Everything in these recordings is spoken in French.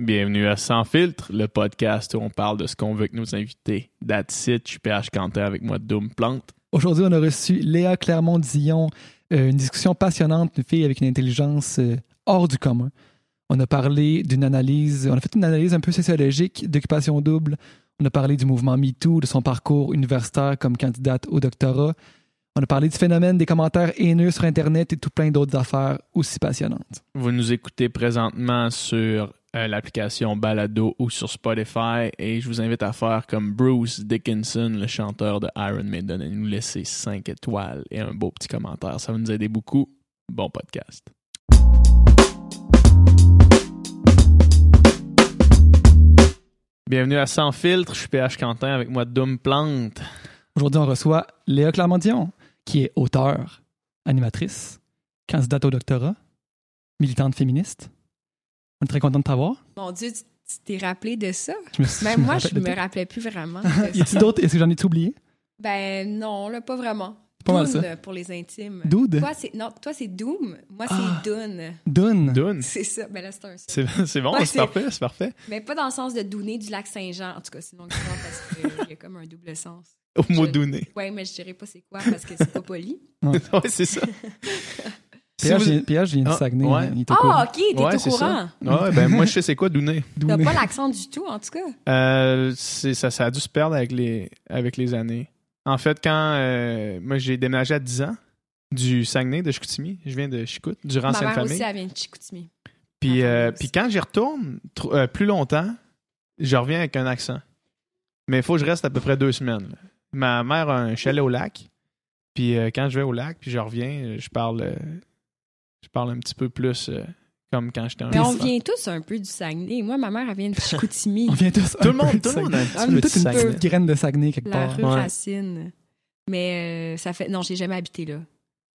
Bienvenue à Sans filtre, le podcast où on parle de ce qu'on veut avec nos invités. That's it, je suis PH Quentin avec moi, Doom Plante. Aujourd'hui, on a reçu Léa Clermont-Dillon, euh, une discussion passionnante, une fille avec une intelligence euh, hors du commun. On a parlé d'une analyse, on a fait une analyse un peu sociologique d'occupation double. On a parlé du mouvement MeToo, de son parcours universitaire comme candidate au doctorat. On a parlé du phénomène des commentaires haineux sur Internet et tout plein d'autres affaires aussi passionnantes. Vous nous écoutez présentement sur euh, l'application Balado ou sur Spotify et je vous invite à faire comme Bruce Dickinson, le chanteur de Iron Maiden, et nous laisser 5 étoiles et un beau petit commentaire. Ça va nous aider beaucoup. Bon podcast. Bienvenue à Sans filtre, je suis PH Quentin avec moi Doom Plante. Aujourd'hui, on reçoit Léa Clermont-Dillon, qui est auteure, animatrice, candidate au doctorat, militante féministe. On est très content de t'avoir. Mon Dieu, tu tu t'es rappelé de ça? Même me moi, je de me tout. rappelais plus vraiment. de Y a-t-il d'autres? Est-ce que j'en ai oublié? Ben non, là, pas vraiment. Pas mal Dune ça. pour les intimes. Dude? Toi, c'est non, toi c'est Doom, moi Ah. c'est Dune. Dune? Dune. C'est ça. Ben là c'est un. C'est c'est bon, Ouais, c'est parfait, c'est parfait. Mais pas dans le sens de Douné du lac Saint-Jean. En tout cas, sinon parce qu'il y a comme un double sens. Au mot douné. Ouais, mais je dirais pas c'est quoi parce que c'est pas poli. ouais, c'est ça. Si PH vous- PH vient Ah, Saguenay. ouais. Il est au courant. Ah, ok, t'es Ouais, au c'est courant. ça. Ouais, ben moi je sais c'est quoi douné. T'as pas l'accent du tout, en tout cas. Euh, c'est ça, ça a dû se perdre avec les, avec les années. En fait, quand euh, moi j'ai déménagé à 10 ans du Saguenay, de Chicoutimi, je viens de Chicout, durant Ma cette mère famille. aussi, elle vient de Chicoutimi. Puis, euh, puis quand j'y retourne euh, plus longtemps, je reviens avec un accent. Mais il faut que je reste à peu près deux semaines. là. Ma mère a un chalet au lac. Puis euh, quand je vais au lac, puis je reviens, je parle, euh, je parle un petit peu plus euh, comme quand j'étais un Mais on enfant. vient tous un peu du Saguenay. Moi, ma mère, elle vient de Chicoutimi. On vient tous. Tout le monde, tout de le monde a un petit peu de toute une Saguenay. petite graine de Saguenay quelque La part. rue Ouais. Racine. Mais euh, ça fait. Non, j'ai jamais habité là.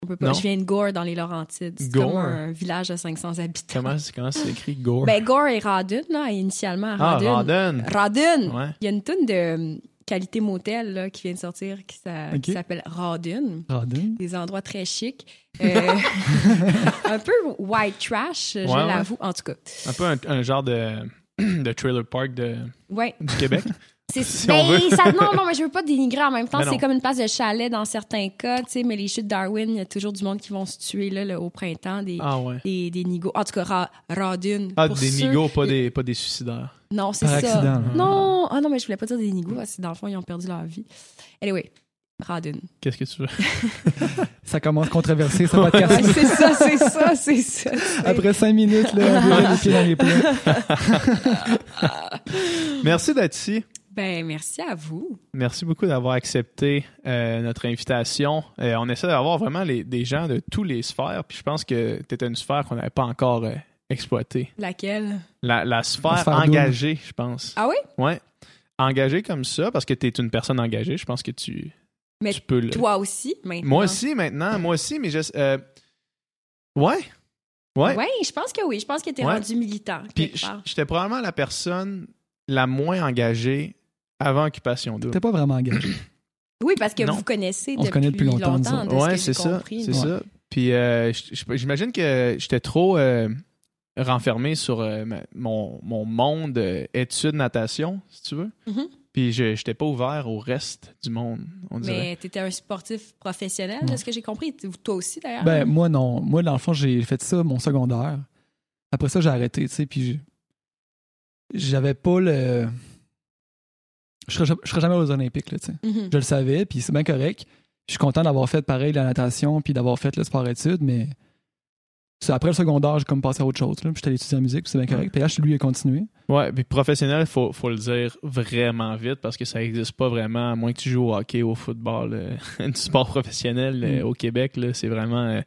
On peut pas. Non. Je viens de Gore dans les Laurentides. C'est Gore? comme un village de 500 habitants. Comment, c'est- comment c'est écrit Gore? Ben, Gore et Radun, là, initialement. ah, Radun. Radon. Radun! Ouais. Il y a une toune de qualité motel là, qui vient de sortir qui, s'a- qui s'appelle Radun. Radun. Des endroits très chics. Euh, un peu white trash, je ouais. l'avoue. En tout cas. Un peu un, un genre de, de trailer park de, Ouais. du Québec. C'est Si ben, ça, non, non, mais je veux pas dénigrer en même temps. C'est comme une place de chalet dans certains cas, tu sais, mais les chutes Darwin, il y a toujours du monde qui vont se tuer là, là, au printemps, des, Ah ouais. des, des nigauds. En tout cas, Ra- Radun. Ah, pour des ceux- nigauds, pas des, pas des suicidaires. Non, c'est ça. accident. Non, ah non, mais je voulais pas dire des nigauds parce que dans le fond, ils ont perdu leur vie. Anyway, Radun. Qu'est-ce que tu veux? Ça commence controversé, ce Ouais, podcast. c'est ça, c'est ça, c'est ça. Après cinq minutes, là, on les pieds dans les plats. Merci d'être ici. Ben, merci à vous. Merci beaucoup d'avoir accepté euh, notre invitation. Euh, on essaie d'avoir vraiment les- des gens de tous les sphères, puis je pense que tu une sphère qu'on n'avait pas encore euh, exploitée. Laquelle? La, la sphère, La sphère engagée, je pense. Ah oui? Ouais. Engagée comme ça, parce que tu es une personne engagée, je pense que tu, Mais tu peux le. Toi aussi, maintenant. Moi aussi, maintenant, moi aussi, mais je. euh, ouais. Ouais. Oui, je pense que oui. Je pense que t'es Ouais. rendu militant. Puis quelque j- part. j'étais probablement la personne la moins engagée avant Occupation Double. T'es pas vraiment engagé. Oui, parce que Non. vous connaissez On se depuis, connaît depuis longtemps, longtemps autres. de ce ouais, c'est ça. compris. C'est Ouais. ça. Puis euh, j- j- j'imagine que j'étais trop euh, renfermé sur euh, ma- mon, mon monde euh, études natation, si tu veux. Mhm. Puis je n'étais pas ouvert au reste du monde, on dirait. Mais t'étais un sportif professionnel, de ce que j'ai compris. Toi aussi, d'ailleurs. Ben, moi, non. Moi, dans le fond, j'ai fait ça mon secondaire. Après ça, j'ai arrêté, tu sais, puis j'ai- j'avais pas le... Je serais, je serais jamais aux Olympiques, là, tu sais. Mhm. Je le savais, puis c'est bien correct. Je suis content d'avoir fait pareil la natation, puis d'avoir fait le sport-études, mais c'est après le secondaire, j'ai comme passé à autre chose, là. Puis j'étais allé étudier en musique, puis c'est bien correct. Puis là, lui, il a continué. Ouais, puis professionnel, faut, faut le dire vraiment vite parce que ça n'existe pas vraiment, à moins que tu joues au hockey, au football, euh, du sport professionnel euh, Mm. au Québec, là, c'est vraiment. euh,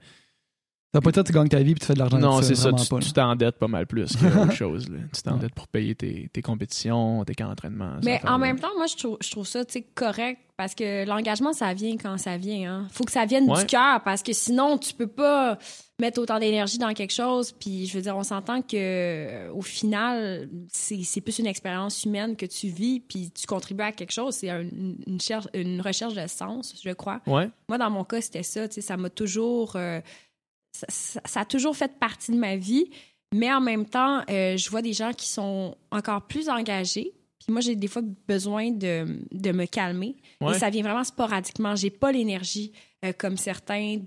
Ça veut pas dire que tu gagnes ta vie, puis tu fais de l'argent non, c'est ça, vraiment tu pas, t'endettes pas mal plus qu'autre chose. Là. Tu t'endettes Ouais. pour payer tes, tes compétitions, tes camps d'entraînement. Mais en même temps, moi, je trouve, je trouve ça correct parce que l'engagement, ça vient quand ça vient. Hein. faut que ça vienne Ouais. du cœur parce que sinon, tu peux pas mettre autant d'énergie dans quelque chose. Puis, je veux dire, on s'entend que euh, au final, c'est c'est plus une expérience humaine que tu vis puis tu contribues à quelque chose. C'est un- une, cherche- une recherche de sens, je crois. Ouais, Moi, dans mon cas, c'était ça. Ça m'a toujours. euh, ça, ça- ça a toujours fait partie de ma vie. Mais en même temps, euh, je vois des gens qui sont encore plus engagés. Puis moi, j'ai des fois besoin de, de me calmer. Ouais. Et ça vient vraiment sporadiquement. J'ai pas l'énergie euh, comme certains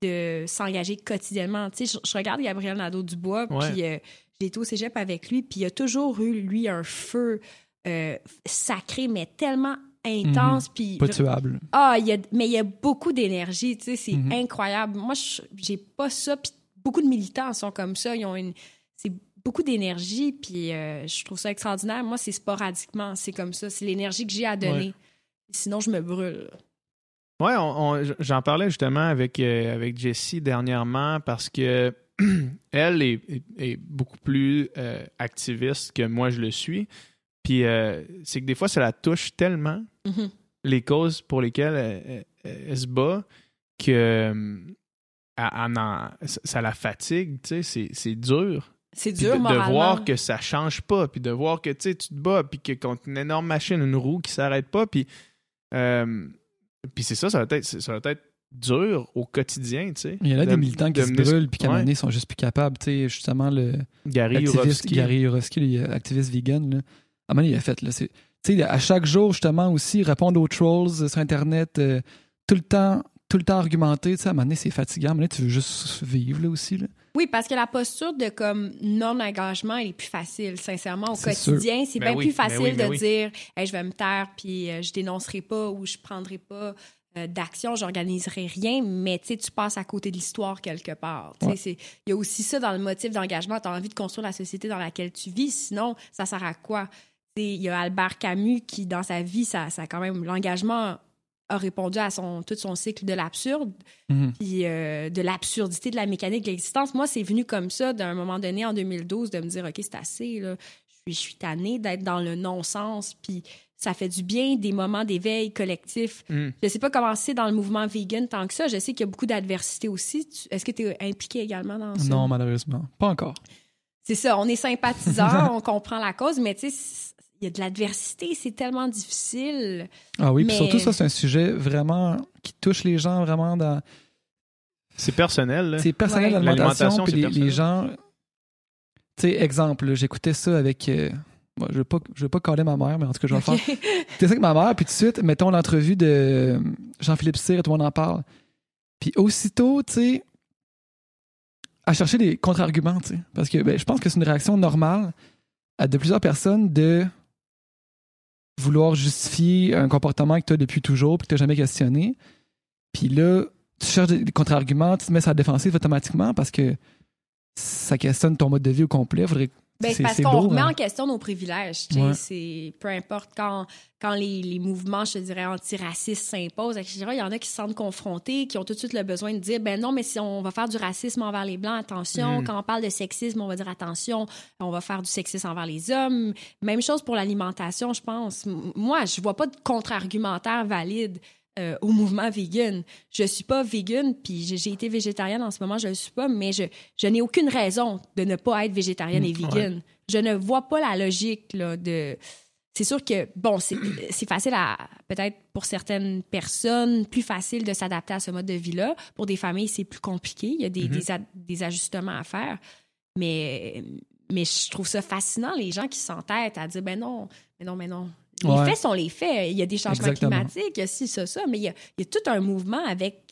de s'engager quotidiennement. Tu sais, je, je regarde Gabriel Nadeau-Dubois, puis euh, j'ai été au cégep avec lui, puis il a toujours eu, lui, un feu euh, sacré, mais tellement intense. Puis Pas tuable. ah, il y a, mais il y a beaucoup d'énergie, tu sais, c'est Mhm. incroyable. Moi, je- j'ai pas ça, puis beaucoup de militants sont comme ça, ils ont une, c'est beaucoup d'énergie, puis euh, je trouve ça extraordinaire. Moi, c'est sporadiquement, c'est comme ça, c'est l'énergie que j'ai à donner. Sinon, je me brûle. Ouais, on- on- j'en parlais justement avec, euh, avec Jessie dernièrement parce que elle est, est- est beaucoup plus euh, activiste que moi je le suis. Puis euh, c'est que des fois, ça la touche tellement Mhm. les causes pour lesquelles elle, elle- elle se bat que euh, elle- elle en- ça, la fatigue, tu sais, c'est- c'est dur. C'est dur, de, voir que ça change pas, puis de voir que tu te bats, puis que contre une énorme machine, une roue qui s'arrête pas, puis euh, puis c'est ça, ça va être ça va être dur au quotidien, tu sais. Il y en a De- des militants qui de se mener- brûlent puis qu'à un moment Ouais. donné, ils sont juste plus capables. Tu sais, justement, le Gary l'activiste Yourofsky. Gary Yourofsky, lui, activiste vegan, là, moment donné, il a fait. Là, c'est- tu sais, à chaque jour, justement, aussi, répondre aux trolls euh, sur Internet, euh, tout le temps tout le temps argumenter, tu sais, à un moment donné, c'est fatigant. À un moment donné, tu veux juste vivre, là, aussi, là. Oui, parce que la posture de comme non-engagement, elle est plus facile, sincèrement. Au quotidien, c'est Ben bien oui, plus ben facile oui, ben de oui. dire hey, je vais me taire, puis euh, je dénoncerai pas ou je prendrai pas euh, d'action, j'organiserai rien, mais tu sais, tu passes à côté de l'histoire quelque part. Ouais. Il y a aussi ça dans le motif d'engagement. Tu as envie de construire la société dans laquelle tu vis, sinon, ça sert à quoi? Il y a Albert Camus qui, dans sa vie, ça, ça quand même, l'engagement a répondu à son, tout son cycle de l'absurde Mhm. puis euh, de l'absurdité de la mécanique de l'existence. Moi, c'est venu comme ça d'un moment donné en 2012 de me dire OK, c'est assez là. Je suis je suis tannée d'être dans le non-sens puis ça fait du bien des moments d'éveil collectif. Mm. Je sais pas comment c'est dans le mouvement vegan tant que ça. Je sais qu'il y a beaucoup d'adversité aussi. Est-ce que tu es impliqué également dans ça? Non, malheureusement. Pas encore. C'est ça, on est sympathisants, on comprend la cause, mais tu sais, il y a de l'adversité, c'est tellement difficile. Ah oui, puis Mais- surtout, ça, c'est un sujet vraiment qui touche les gens vraiment dans. C'est personnel, là. C'est personnel Ouais. l'alimentation, puis les, personnel. les gens. Tu sais, exemple, j'écoutais ça avec. euh, bon, je ne veux pas, je veux pas caler ma mère, mais en tout cas, je vais le faire. J'écoutais ça avec ma mère, puis tout de suite, mettons l'entrevue de euh, Jean-Philippe Cyr, tout le monde en parle. Puis aussitôt, tu sais, à chercher des contre-arguments, tu sais. Parce que ben, je pense que c'est une réaction normale à de plusieurs personnes de vouloir justifier un comportement que tu as depuis toujours puis que tu n'as jamais questionné. Puis là, tu cherches des contre-arguments, tu te mets sur la défensive automatiquement parce que ça questionne ton mode de vie au complet. Ben, c'est- parce qu'on remet hein. en question nos privilèges. Ouais. c'est Peu importe quand, quand les, les mouvements, je te dirais, antiracistes s'imposent, etc., il y en a qui se sentent confrontés, qui ont tout de suite le besoin de dire ben non, mais si on va faire du racisme envers les Blancs, attention. Mm. Quand on parle de sexisme, on va dire attention, on va faire du sexisme envers les hommes. Même chose pour l'alimentation, je pense. Moi, je vois pas de contre-argumentaire valide. Euh, au mouvement vegan. Je suis pas vegan, puis j'ai été végétarienne en ce moment, je le suis pas, mais je, je n'ai aucune raison de ne pas être végétarienne et Mm, vegan. Je ne vois pas la logique là, de. C'est sûr que, bon, c'est facile à. Peut-être pour certaines personnes, plus facile de s'adapter à ce mode de vie-là. Pour des familles, c'est plus compliqué. Il y a des, Mhm. des, a- des ajustements à faire. Mais, mais je trouve ça fascinant, les gens qui s'entêtent à dire ben non, mais non, mais non. Les Ouais. faits sont les faits. Il y a des changements Exactement. climatiques, il y a ci, ça, ça. Mais il y a, il y a tout un mouvement avec,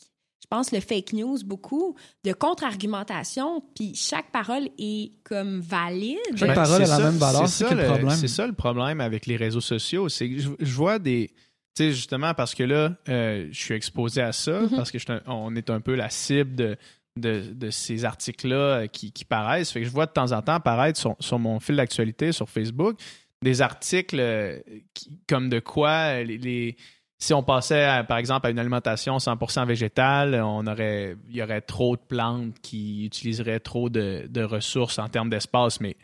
je pense, le fake news, beaucoup, de contre-argumentation. Puis chaque parole est comme valide. Chaque Ben, parole a la même valeur, c'est ça ça le problème? C'est ça le problème avec les réseaux sociaux. C'est que je, je vois des. Tu sais, justement, parce que là, euh, je suis exposé à ça, Mhm. parce que je on est un peu la cible de, de, de ces articles-là euh, qui, qui paraissent. Fait que je vois de temps en temps apparaître sur, sur mon fil d'actualité sur Facebook des articles euh, qui- comme de quoi euh, les, les- si on passait, à, par exemple, à une alimentation 100% végétale, on aurait, il y aurait trop de plantes qui utiliseraient trop de, de ressources en termes d'espace, mais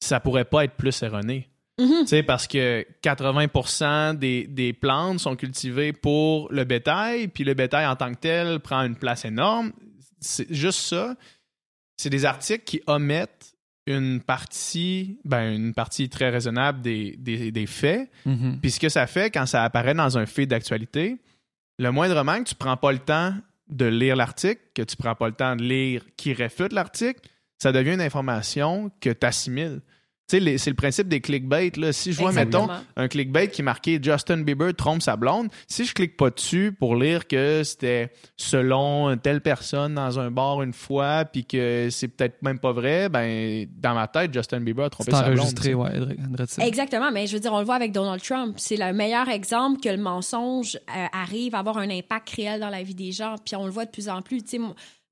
ça pourrait pas être plus erroné. Tu sais, parce que 80% des, des plantes sont cultivées pour le bétail, puis le bétail en tant que tel prend une place énorme. C'est juste ça. C'est des articles qui omettent une partie, ben, une partie très raisonnable des, des, des faits. Mhm. Puis ce que ça fait quand ça apparaît dans un feed d'actualité, le moindrement que tu prends pas le temps de lire l'article, que tu prends pas le temps de lire qui réfute l'article, ça devient une information que tu assimiles. Sais, c'est le principe des clickbait. Là. Si je vois, Exactement. mettons, un clickbait qui marquait Justin Bieber trompe sa blonde, si je clique pas dessus pour lire que c'était selon telle personne dans un bar une fois, puis que c'est peut-être même pas vrai, ben dans ma tête, Justin Bieber a trompé sa blonde. enregistré, ouais. Dre- ça. Exactement, mais je veux dire, on le voit avec Donald Trump. C'est le meilleur exemple que le mensonge euh, arrive à avoir un impact réel dans la vie des gens. Puis on le voit de plus en plus. Tu sais,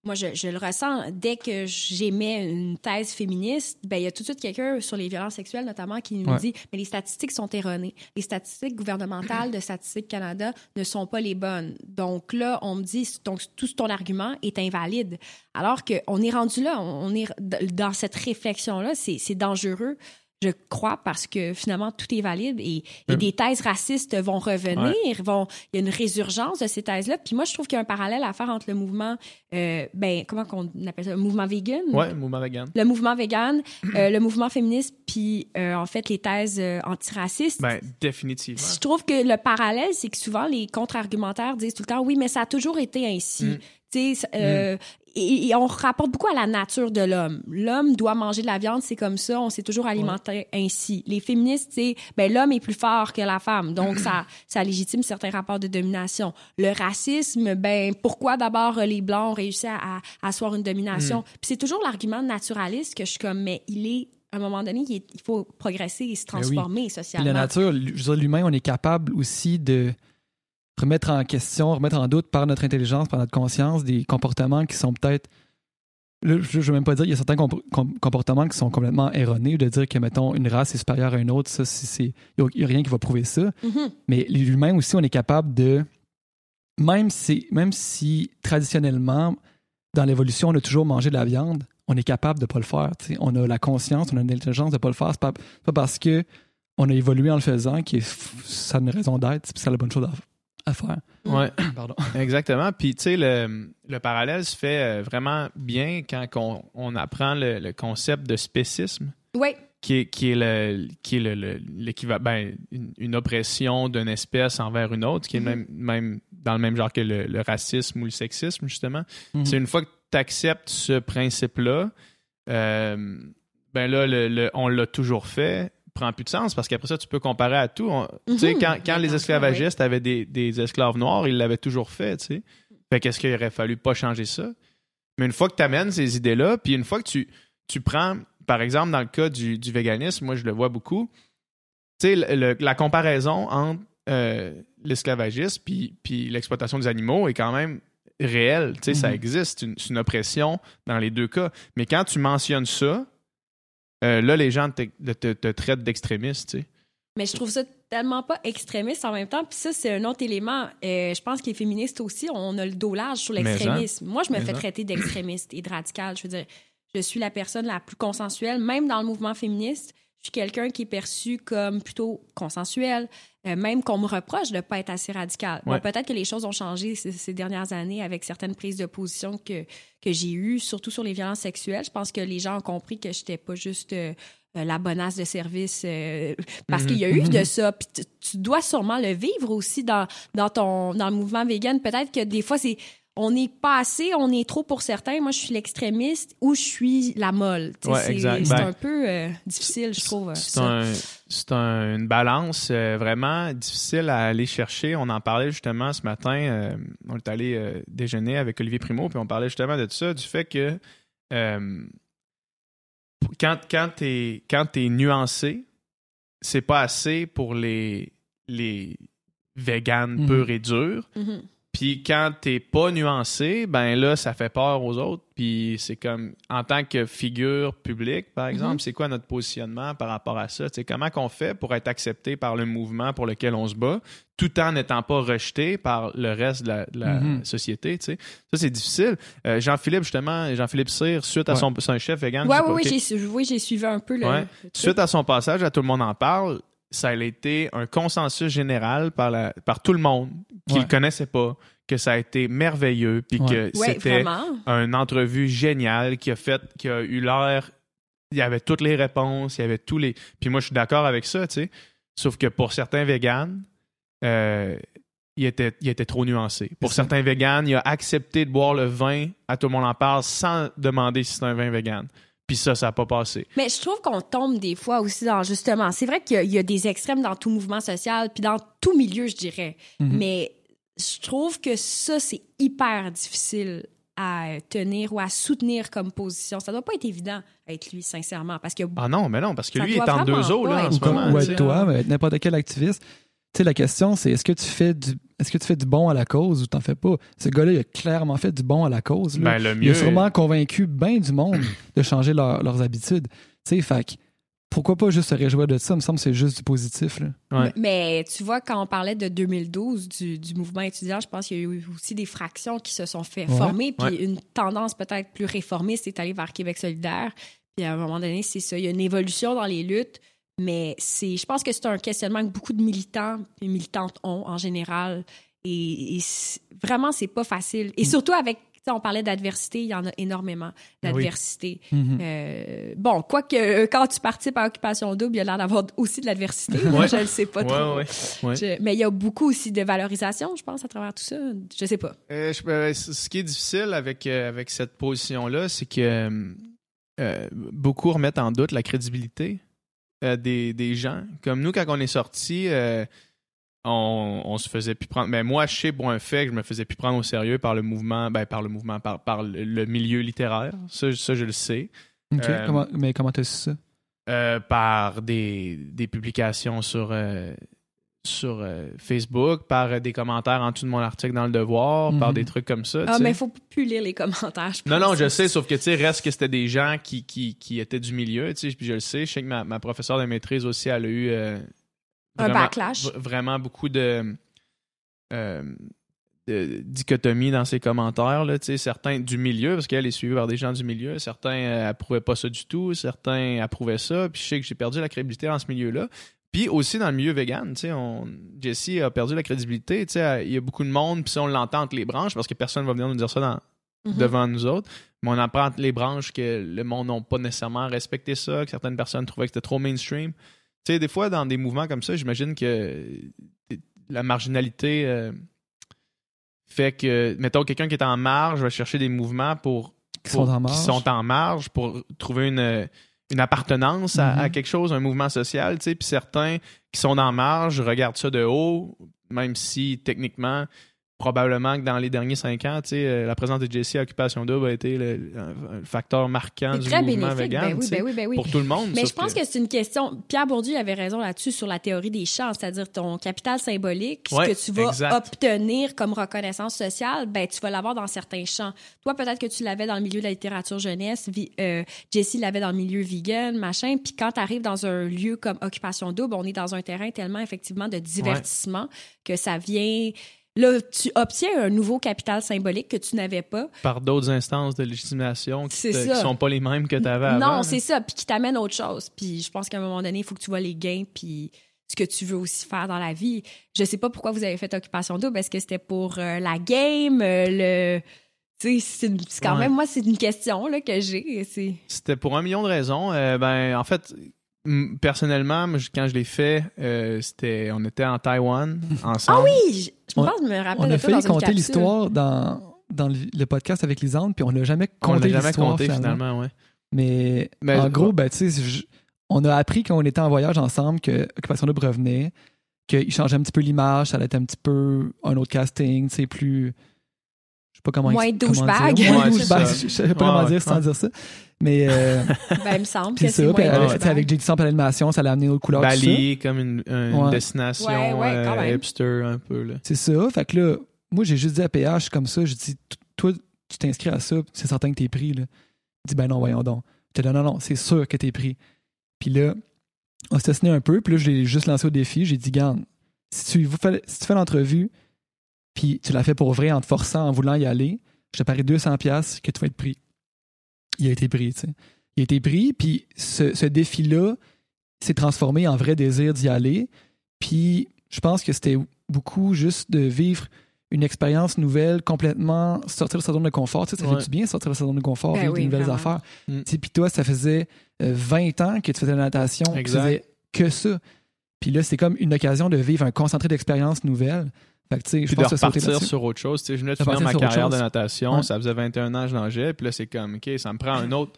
moi, je, je le ressens. Dès que j'émets une thèse féministe, ben il y a tout de suite quelqu'un sur les violences sexuelles, notamment, qui nous Ouais. dit Mais les statistiques sont erronées. Les statistiques gouvernementales de Statistique Canada ne sont pas les bonnes. Donc là, on me dit donc, tout ton argument est invalide. Alors qu'on est rendu là, on est dans cette réflexion-là, c'est dangereux. Je crois parce que finalement tout est valide et, et des thèses racistes vont revenir, vont il y a une résurgence de ces thèses-là. Puis moi je trouve qu'il y a un parallèle à faire entre le mouvement, euh, ben comment qu'on appelle ça, le mouvement vegan, Ouais, mouvement vegan. le mouvement vegan, euh, le mouvement féministe, puis euh, en fait les thèses antiracistes. Ben, définitivement. Je trouve que le parallèle, c'est que souvent les contre-argumentaires disent tout le temps oui, mais ça a toujours été ainsi. Mm. Tu sais, euh, et, et on rapporte beaucoup à la nature de l'homme. L'homme doit manger de la viande, c'est comme ça, on s'est toujours alimenté ainsi. Les féministes, c'est ben l'homme est plus fort que la femme, donc ça ça légitime certains rapports de domination. Le racisme, ben pourquoi d'abord les blancs ont réussi à, à asseoir une domination? Puis c'est toujours l'argument naturaliste que je suis comme mais il est à un moment donné, il, est- il faut progresser et se Ben oui. transformer Puis socialement. la nature, je veux dire, l'humain, on est capable aussi de remettre en question, remettre en doute par notre intelligence, par notre conscience, des comportements qui sont peut-être. Je ne veux même pas dire, il y a certains comp- com- comportements qui sont complètement erronés, de dire que, mettons, une race est supérieure à une autre, ça, il n'y a, rien qui va prouver ça. Mhm. Mais l'humain aussi, on est capable de. Même si, même si traditionnellement, dans l'évolution, on a toujours mangé de la viande, on est capable de ne pas le faire. On a la conscience, on a l'intelligence de ne pas le faire. C'est pas, pas parce que on a évolué en le faisant que ça a une raison d'être, puis c'est la bonne chose à, à faire. Ouais. Pardon. Exactement. Puis, tu sais, le, le parallèle se fait euh, vraiment bien quand on, on apprend le, le concept de spécisme, Oui, qui est, qui est le qui est le- le- l'équivalent, ben, une, une oppression d'une espèce envers une autre, qui est Mhm. même, même dans le même genre que le, le racisme ou le sexisme, justement. Mhm. C'est une fois que tu acceptes ce principe-là, euh, ben là, le- le- on l'a toujours fait, prend plus de sens parce qu'après ça, tu peux comparer à tout. On- Tu sais, Mhm. quand, les esclavagistes avaient des, des esclaves noirs, ils l'avaient toujours fait. Fait qu'est-ce qu'il aurait fallu pas changer ça? Mais une fois que tu amènes ces idées-là, puis une fois que tu, tu prends, par exemple, dans le cas du, du véganisme, moi je le vois beaucoup, tu sais, la comparaison entre euh, l'esclavagisme puis, puis l'exploitation des animaux est quand même réelle. Tu sais, ça Mhm. existe, c'est une, c'est une oppression dans les deux cas. Mais quand tu mentionnes ça, euh, là, les gens te, te- te traitent d'extrémiste, tu sais. Mais je trouve ça tellement pas extrémiste en même temps. Puis ça, c'est un autre élément. Euh, je pense que les féministes aussi, on a le dos large sur l'extrémisme. Moi, je me fais traiter d'extrémiste et de radical. Je veux dire, je suis la personne la plus consensuelle, même dans le mouvement féministe. Je suis quelqu'un qui est perçu comme plutôt consensuel, euh, même qu'on me reproche de ne pas être assez radical. Bon, peut-être que les choses ont changé ces, ces dernières années avec certaines prises de position que, que j'ai eues, surtout sur les violences sexuelles. Je pense que les gens ont compris que je n'étais pas juste euh, la bonasse de service euh, parce Mhm. qu'il y a eu de ça. Puis tu, tu dois sûrement le vivre aussi dans, dans, ton, dans le mouvement vegan. Peut-être que des fois, c'est on n'est pas assez, on est trop pour certains. Moi, je suis l'extrémiste ou je suis la molle. Ouais, c'est Ben, un peu euh, difficile, je trouve. C'est un- un- une balance euh, vraiment difficile à aller chercher. On en parlait justement ce matin. euh, on est allé euh, déjeuner avec Olivier Primo, puis on parlait justement de ça, du fait que quand, quand tu es, t'es nuancé, c'est pas assez pour les, les véganes Mhm. purs et durs. Mhm. Puis quand t'es pas nuancé, ben là, ça fait peur aux autres. Puis c'est comme, en tant que figure publique, par exemple, Mhm. c'est quoi notre positionnement par rapport à ça? Comment qu'on fait pour être accepté par le mouvement pour lequel on se bat, tout en n'étant pas rejeté par le reste de la, de la Mhm. société? Ça, c'est difficile. Euh, Jean-Philippe, justement, Jean-Philippe Cyr, suite à son, chef vegan. Ouais, ouais, pas, oui, ok. j'ai, oui, j'ai suivi un peu le. Ouais. Suite à son passage, à tout le monde en parle, ça a été un consensus général par, la, par tout le monde qui Ouais. le connaissait pas, que ça a été merveilleux, puis Ouais. que Ouais, c'était vraiment. une entrevue géniale qui a fait, qui a eu l'air, il y avait toutes les réponses, il y avait tous les, puis moi je suis d'accord avec ça, tu sais, sauf que pour certains véganes, euh, il était, il était trop nuancé. Pour certains véganes, il a accepté de boire le vin, à tout le monde en parle, sans demander si c'est un vin vegan. Puis ça, ça n'a pas passé. Mais je trouve qu'on tombe des fois aussi dans justement. C'est vrai qu'il y a- il y, a des extrêmes dans tout mouvement social, puis dans tout milieu, je dirais. Mhm. Mais je trouve que ça, c'est hyper difficile à tenir ou à soutenir comme position. Ça doit pas être évident être lui, sincèrement, parce que Ah non, mais non, parce que lui, il est en deux eaux, là, en ce ou, comme- moment. ou être toi, être n'importe quel activiste. Tu sais, la question, c'est est-ce que tu fais du est-ce que tu fais du bon à la cause ou t'en fais pas? Ce gars-là, il a clairement fait du bon à la cause. là. Ben, le il a sûrement convaincu bien du monde de changer leur- leurs habitudes. Tu sais, fait que pourquoi pas juste se réjouir de ça? Il me semble que c'est juste du positif. Là. Ouais. Mais tu vois, quand on parlait de 2012, du, du mouvement étudiant, je pense qu'il y a eu aussi des fractions qui se sont fait Ouais. former, puis Ouais. une tendance peut-être plus réformiste est allée vers Québec solidaire. Puis à un moment donné, c'est ça. Il y a une évolution dans les luttes, mais c'est, je pense que c'est un questionnement que beaucoup de militants et militantes ont en général. Et, et vraiment, c'est pas facile. Et surtout avec, on parlait d'adversité, il y en a énormément d'adversité. Mhm. Euh, bon, quoique quand tu participes à Occupation Double, il y a l'air d'avoir aussi de l'adversité. Moi, Ouais. je ne sais pas Ouais, trop. ouais, ouais. Je- mais il y a beaucoup aussi de valorisation, je pense, à travers tout ça. Je sais pas. Euh, je- euh, c- ce qui est difficile avec, euh, avec cette position-là, c'est que beaucoup remettent en doute la crédibilité euh, des, des gens. Comme nous, quand on est sortis, euh, on, on se faisait plus prendre. Mais moi, je sais pour un fait que je me faisais plus prendre au sérieux par le mouvement, ben, par le mouvement, par, par le, milieu littéraire. Ça, ça, je le sais. Euh, Comment- mais comment t'as su ça? Euh, par des, des publications sur, sur euh, Facebook, par euh, des commentaires en dessous de mon article dans Le Devoir, par Mhm. des trucs comme ça. Ah, tu sais. mais il faut plus lire les commentaires. je Non, pense. non, je sais, sauf que, tu sais, reste que c'était des gens qui, qui, qui étaient du milieu, tu sais, puis je le sais. Je sais que ma, ma professeure de maîtrise aussi, elle a eu euh, Un vraiment- backlash. v- Vraiment beaucoup de, euh, de dichotomie dans ses commentaires, là, tu sais, certains du milieu, parce qu'elle est suivie par des gens du milieu, certains approuvaient pas ça du tout, certains approuvaient ça, puis je sais que j'ai perdu la crédibilité dans ce milieu-là. Puis aussi dans le milieu vegan, tu sais, on... Jessie a perdu la crédibilité, tu sais, il y a beaucoup de monde, puis si on l'entend entre les branches, parce que personne va venir nous dire ça dans, Mhm. devant nous autres. Mais on apprend entre les branches que le monde n'a pas nécessairement respecté ça, que certaines personnes trouvaient que c'était trop mainstream. Tu sais, des fois, dans des mouvements comme ça, j'imagine que la marginalité euh, fait que, mettons, quelqu'un qui est en marge va chercher des mouvements pour, Qui pour- sont en marge? qui sont en marge pour trouver une, une appartenance à, Mhm. à quelque chose, un mouvement social, tu sais. Puis certains qui sont en marge regardent ça de haut, même si techniquement, probablement que dans les derniers cinq ans, tu sais, euh, la présence de Jesse à Occupation Double a été le, facteur marquant du très mouvement vegan, ben oui, ben oui, ben oui. pour tout le monde. Mais je pense que, c'est une question. Pierre Bourdieu avait raison là-dessus sur la théorie des champs, c'est-à-dire ton capital symbolique, Ouais, ce que tu vas exact. obtenir comme reconnaissance sociale, ben tu vas l'avoir dans certains champs. Toi, peut-être que tu l'avais dans le milieu de la littérature jeunesse, euh, Jessie l'avait dans le milieu vegan, machin. Puis quand tu arrives dans un lieu comme Occupation Double, on est dans un terrain tellement effectivement de divertissement que ça vient. Là, tu obtiens un nouveau capital symbolique que tu n'avais pas. par d'autres instances de légitimation qui, qui sont pas les mêmes que tu avais avant. Non, c'est ça, puis qui t'amène autre chose. Puis je pense qu'à un moment donné, il faut que tu vois les gains, puis ce que tu veux aussi faire dans la vie. Je sais pas pourquoi vous avez fait Occupation Double. Est-ce que c'était pour euh, la game, euh, le... Tu sais, c'est quand Ouais. même, moi, c'est une question là, que j'ai. C'était pour un million de raisons. Euh, ben, en fait, personnellement, quand je l'ai fait, euh, c'était, on était en Taïwan ensemble. Ah oui! Je, je On- pense que je me rappelle On a failli compter l'histoire dans, dans le, podcast avec Lisande, puis on l'a jamais On compté l'a jamais compté finalement, ouais. Mais, Mais- en gros, ben, tu sais, je- on a appris quand on était en voyage ensemble que Occupation Double revenait, qu'il changeait un petit peu l'image, ça allait être un petit peu un autre casting, tu sais, plus. Pas comment Moins douchebag. dire. Moins douchebag. Je sais pas Ouais, comment ouais, dire sans dire ça. Mais euh, Ben, il me semble que ça, c'est puis moins avec, avec J.D. Sample à l'animation, ça l'a amené aux couleurs. Bali, comme une, une Ouais. destination Ouais, ouais, quand euh, même. hipster un peu. Là. C'est ça. Fait que là, moi, j'ai juste dit à PH comme ça, je dis, toi, tu t'inscris à ça, c'est certain que t'es pris. Là. Il dit, ben non, voyons donc. Je dis, non, non, non, c'est sûr que t'es pris. Puis là, on s'est un peu, puis là, je l'ai juste lancé au défi. J'ai dit, garde, si tu, vous fais, si tu fais l'entrevue, puis tu l'as fait pour vrai en te forçant, en voulant y aller, je te parie 200$ que tu vas être pris. Il a été pris, tu sais. Il a été pris, puis ce, ce défi-là s'est transformé en vrai désir d'y aller. Puis je pense que c'était beaucoup juste de vivre une expérience nouvelle, complètement sortir de sa zone de confort. Tu sais, ça Ouais. fait du bien sortir de sa zone de confort, Ben vivre oui, des nouvelles vraiment. affaires. Mm. Tu sais, Puis toi, ça faisait euh, 20 ans que tu faisais de la natation, tu faisais que ça. Puis là, c'est comme une occasion de vivre un concentré d'expériences nouvelles. Fait que, je de pense sauter repartir sur autre chose. Je venais de De finir ma carrière de natation. Ouais. Ça faisait 21 ans que je nageais. Puis là, c'est comme, OK, ça me prend un autre.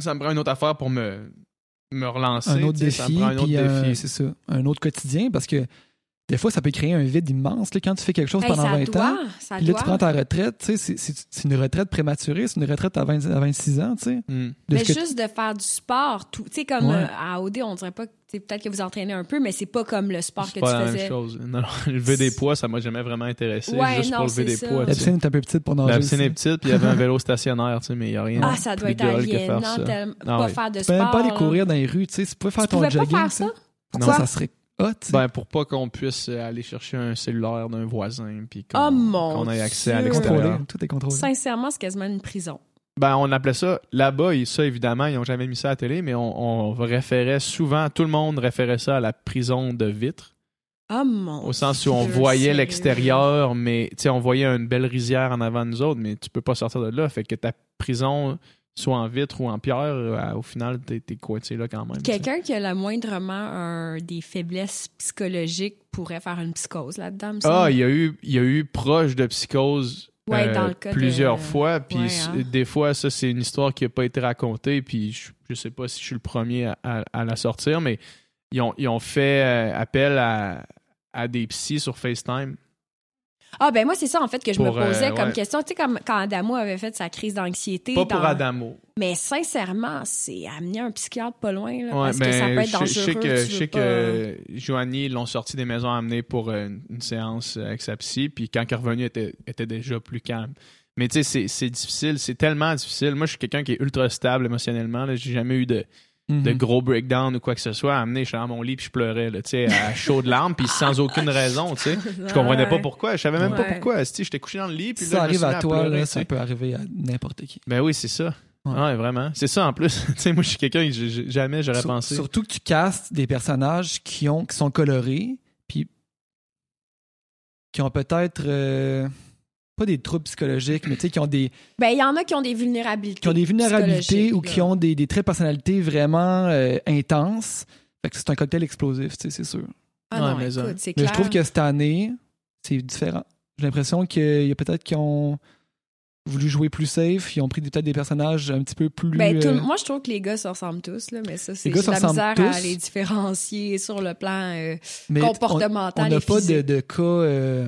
ça me prend une autre affaire pour me, me relancer. un autre ça me défi, prend un autre défi. c'est ça, un autre quotidien, parce que des fois, ça peut créer un vide immense là, quand tu fais quelque chose Hey, pendant ça 20 doit, ans. ça Puis là, doit. tu prends ta retraite, tu sais, c'est- c'est c'est une retraite prématurée, c'est une retraite à, 20 à 26 ans, tu sais. De Mais que- juste de faire du sport, tout. Tu sais, comme Ouais. euh, à OD, on dirait pas que. tu Peut-être que vous entraînez un peu, mais c'est pas comme le sport que C'est tu pas la faisais. même chose. Non, non, lever des poids, ça m'a jamais vraiment intéressé. Ouais, juste non, pour lever des ça. poids. La tu piscine est un peu petite pour nager. La piscine est petite, puis il y avait un vélo stationnaire, tu sais, mais il n'y a rien Ah, de ça plus doit être aliénant. Ah pas faire de Tu sport. peux même pas aller courir dans les rues, tu sais. Tu peux faire Tu ton pouvais pas jogging. faire tu ça? Non, ça serait Ben, pour pas qu'on puisse aller chercher un cellulaire d'un voisin, puis qu'on Oh mon qu'on ait accès à l'extérieur. contrôlé, tout est contrôlé. Sincèrement, c'est quasiment une prison. Ben, on appelait ça, là-bas, et ça, évidemment, ils n'ont jamais mis ça à la télé, mais on, on référait souvent, tout le monde référait ça à la prison de vitre, Oh mon au sens où on Dieu, voyait l'extérieur, mais, tu sais, on voyait une belle rizière en avant de nous autres, mais tu peux pas sortir de là. Fait que ta prison, soit en vitre ou en pierre, euh, au final, t'es t'es coincé là quand même. Quelqu'un qui a le moindrement un- des faiblesses psychologiques pourrait faire une psychose là-dedans. me Ah, il y a eu, il y a eu proche de psychose Ouais, euh, dans le cas de- plusieurs fois. Puis Ouais, hein. des fois, ça, c'est une histoire qui n'a pas été racontée. Puis je, je sais pas si je suis le premier à, à- à la sortir, mais ils ont, ils ont fait euh, appel à, à des psys sur FaceTime. Ah, ben moi, c'est ça, en fait, que je me Pour, euh, posais comme ouais. question. Tu sais, comme quand Adamo avait fait sa crise d'anxiété. Pas pour dans- Adamo. Mais sincèrement, c'est amener un psychiatre pas loin, là, Ouais, parce que ça peut être je- je dangereux. sais que, je sais pas- que Joanie, ils l'ont sorti des maisons amenées pour euh, une, une séance avec sa psy. Puis quand il est revenu, il était, était déjà plus calme. Mais tu sais, c'est- difficile. C'est tellement difficile. Moi, je suis quelqu'un qui est ultra stable émotionnellement. J'ai jamais eu de, de Mhm. gros breakdown ou quoi que ce soit. À amener, je suis dans mon lit puis je pleurais, là, tu sais, à chaud de larmes, puis sans aucune raison, tu sais. Je comprenais pas pourquoi. Je savais même pas pourquoi. Sais, J'étais couché dans le lit, puis Si là, ça je me suis arrive à toi, pleurer, là, tu ça peut arriver à n'importe qui. Ben oui, c'est ça. Ouais. Ouais, vraiment. C'est ça en plus. tu sais, moi, je suis quelqu'un jamais j'aurais pensé. Surtout que tu castes des personnages qui, ont, qui sont colorés, puis qui ont peut-être euh, pas des troubles psychologiques, mais tu sais, qui ont des, Ben, il y en a qui ont des vulnérabilités. qui ont des vulnérabilités ou là. qui ont des, des traits de personnalité vraiment euh, intenses. Fait que c'est un cocktail explosif, tu sais, c'est sûr. Ah non, Ouais, mais ça- écoute, c'est Mais clair. je trouve que cette année, c'est différent. J'ai l'impression qu'il y a peut-être qui ont voulu jouer plus safe, ils ont pris des- peut-être des personnages un petit peu plus. Ben, tout euh, moi, je trouve que les gars se ressemblent tous, là, mais ça, c'est la misère à les différencier sur le plan euh, mais comportemental On n'a pas de cas euh,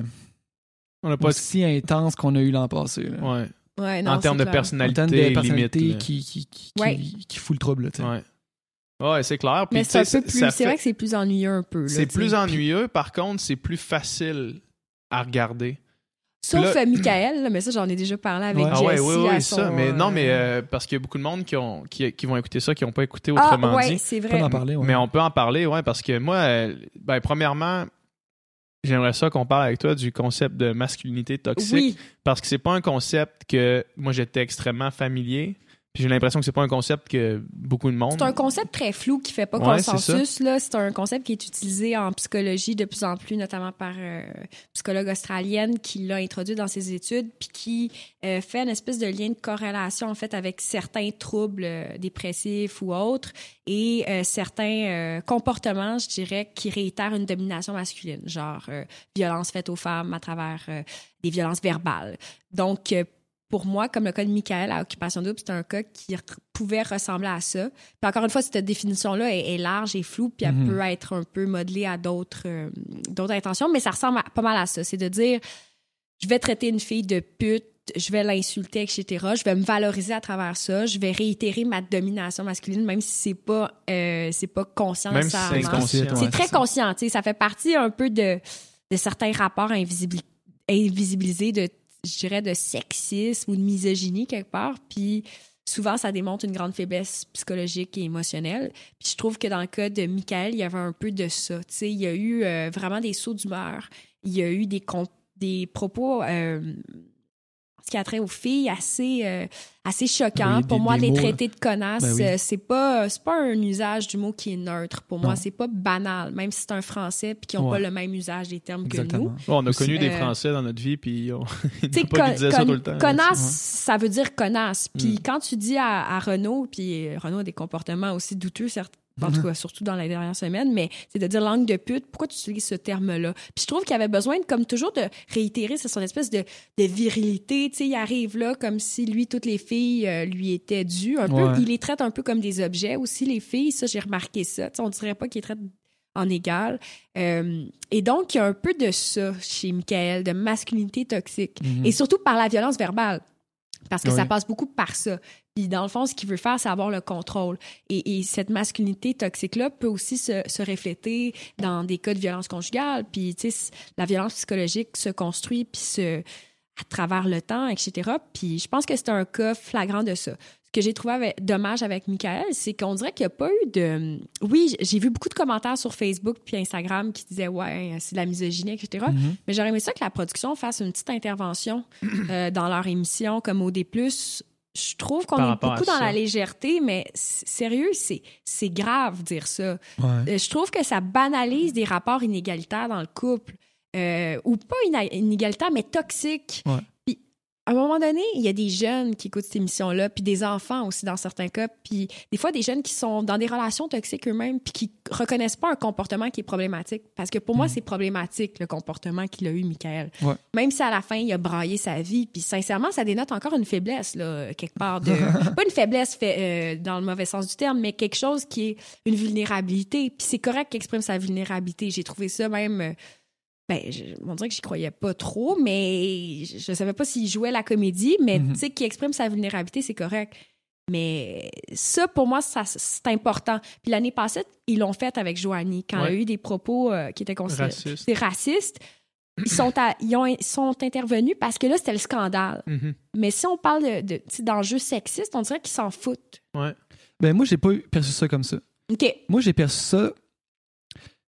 On n'a pas. aussi intenses qu'on a eu l'an passé. là. Ouais. Ouais, non, en termes de clair. En personnalité, termes de limite. personnalité là. qui, qui, qui, Ouais. qui, qui fout le trouble. là. Ouais. Ouais, c'est clair. Puis, Mais c'est fait- vrai que c'est plus ennuyeux un peu. là, C'est plus ennuyeux. Par contre, c'est plus facile à regarder. Sauf là- euh, Michael, là, mais ça, j'en ai déjà parlé avec Ouais. Jessie. Ah ouais, oui, oui, son, ça. Mais non, euh, mais euh, parce qu'il y a beaucoup de monde qui, ont, qui, qui vont écouter ça, qui n'ont pas écouté Ah, autrement ouais, dit. c'est vrai. d'en parler. ouais. Mais on peut en parler, ouais, parce que moi, euh, ben, premièrement, j'aimerais ça qu'on parle avec toi du concept de masculinité toxique. Oui, Parce que c'est pas un concept que moi j'étais extrêmement familier. Puis j'ai l'impression que c'est pas un concept que beaucoup de monde. c'est un concept très flou qui fait pas Ouais, consensus. là. C'est un concept qui est utilisé en psychologie de plus en plus, notamment par euh, une psychologue australienne qui l'a introduit dans ses études, puis qui euh, fait une espèce de lien de corrélation en fait avec certains troubles euh, dépressifs ou autres et euh, certains comportements, je dirais, qui réitèrent une domination masculine, genre violence faite aux femmes à travers des violences verbales. Donc pour moi, comme le cas de Michael à Occupation Double, c'est un cas qui pouvait ressembler à ça. Puis encore une fois, cette définition-là est, est large et floue, puis elle Mhm. peut être un peu modelée à d'autres euh, d'autres intentions, mais ça ressemble à- pas mal à ça. C'est de dire, je vais traiter une fille de pute, je vais l'insulter, etc. Je vais me valoriser à travers ça. Je vais réitérer ma domination masculine, même si c'est pas euh, c'est pas conscient Même si c'est inconscient. Très ça. conscient, tu sais, ça fait partie un peu de, de certains rapports invisibil- invisibilisés de, je dirais, de sexisme ou de misogynie quelque part. Puis souvent, ça démontre une grande faiblesse psychologique et émotionnelle. Puis je trouve que dans le cas de Michael, il y avait un peu de ça. Tu sais, il y a eu euh, vraiment des sauts d'humeur. Il y a eu des, des propos... euh, ce qui a trait aux filles, assez, euh, assez choquant. Oui, pour des- moi, des les mots, traiter de connasses, Ben oui. euh, c'est pas, c'est pas un usage du mot qui est neutre. Pour moi, Non. c'est pas banal, même si c'est un français puis qu'ils n'ont Ouais. pas le même usage des termes que nous. Bon, on a connu des euh, Français dans notre vie, puis on n'ont pas con- ça tout le temps. connasse, Ouais. ça veut dire connasse. Puis Mm. quand tu dis à, à Renaud, puis Renaud a des comportements aussi douteux cer- En tout cas, surtout dans les dernières semaines, mais c'est de dire langue de pute. Pourquoi tu utilises ce terme-là? Puis je trouve qu'il avait besoin, de, comme toujours, de réitérer c'est son espèce de, de virilité. Tu sais, il arrive là comme si lui, toutes les filles euh, lui étaient dues. Un Ouais. peu, il les traite un peu comme des objets aussi, les filles. Ça, j'ai remarqué ça. Tu sais, on dirait pas qu'il les traite en égal. Euh, et donc, il y a un peu de ça chez Michael, de masculinité toxique. Mhm. Et surtout par la violence verbale. Parce que Oui. ça passe beaucoup par ça. Puis dans le fond, ce qu'il veut faire, c'est avoir le contrôle. Et, et cette masculinité toxique-là peut aussi se, se refléter dans des cas de violence conjugale. Puis, tu sais, la violence psychologique se construit puis se, à travers le temps, etc. Puis je pense que c'est un cas flagrant de ça. Ce que j'ai trouvé avec- dommage avec Michael, c'est qu'on dirait qu'il n'y a pas eu de... Oui, j'ai vu beaucoup de commentaires sur Facebook puis Instagram qui disaient « Ouais, c'est de la misogynie, etc. Mhm. Mais j'aurais aimé ça que la production fasse une petite intervention euh, dans leur émission comme OD+. Je trouve qu'on est beaucoup dans la légèreté, mais sérieux, c'est c'est grave dire ça. Ouais. Euh, Je trouve que ça banalise des rapports inégalitaires dans le couple. Euh, ou pas inégalitaires, mais toxiques. Ouais. À un moment donné, il y a des jeunes qui écoutent cette émission-là, puis des enfants aussi dans certains cas, puis des fois des jeunes qui sont dans des relations toxiques eux-mêmes, puis qui reconnaissent pas un comportement qui est problématique. Parce que pour moi, Mhm. c'est problématique, le comportement qu'il a eu, Michael. Ouais. Même si à la fin, il a braillé sa vie, puis sincèrement, ça dénote encore une faiblesse, là, quelque part. De... pas une faiblesse fait, euh, dans le mauvais sens du terme, mais quelque chose qui est une vulnérabilité. Puis c'est correct qu'il exprime sa vulnérabilité. J'ai trouvé ça même. euh, ben, je, on dirait que j'y croyais pas trop, mais je, je savais pas s'il jouait la comédie, mais Mhm. tu sais, qu'il exprime sa vulnérabilité, c'est correct. Mais ça, pour moi, ça, c'est important. Puis l'année passée, ils l'ont fait avec Joanie, quand il y a eu des propos euh, qui étaient considérés Raciste. c'est raciste. Ils sont, à- ils ont, ils sont intervenus parce que là, c'était le scandale. Mhm. Mais si on parle de, de, d'enjeux sexistes, on dirait qu'ils s'en foutent. Ouais. Ben, moi, j'ai pas perçu ça comme ça. OK. Moi, j'ai perçu ça.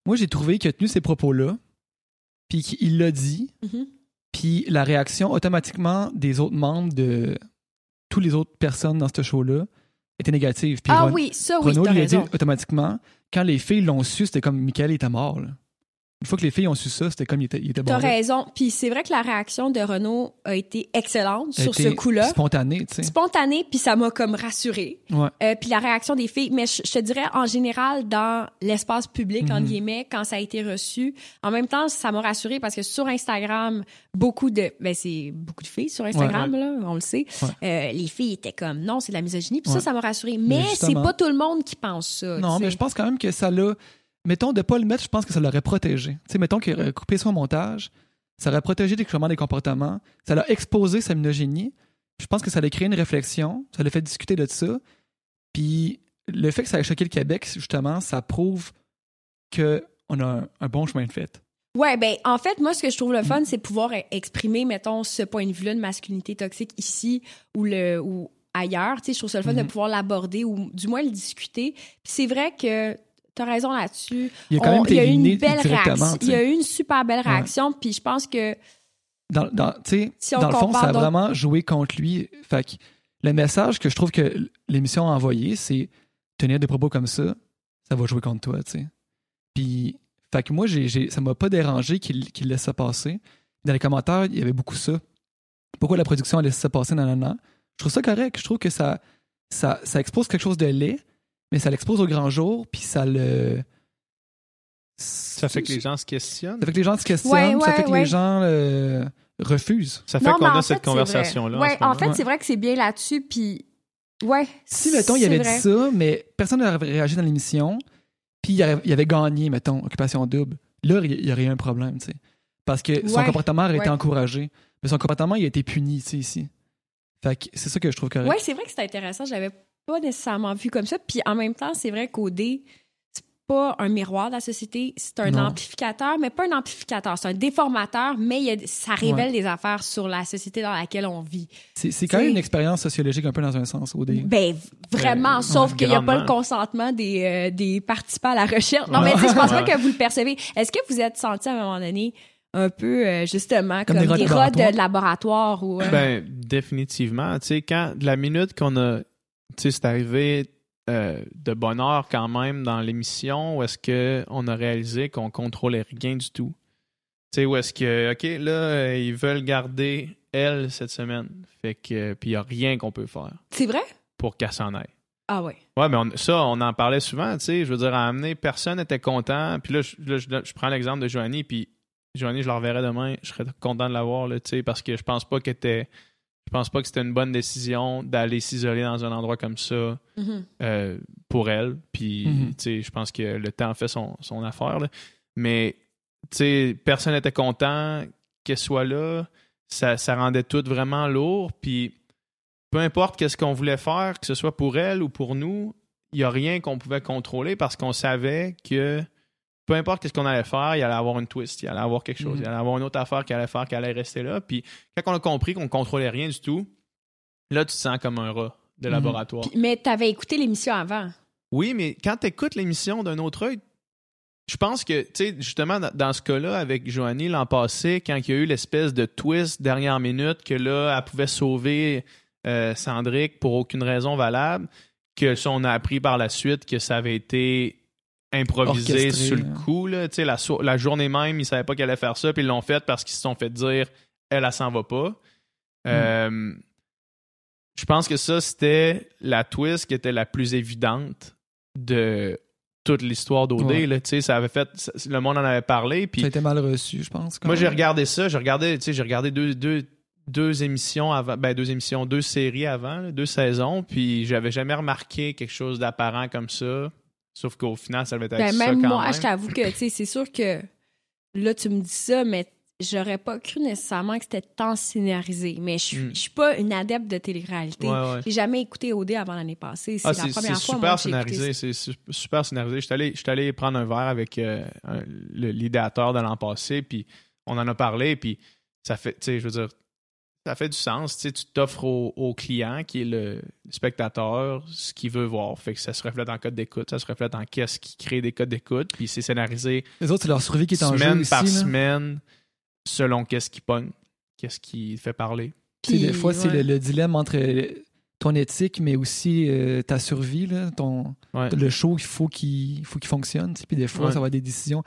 Moi, j'ai trouvé qu'il a tenu ces propos-là, puis qu'il l'a dit, Mhm. puis la réaction automatiquement des autres membres de toutes les autres personnes dans ce show-là était négative. Puis Ah oui, ça, oui, Renaud lui a dit automatiquement. Quand les filles l'ont su, c'était comme Michael était mort. là. Une fois que les filles ont su ça, c'était comme il était, il était T'as bon. raison. Puis c'est vrai que la réaction de Renaud a été excellente Elle sur ce coup-là. Spontané, tu sais. Spontané, puis ça m'a comme rassurée. Ouais. Euh, puis la réaction des filles, mais je, je te dirais en général dans l'espace public, entre Mhm. guillemets, quand ça a été reçu. En même temps, ça m'a rassurée parce que sur Instagram, beaucoup de, ben c'est beaucoup de filles sur Instagram là, on le sait. Euh, les filles étaient comme non, c'est de la misogynie. Puis ça, ça m'a rassurée. Mais Mais c'est pas tout le monde qui pense ça. Non, mais je pense quand même que ça l'a. Mettons, de pas le mettre, je pense que ça l'aurait protégé. Tu sais, mettons qu'il aurait coupé son montage, ça aurait protégé des des comportements, ça l'a exposé sa misogynie. Je pense que ça allait créer une réflexion, ça l'a fait discuter de ça. Puis le fait que ça ait choqué le Québec, justement, ça prouve qu'on a un, un bon chemin de fait. Ouais, ben en fait, moi, ce que je trouve le Mm. fun, c'est pouvoir e- exprimer, mettons, ce point de vue-là de masculinité toxique ici ou le ou ailleurs. Tu sais, je trouve ça le fun de Mhm. pouvoir l'aborder ou du moins le discuter. Puis c'est vrai que t'as raison là-dessus. Il a quand On- même il y a été eu une belle réaction. Il y a eu une super belle réaction. Puis je pense que dans, dans, Si on dans le fond, ça a vraiment joué contre lui. Fait que le message que je trouve que l'émission a envoyé, c'est tenir des propos comme ça, ça va jouer contre toi, tu sais. Puis, fait que moi, j'ai, j'ai- ça m'a pas dérangé qu'il, laisse ça passer. Dans les commentaires, il y avait beaucoup ça. Pourquoi la production a laissé ça passer, nanana. Je trouve ça correct. Je trouve que ça, ça, ça expose quelque chose de laid, mais ça l'expose au grand jour, puis ça le. Ça fait que les gens se questionnent? Ça fait que les gens se questionnent, Ouais, ça fait que ouais. les gens euh, refusent. Ça fait qu'on a fait, cette conversation-là. Ouais, ce en fait, Ouais. c'est vrai que c'est bien là-dessus. Puis ouais. Si, mettons, il avait vrai. dit ça, mais personne n'avait réagi dans l'émission, puis il avait, il avait gagné, mettons, Occupation Double, là, il y aurait eu un problème, tu sais. Parce que son Ouais, comportement aurait été encouragé. Mais son comportement, il a été puni, tu sais, ici. Fait que c'est ça que je trouve correct. Ouais, c'est vrai que c'est intéressant. Je l'avais pas nécessairement vu comme ça. Puis en même temps, c'est vrai qu'OD, c'est pas un miroir de la société, c'est un Non. amplificateur, mais pas un amplificateur, c'est un déformateur, mais il y a- ça révèle des affaires sur la société dans laquelle on vit. C'est c'est quand même une expérience sociologique un peu dans un sens, au dé. Ben, vraiment, Euh, sauf ouais, qu'il n'y a pas le consentement des, euh, des participants à la recherche. Non, mais tu sais, je pense pas que vous le percevez. Est-ce que vous êtes senti à un moment donné un peu, euh, justement, Comme comme, des rats de des rats de, laboratoire? de laboratoire ou... euh, Ben, définitivement. Tu sais, quand, de la minute qu'on a. Tu sais, c'est arrivé euh, de bonne heure quand même dans l'émission où est-ce qu'on a réalisé qu'on contrôlait rien du tout? Tu sais, où est-ce que, OK, là, euh, ils veulent garder elle cette semaine. Fait que. Puis il n'y a rien qu'on peut faire C'est vrai? pour qu'elle s'en aille. Ah ouais. Ouais, mais on- ça, on en parlait souvent, tu sais. Je veux dire, à amener, personne n'était content. Puis là, je, là, je, je prends l'exemple de Joanie, puis Joanie, je la reverrai demain. Je serais content de l'avoir, là, tu sais, parce que je pense pas que t'es- Je pense pas que c'était une bonne décision d'aller s'isoler dans un endroit comme ça Mhm. euh, pour elle. Puis, tu sais, je pense que le temps fait son, son affaire, là. Mais, tu sais, personne n'était content qu'elle soit là. Ça, ça rendait tout vraiment lourd. Puis, peu importe qu'est-ce qu'on voulait faire, que ce soit pour elle ou pour nous, il n'y a rien qu'on pouvait contrôler parce qu'on savait que peu importe qu'est-ce qu'on allait faire, il allait avoir une twist, il allait avoir quelque chose, Mhm. il allait avoir une autre affaire qui allait faire, qui allait rester là. Puis quand on a compris qu'on ne contrôlait rien du tout, là, tu te sens comme un rat de Mhm. laboratoire. Mais t'avais écouté l'émission avant. Oui, mais quand tu écoutes l'émission d'un autre œil, je pense que, tu sais, justement, dans, dans ce cas-là, avec Joanie l'an passé, quand il y a eu l'espèce de twist dernière minute que là, elle pouvait sauver euh, Sandrick pour aucune raison valable, que ça, on a appris par la suite que ça avait été improvisé Orchestré, sur le coup, là. La, so- la journée même, ils savaient pas qu'elle allait faire ça, puis ils l'ont fait parce qu'ils se sont fait dire, elle, elle s'en va pas. Euh, je pense que ça, c'était la twist qui était la plus évidente de toute l'histoire d'OD. Ouais. là. Tu sais, ça avait fait. ça- le monde en avait parlé. Puis Ça a été mal reçu, je pense. moi, j'ai regardé ça. J'ai regardé, regardé deux, deux, deux émissions avant. Ben, deux émissions, deux séries avant, là, deux saisons. Puis j'avais jamais remarqué quelque chose d'apparent comme ça. Sauf qu'au final, ça devait être Ben, ça même quand moi, même. je t'avoue que, tu sais, c'est sûr que là, tu me dis ça, mais j'aurais pas cru nécessairement que c'était tant scénarisé. Mais je suis- Mm. suis pas une adepte de télé-réalité. Ouais, ouais. J'ai jamais écouté OD avant l'année passée. C'est Ah, la première fois, super scénarisé. C'est su- super scénarisé. Je suis allé, prendre un verre avec euh, l'idéateur de l'an passé, puis on en a parlé, puis ça fait, tu sais, je veux dire, ça fait du sens. Tu t'offres au, au client, qui est le spectateur, ce qu'il veut voir. Fait que ça se reflète en code d'écoute, ça se reflète en qu'est-ce qui crée des codes d'écoute, puis c'est scénarisé Les autres, c'est leur survie qui est en jeu semaine par là. semaine, selon qu'est-ce qui pogne, qu'est-ce qui fait parler. Des fois, c'est le, le dilemme entre euh, ton éthique, mais aussi euh, ta survie, là, ton, Ouais. le show, il faut qu'il il faut qu'il fonctionne. tu sais, Puis des fois, Ouais. ça va être des décisions.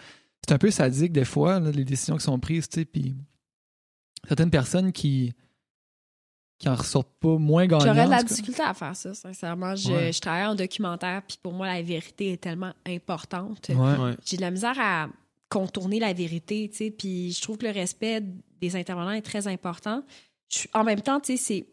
C'est un peu sadique, des fois, là, les décisions qui sont prises. tu sais, Puis certaines personnes qui qui en ressortent pas moins gagnantes. J'aurais de la difficulté à faire ça, sincèrement. Je, Ouais. je travaille en documentaire, puis pour moi, la vérité est tellement importante. Ouais. Ouais. J'ai de la misère à contourner la vérité, tu sais, puis je trouve que le respect des intervenants est très important. Je- en même temps, tu sais, c'est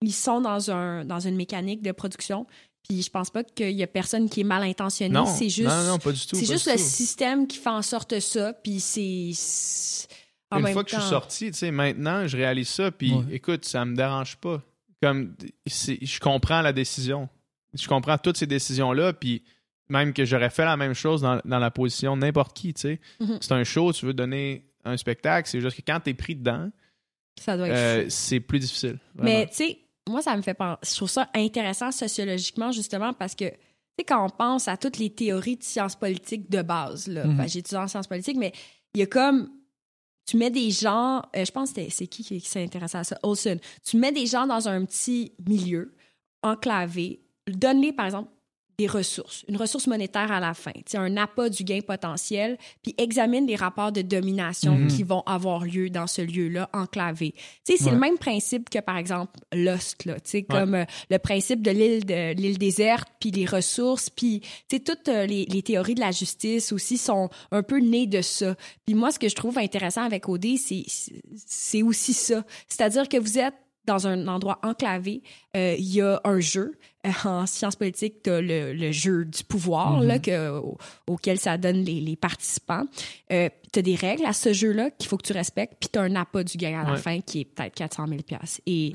ils sont dans un dans une mécanique de production, puis je pense pas qu'il y a personne qui est mal intentionné, Non, c'est juste non, non, pas du tout. c'est juste le tout. système qui fait en sorte ça, puis c'est c'est- en Une même fois que je suis sorti, tu sais, maintenant, je réalise ça, puis Ouais. écoute, ça me dérange pas. Comme, je comprends la décision. Je comprends toutes ces décisions-là, puis même que j'aurais fait la même chose dans, dans la position de n'importe qui, tu sais. Mhm. C'est un show, tu veux donner un spectacle, c'est juste que quand t'es pris dedans, ça doit être euh, c'est plus difficile. Mais tu sais, moi, ça me fait penser. Je trouve ça intéressant sociologiquement, justement, parce que, tu sais, quand on pense à toutes les théories de sciences politiques de base, là, Mhm. ben, j'ai étudié en sciences politiques, mais il y a comme. Tu mets des gens, euh, je pense que c'est qui qui, qui s'est intéressé à ça? Olson. Tu mets des gens dans un petit milieu, enclavé, donne-les, par exemple, des ressources, une ressource monétaire à la fin, un appât du gain potentiel, puis examine les rapports de domination Mhm. qui vont avoir lieu dans ce lieu-là enclavé. Tu sais, c'est Ouais. le même principe que, par exemple, Lost, là, tu sais, comme euh, le principe de l'île de l'île déserte, puis les ressources, puis, toutes euh, les, les théories de la justice aussi sont un peu nées de ça. Puis moi, ce que je trouve intéressant avec OD, c'est c'est aussi ça. C'est-à-dire que vous êtes dans un endroit enclavé, euh, il y a un jeu. Euh, En sciences politiques, tu as le, le jeu du pouvoir Mhm. là, que, au- auquel ça donne les, les participants. Euh, tu as des règles à ce jeu-là qu'il faut que tu respectes, puis tu as un appât du gain à la Ouais. fin qui est peut-être 400 000 Et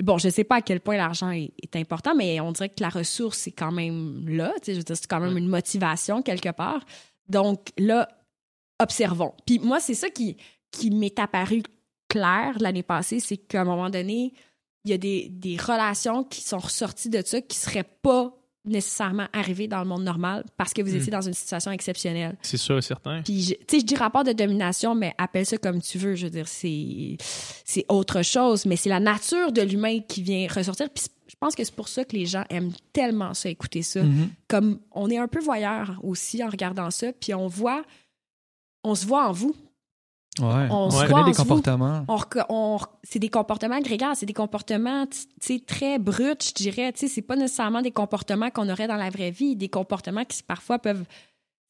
bon, je sais pas à quel point l'argent est, est important, mais on dirait que la ressource est quand même là. Tu sais, je veux dire, c'est quand même une motivation quelque part. Donc là, observons. Puis moi, c'est ça qui, qui m'est apparu clair l'année passée, c'est qu'à un moment donné, il y a des, des relations qui sont ressorties de ça qui seraient pas nécessairement arrivées dans le monde normal parce que vous Mm. étiez dans une situation exceptionnelle. C'est sûr et certain. Puis, je- tu sais, je dis rapport de domination, mais appelle ça comme tu veux. Je veux dire, c'est, autre chose, mais c'est la nature de l'humain qui vient ressortir. Puis, je pense que c'est pour ça que les gens aiment tellement ça, écouter ça. Mhm. Comme on est un peu voyeur aussi en regardant ça, puis on voit, on se voit en vous. Ouais. On On, se connaît des comportements. c'est des comportements grégaires, c'est des comportements très bruts, je dirais. C'est pas nécessairement des comportements qu'on aurait dans la vraie vie, des comportements qui parfois peuvent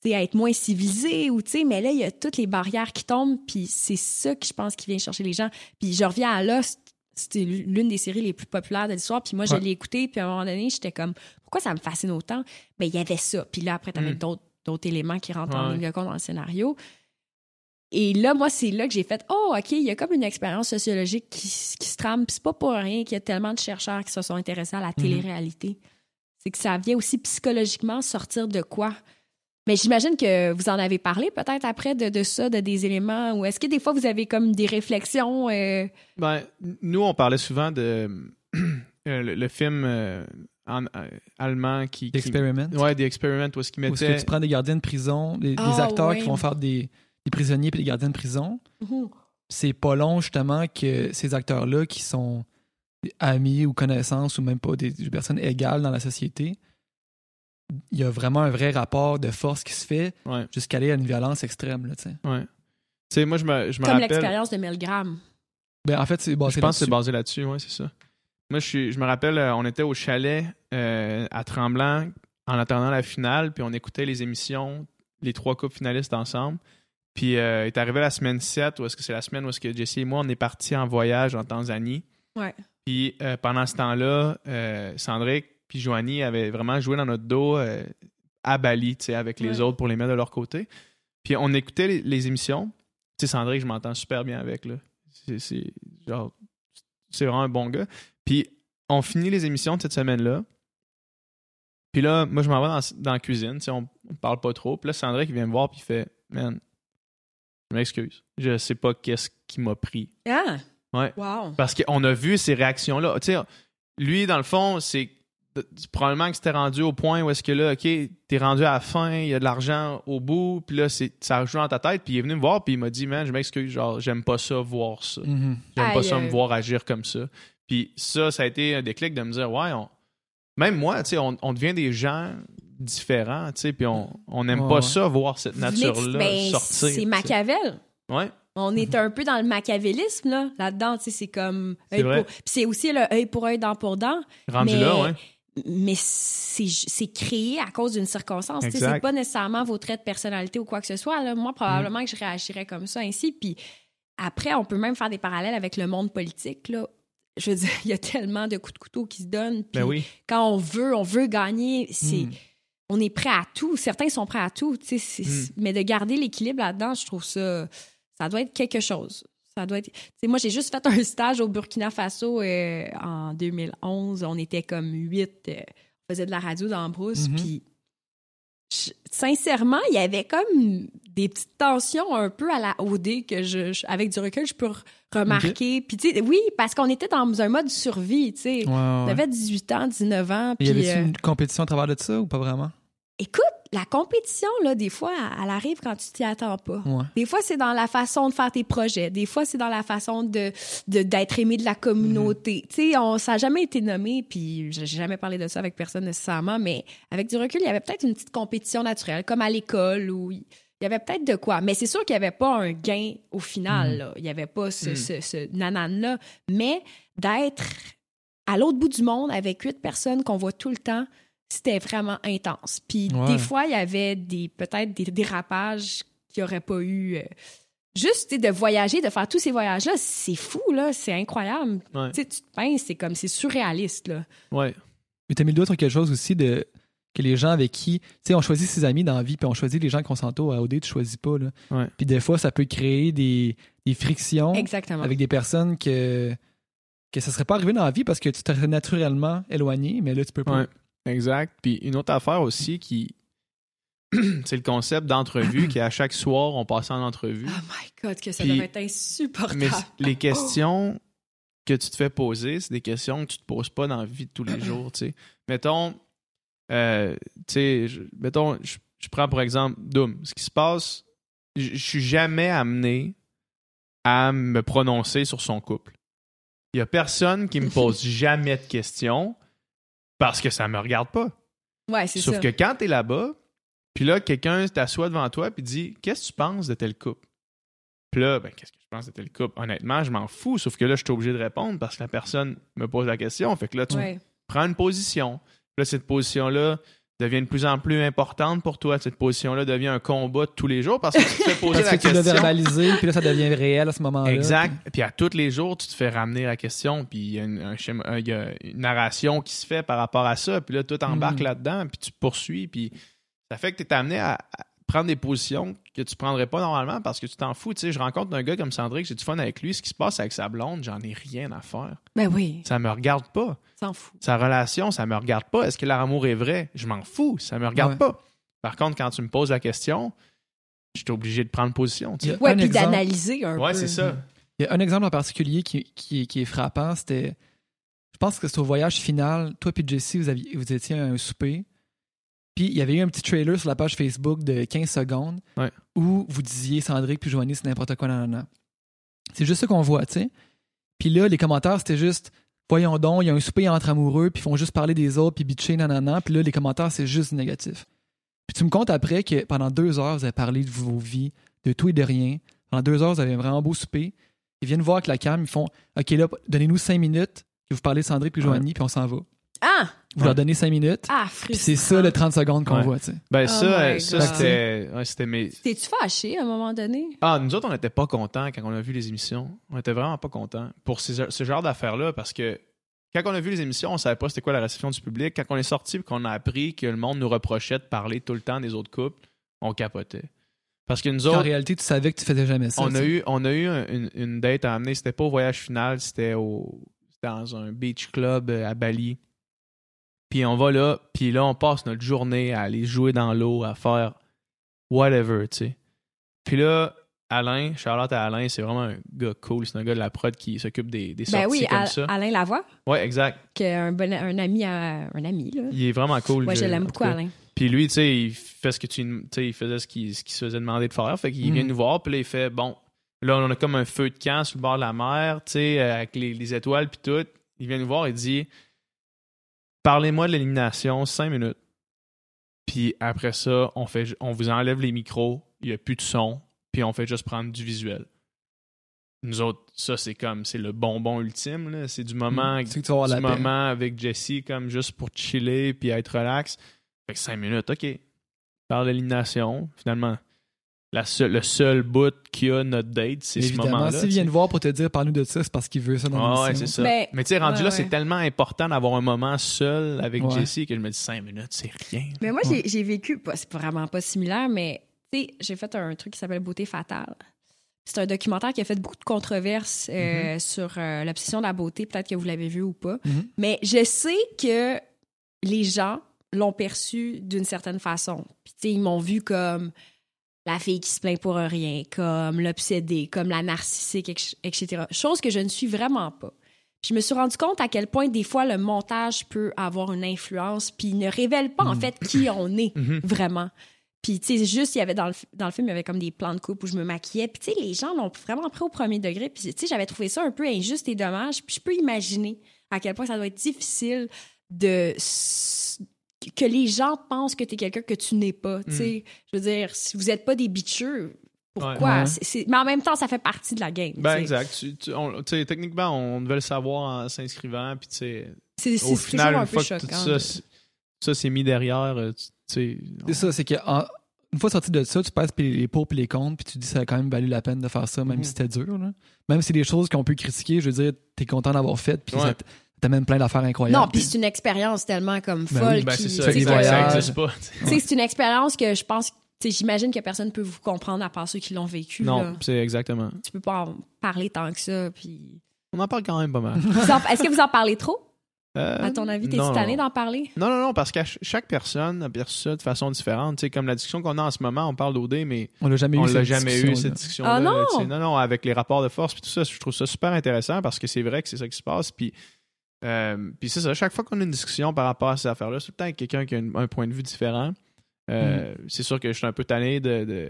être moins civilisés ou mais là il y a toutes les barrières qui tombent, puis c'est ça que je pense qui vient chercher les gens. Puis je reviens à Lost, c'était l'une des séries les plus populaires de l'histoire, puis moi je l'ai écouté, puis à un moment donné j'étais comme pourquoi ça me fascine autant? Ben il y avait ça, puis là après t'avais Mm. d'autres d'autres éléments qui rentrent en ligne de compte dans le scénario. Et là, moi, c'est là que j'ai fait Oh, OK, il y a comme une expérience sociologique qui, qui se trame. Puis c'est pas pour rien qu'il y a tellement de chercheurs qui se sont intéressés à la télé-réalité. C'est que ça vient aussi psychologiquement sortir de quoi? Mais j'imagine que vous en avez parlé peut-être après de, de ça, de des éléments. Ou est-ce que des fois vous avez comme des réflexions? euh, Ben, nous, on parlait souvent de euh, le, le film euh, en- euh, allemand qui. qui D'experiment. ouais, des Experiment, où est-ce qu'ils Où est-ce que tu prends des gardiens de prison, des, des Ah, acteurs ouais. qui vont faire des, des prisonniers puis des gardiens de prison. mhm. C'est pas long, justement, que ces acteurs-là, qui sont amis ou connaissances ou même pas des, des personnes égales dans la société, il y a vraiment un vrai rapport de force qui se fait Ouais, jusqu'à aller à une violence extrême. Là, ouais. Moi, je me, je me Comme rappelle. l'expérience de Melgram. ben, en fait, c'est basé Je pense que c'est basé là-dessus, oui, c'est ça. Moi, je, suis, je me rappelle, euh, on était au chalet euh, à Tremblant en attendant la finale, puis on écoutait les émissions, les trois coupes finalistes ensemble. Puis euh, est arrivé la semaine 7, où est-ce que c'est la semaine où est-ce que Jesse et moi, on est partis en voyage en Tanzanie. Ouais. Puis euh, pendant ce temps-là, euh, Sandrick puis Joanie avaient vraiment joué dans notre dos euh, à Bali, tu sais, avec les Ouais. autres pour les mettre de leur côté. Puis on écoutait les, les émissions. Tu sais, Sandrick, je m'entends super bien avec, là. C'est- C'est genre, c'est vraiment un bon gars. Puis on finit les émissions de cette semaine-là. Puis là, moi, je m'en vais dans, dans la cuisine, tu sais, on, on parle pas trop. Puis là, Sandrick, il vient me voir, puis il fait Man, je m'excuse. Je sais pas qu'est-ce qui m'a pris. Ah! Ouais. Wow! Parce qu'on a vu ces réactions-là. Tu sais, lui, dans le fond, c'est probablement que c'était rendu au point où est-ce que là, OK, t'es rendu à la fin, il y a de l'argent au bout, puis là, c'est- ça joue dans ta tête, puis il est venu me voir, puis il m'a dit, man, je m'excuse, genre, j'aime pas ça, voir ça. Mhm. J'aime pas ça, me voir agir comme ça. Puis ça, ça a été un déclic de me dire, ouais, on- même moi, tu sais, on, on devient des gens différents, tu sais, puis on on n'aime Ouais, pas ouais. ça, voir cette nature-là ben, sortir. C'est. Machiavel. Ouais, On est un peu dans le machiavélisme, là, là-dedans, tu sais, c'est comme... C'est pour- c'est aussi le œil pour œil, dent pour dent, rendu Mais- là, ouais. mais c'est c'est créé à cause d'une circonstance. tu sais, Exact. C'est pas nécessairement vos traits de personnalité ou quoi que ce soit. Là. Moi, Mm. probablement que je réagirais comme ça ainsi. Puis après, on peut même faire des parallèles avec le monde politique, là. Je veux dire, il y a tellement de coups de couteau qui se donnent. Puis Ben oui. quand on veut, on veut gagner, c'est... Mm. On est prêt à tout. Certains sont prêts à tout. tu sais, c'est- Mm. Mais de garder l'équilibre là-dedans, je trouve ça... Ça doit être quelque chose. Ça doit être... tu sais, moi, j'ai juste fait un stage au Burkina Faso euh, en 2011. On était comme huit. euh, on faisait de la radio dans la brousse. Mhm. Puis, je- sincèrement, il y avait comme des petites tensions un peu à la OD que, je, je- avec du recul, je peux re- remarquer. Puis, tu sais, oui, parce qu'on était dans un mode survie, tu sais. Ouais, ouais. J'avais 18 ans, 19 ans. Il y avait euh, une compétition à travers de ça ou pas vraiment? Écoute, la compétition, là, des fois, elle- arrive quand tu t'y attends pas. Ouais. Des fois, c'est dans la façon de faire tes projets. Des fois, c'est dans la façon de d'être aimé de la communauté. Tu sais, on ça n'a jamais été nommé, puis j'ai jamais parlé de ça avec personne nécessairement, mais avec du recul, il y avait peut-être une petite compétition naturelle, comme à l'école, où il y avait peut-être de quoi. Mais c'est sûr qu'il n'y avait pas un gain au final. là. Il n'y avait pas ce, Mhm. ce, ce nanan-là. Mais d'être à l'autre bout du monde avec huit personnes qu'on voit tout le temps, c'était vraiment intense. Puis Ouais. des fois, il y avait des peut-être des dérapages qu'il n'y aurait pas eu. euh, Juste de voyager, de faire tous ces voyages-là, c'est fou, là, c'est incroyable. Ouais. Tu sais, tu te penses, c'est comme, c'est surréaliste, là. Ouais. Mais t'as mis le doigt sur quelque chose aussi de que les gens avec qui, tu sais, on choisit ses amis dans la vie, puis on choisit les gens qu'on s'entoure. À OD, tu choisis pas, là. Ouais. Puis des fois, ça peut créer des, des frictions Exactement. avec des personnes que que ça serait pas arrivé dans la vie parce que tu t'aurais naturellement éloigné, mais là, tu peux pas. Ouais, exact. Puis une autre affaire aussi qui. c'est le concept d'entrevue qui, à chaque soir, on passe en entrevue. Oh my God, que ça Puis- devait être insupportable. Mais les questions que tu te fais poser, c'est des questions que tu te poses pas dans la vie de tous les jours. Mettons, euh, je- mettons, je, je prends pour exemple Doom. Ce qui se passe, je je suis jamais amené à me prononcer sur son couple. Il y a personne qui me pose jamais de questions parce que ça me regarde pas. Ouais, c'est Sauf ça. que quand t'es là-bas, puis là, quelqu'un t'assoit devant toi puis dit Qu'est-ce que tu penses de tel couple? Puis là, ben, qu'est-ce que je pense que c'était le couple? Honnêtement, je m'en fous, sauf que là, je suis obligé de répondre parce que la personne me pose la question. Fait que là, tu Ouais. prends une position. Là, cette position-là devient de plus en plus importante pour toi. Cette position-là devient un combat de tous les jours parce que tu te fais poser Parce la que tu l'as question. verbalisé, puis là, ça devient réel à ce moment-là. Exact. puis- Puis à tous les jours, tu te fais ramener la question, puis il y, a une, un schéma- un- il y a une narration qui se fait par rapport à ça, puis là, tout embarque Mhm. là-dedans, puis tu poursuis, puis ça fait que tu es amené à prendre des positions que tu prendrais pas normalement parce que tu t'en fous. Tu sais, je rencontre un gars comme Sandrick, j'ai du fun avec lui, ce qui se passe avec sa blonde, j'en ai rien à faire. Ben oui, Ça me regarde pas. s'en fout. Sa relation, ça me regarde pas. Est-ce que l'amour est vrai? Je m'en fous, ça me regarde Ouais. pas. Par contre, quand tu me poses la question, je suis obligé de prendre position. tu sais. Ouais, puis exemple. d'analyser un Ouais, peu. c'est ça. Il y a un exemple en particulier qui, qui, qui est frappant, c'était. Je pense que c'était au voyage final. Toi et Jesse, vous, aviez, vous étiez à un souper. Puis il y avait eu un petit trailer sur la page Facebook de 15 secondes Ouais. où vous disiez Sandrick puis Joanie, c'est n'importe quoi, nanana. C'est juste ça qu'on voit, tu sais. Puis là, les commentaires, c'était juste Voyons donc, il y a un souper entre amoureux, puis ils font juste parler des autres, puis bitcher, nanana. Puis là, les commentaires, c'est juste négatif. Puis tu me comptes après que pendant deux heures, vous avez parlé de vos vies, de tout et de rien. Pendant deux heures, vous avez un vraiment beau souper. Ils viennent voir avec la cam, ils font OK, là, donnez-nous cinq minutes, que vous parlez de Sandrine puis Joanie, puis on s'en va. Ah! Vous leur donnez cinq minutes, Ah, puis c'est ça le 30 secondes qu'on Ouais. voit, tu sais. Ben, Oh ça, my ça God. c'était ouais, c'était mes. T'es-tu fâché à un moment donné? Ah, nous autres, on n'était pas contents quand on a vu les émissions. On était vraiment pas contents pour ces- ce genre d'affaires-là parce que quand on a vu les émissions, on savait pas c'était quoi la réception du public. Quand on est sorti et qu'on a appris que le monde nous reprochait de parler tout le temps des autres couples, on capotait. Parce que nous Puis En autres, réalité, tu savais que tu faisais jamais ça. on tu a sais. eu, on a eu un- une, une date à amener. C'était pas au voyage final, c'était au c'était dans un beach club euh, à Bali. Puis on va là, puis là, on passe notre journée à aller jouer dans l'eau, à faire whatever, tu sais. Puis là, Alain, Charlotte à Alain, c'est vraiment un gars cool. C'est un gars de la prod qui s'occupe des, des sorties Ben oui, comme Al- ça. Alain Lavoie, Ouais, exact. qui est un, bon, un ami à, un ami, là. Il est vraiment cool. Moi, je l'aime beaucoup. Alain. Puis lui, tu sais, il fait ce que tu, il faisait ce qu'il se faisait demander de faire. Fait qu'il Mhm. vient nous voir, puis là, il fait bon. Là, on a comme un feu de camp sur le bord de la mer, tu sais, avec les, les étoiles puis tout. Il vient nous voir et dit Parlez-moi de l'élimination, cinq minutes. Puis après ça, on fait, on vous enlève les micros, il n'y a plus de son, puis on fait juste prendre du visuel. Nous autres, ça, c'est comme, c'est le bonbon ultime. C'est du moment, avoir du moment avec Jesse, comme juste pour chiller puis être relax. Fait que cinq minutes, OK. Par l'élimination, finalement, la seule- le seul bout qu'il y a notre date, c'est ce Évidemment, moment-là. s'il vient te voir pour te dire parle-nous de ça, c'est parce qu'il veut ça dans Ah ouais, c'est ça. Ben, mais tu sais, rendu ouais, là, ouais. c'est tellement important d'avoir un moment seul avec Ouais. Jesse que je me dis cinq minutes, c'est rien. Mais moi, Ouais. j'ai- j'ai vécu, pas- c'est vraiment pas similaire, mais tu sais, j'ai fait un truc qui s'appelle Beauté fatale. C'est un documentaire qui a fait beaucoup de controverses euh, Mm-hmm. sur euh, l'obsession de la beauté. Peut-être que vous l'avez vu ou pas. Mhm. Mais je sais que les gens l'ont perçu d'une certaine façon. Puis, tu sais, ils m'ont vu comme la fille qui se plaint pour un rien, comme l'obsédée, comme la narcissique, etc. Chose que je ne suis vraiment pas. Puis je me suis rendu compte à quel point des fois le montage peut avoir une influence, puis il ne révèle pas en Mm. fait qui on est Mhm. vraiment. Puis tu sais juste il y avait dans le, dans le film il y avait comme des plans de coupe où je me maquillais. Puis tu sais les gens l'ont vraiment pris au premier degré. Puis tu sais j'avais trouvé ça un peu injuste et dommage. Puis je peux imaginer à quel point ça doit être difficile de que les gens pensent que tu es quelqu'un que tu n'es pas. Tu sais, je veux dire, si vous n'êtes pas des bitcheux, pourquoi? Ouais. C'est- c'est- Mais en même temps, ça fait partie de la game. Ben, exact. Tu, tu- on- tu sais, techniquement, on devait le savoir en s'inscrivant, puis tu sais, C'est c'est au final, un une fois que choquant. ça, c'est- ça c'est mis derrière, euh, tu. C'est ça, c'est que en- une fois sorti de ça, tu passes les les pour et les contre, puis tu dis ça a quand même valu la peine de faire ça, même Mhm. si c'était dur. là. Même si c'est des choses qu'on peut critiquer, je veux dire, t'es content d'avoir fait, puis Ouais. ça t- t'amène plein d'affaires incroyables. Non, puis c'est une expérience tellement comme Ben folle. oui, Ben, qui- c'est ça, ça existe pas. c'est une expérience que je pense, tu sais, j'imagine que personne ne peut vous comprendre à part ceux qui l'ont vécu. Non, là. c'est exactement. Tu peux pas en parler tant que ça. Puis... On en parle quand même pas mal. Est-ce que vous en parlez trop, Euh, à ton avis? T'es tanné d'en parler? Non, non, non, parce que ch- chaque personne a perçu ça de façon différente. Tu sais, comme la discussion qu'on a en ce moment, on parle d'OD, mais On l'a jamais on eu. l'a cette jamais eu, discussion-là. cette discussion-là. Ah non? là, non, non, avec les rapports de force puis tout ça, je trouve ça super intéressant parce que c'est vrai que c'est ça qui se passe. Puis, euh, puis c'est ça, chaque fois qu'on a une discussion par rapport à ces affaires-là, c'est tout le temps avec quelqu'un qui a une- un point de vue différent. Euh, Mm. C'est sûr que je suis un peu tanné de, de,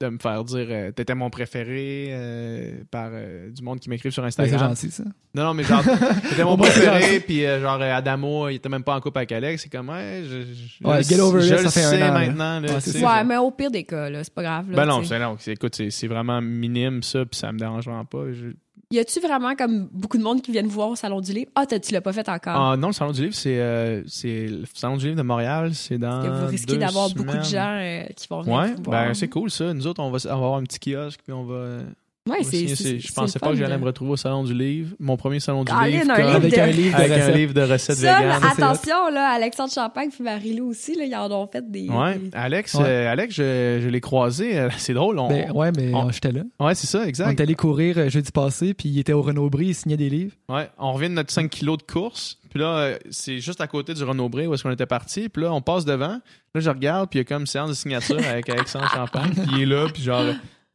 de me faire dire euh, t'étais mon préféré euh, par euh, du monde qui m'écrive sur C'est Instagram. gentil, ça. non, non, mais genre, t'étais mon c'est préféré, puis euh, genre, Adamo, il était même pas en couple avec Alex. C'est comme, ouais, je, je, Ouais, je- get over je it, le ça fait un sais an, maintenant. Là, Ouais, tu c'est sais, ça. Ouais, genre. mais au pire des cas, là, c'est pas grave. Là, Ben non, c'est non, c'est- écoute, c'est c'est vraiment minime ça, puis ça me dérange vraiment pas. Je- Y a-tu vraiment comme beaucoup de monde qui viennent voir au Salon du Livre? Ah, tu l'as pas fait encore. Ah non, le Salon du Livre, c'est euh, c'est le Salon du Livre de Montréal, c'est dans. Vous risquez d'avoir beaucoup de gens euh, qui vont venir Ouais, vous voir. ben c'est cool ça. Nous autres, on va, on va avoir un petit kiosque, puis on va. Ouais, on c'est, Je pensais pas que j'allais de- me retrouver au Salon du Livre, mon premier Salon du Livre. un comme- livre Avec de- un livre de avec un recettes. livre de recettes Ça, c'est attention, là, Alexandre Champagne puis Marie-Lou aussi, là, ils en ont fait des... Ouais, Alex, Ouais. euh, Alex, je, je l'ai croisé. euh, C'est drôle. On... Ben, ouais, mais on- j'étais là. Ouais, c'est ça, On exact. est allé courir euh, jeudi passé, puis il était au Renaud-Brie, il signait des livres. Ouais, on revient de notre 5 kilos de course. Puis là, c'est juste à côté du Renaud-Bré où est-ce qu'on était parti. Puis là, on passe devant. Là, je regarde, puis il y a comme séance de signature avec Alexandre Champagne. Puis il est là, puis genre,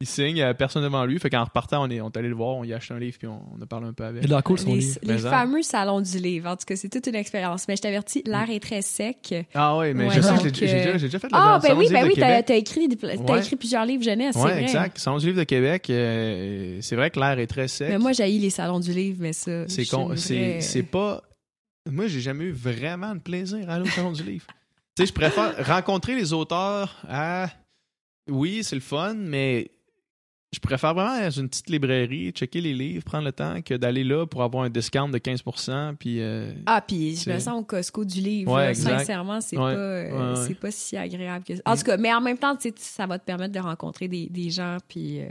il signe, il a personne devant lui. Fait qu'en repartant, on est, on est allé le voir, on y a acheté un livre, puis on, on a parlé un peu avec. Il a cool, son les, livre. les fameux salons du livre. En tout cas, c'est toute une expérience. Mais je t'avertis, l'air est très sec. Ah ouais, mais Ouais, je sais que j'ai euh, déjà, j'ai déjà fait le Ah, ben oui, ben oui, t'as, écrit, Ouais. écrit plusieurs livres jeunesse, vrai. exact. Salon du Livre de Québec, euh, c'est vrai que l'air est très sec. Mais moi, j'ai les salons du livre, mais ça... C'est con, c'est vraie- c'est pas. Moi, j'ai jamais eu vraiment de plaisir à aller au salon du livre. Tu sais, je préfère rencontrer les auteurs à. Oui, c'est le fun, mais je préfère vraiment aller dans une petite librairie, checker les livres, prendre le temps que d'aller là pour avoir un discount de 15%. Puis. euh, Ah, puis je me sens au Costco du livre. Ouais. Sincèrement, c'est Ouais, pas, euh, ouais, pas si agréable que ça. En tout cas, mais en même temps, ça va te permettre de rencontrer des, des gens. Puis euh,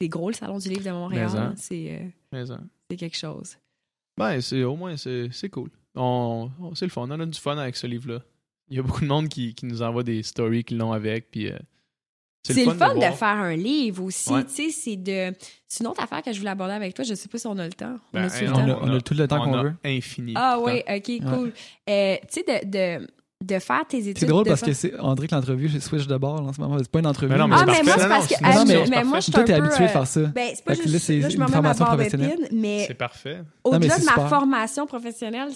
c'est gros, le Salon du livre de Montréal. Hein. C'est euh, hein. c'est quelque chose. Ben, c'est au moins, c'est c'est cool. On, on- c'est le fun. On a du fun avec ce livre-là. Il y a beaucoup de monde qui, qui nous envoie des stories qu'ils l'ont avec. Puis. Euh, C'est le fun de, voir. faire un livre aussi. Ouais. Tu sais, c'est de. C'est une autre affaire que je voulais aborder avec toi. Je sais pas si on a le temps. On Ben, a-tu le non, temps? On a- on a tout le temps on qu'on a veut. Infini. Ah de oui, ok, cool. Euh, tu sais, de, de, de faire tes études. C'est drôle de parce faire- que c'est André que l'entrevue, je switch de bord là, en ce moment. C'est pas une entrevue. Mais non, mais Ah, c'est mais moi, c'est Non, parce non, que. ah, non, mais, mais- mais moi, je suis Toi, un peu, habitué euh, de faire ça. Ben, c'est pas là, juste. c'est Là, je une me remets ma barre mais C'est parfait. au-delà mais de ma super. formation professionnelle,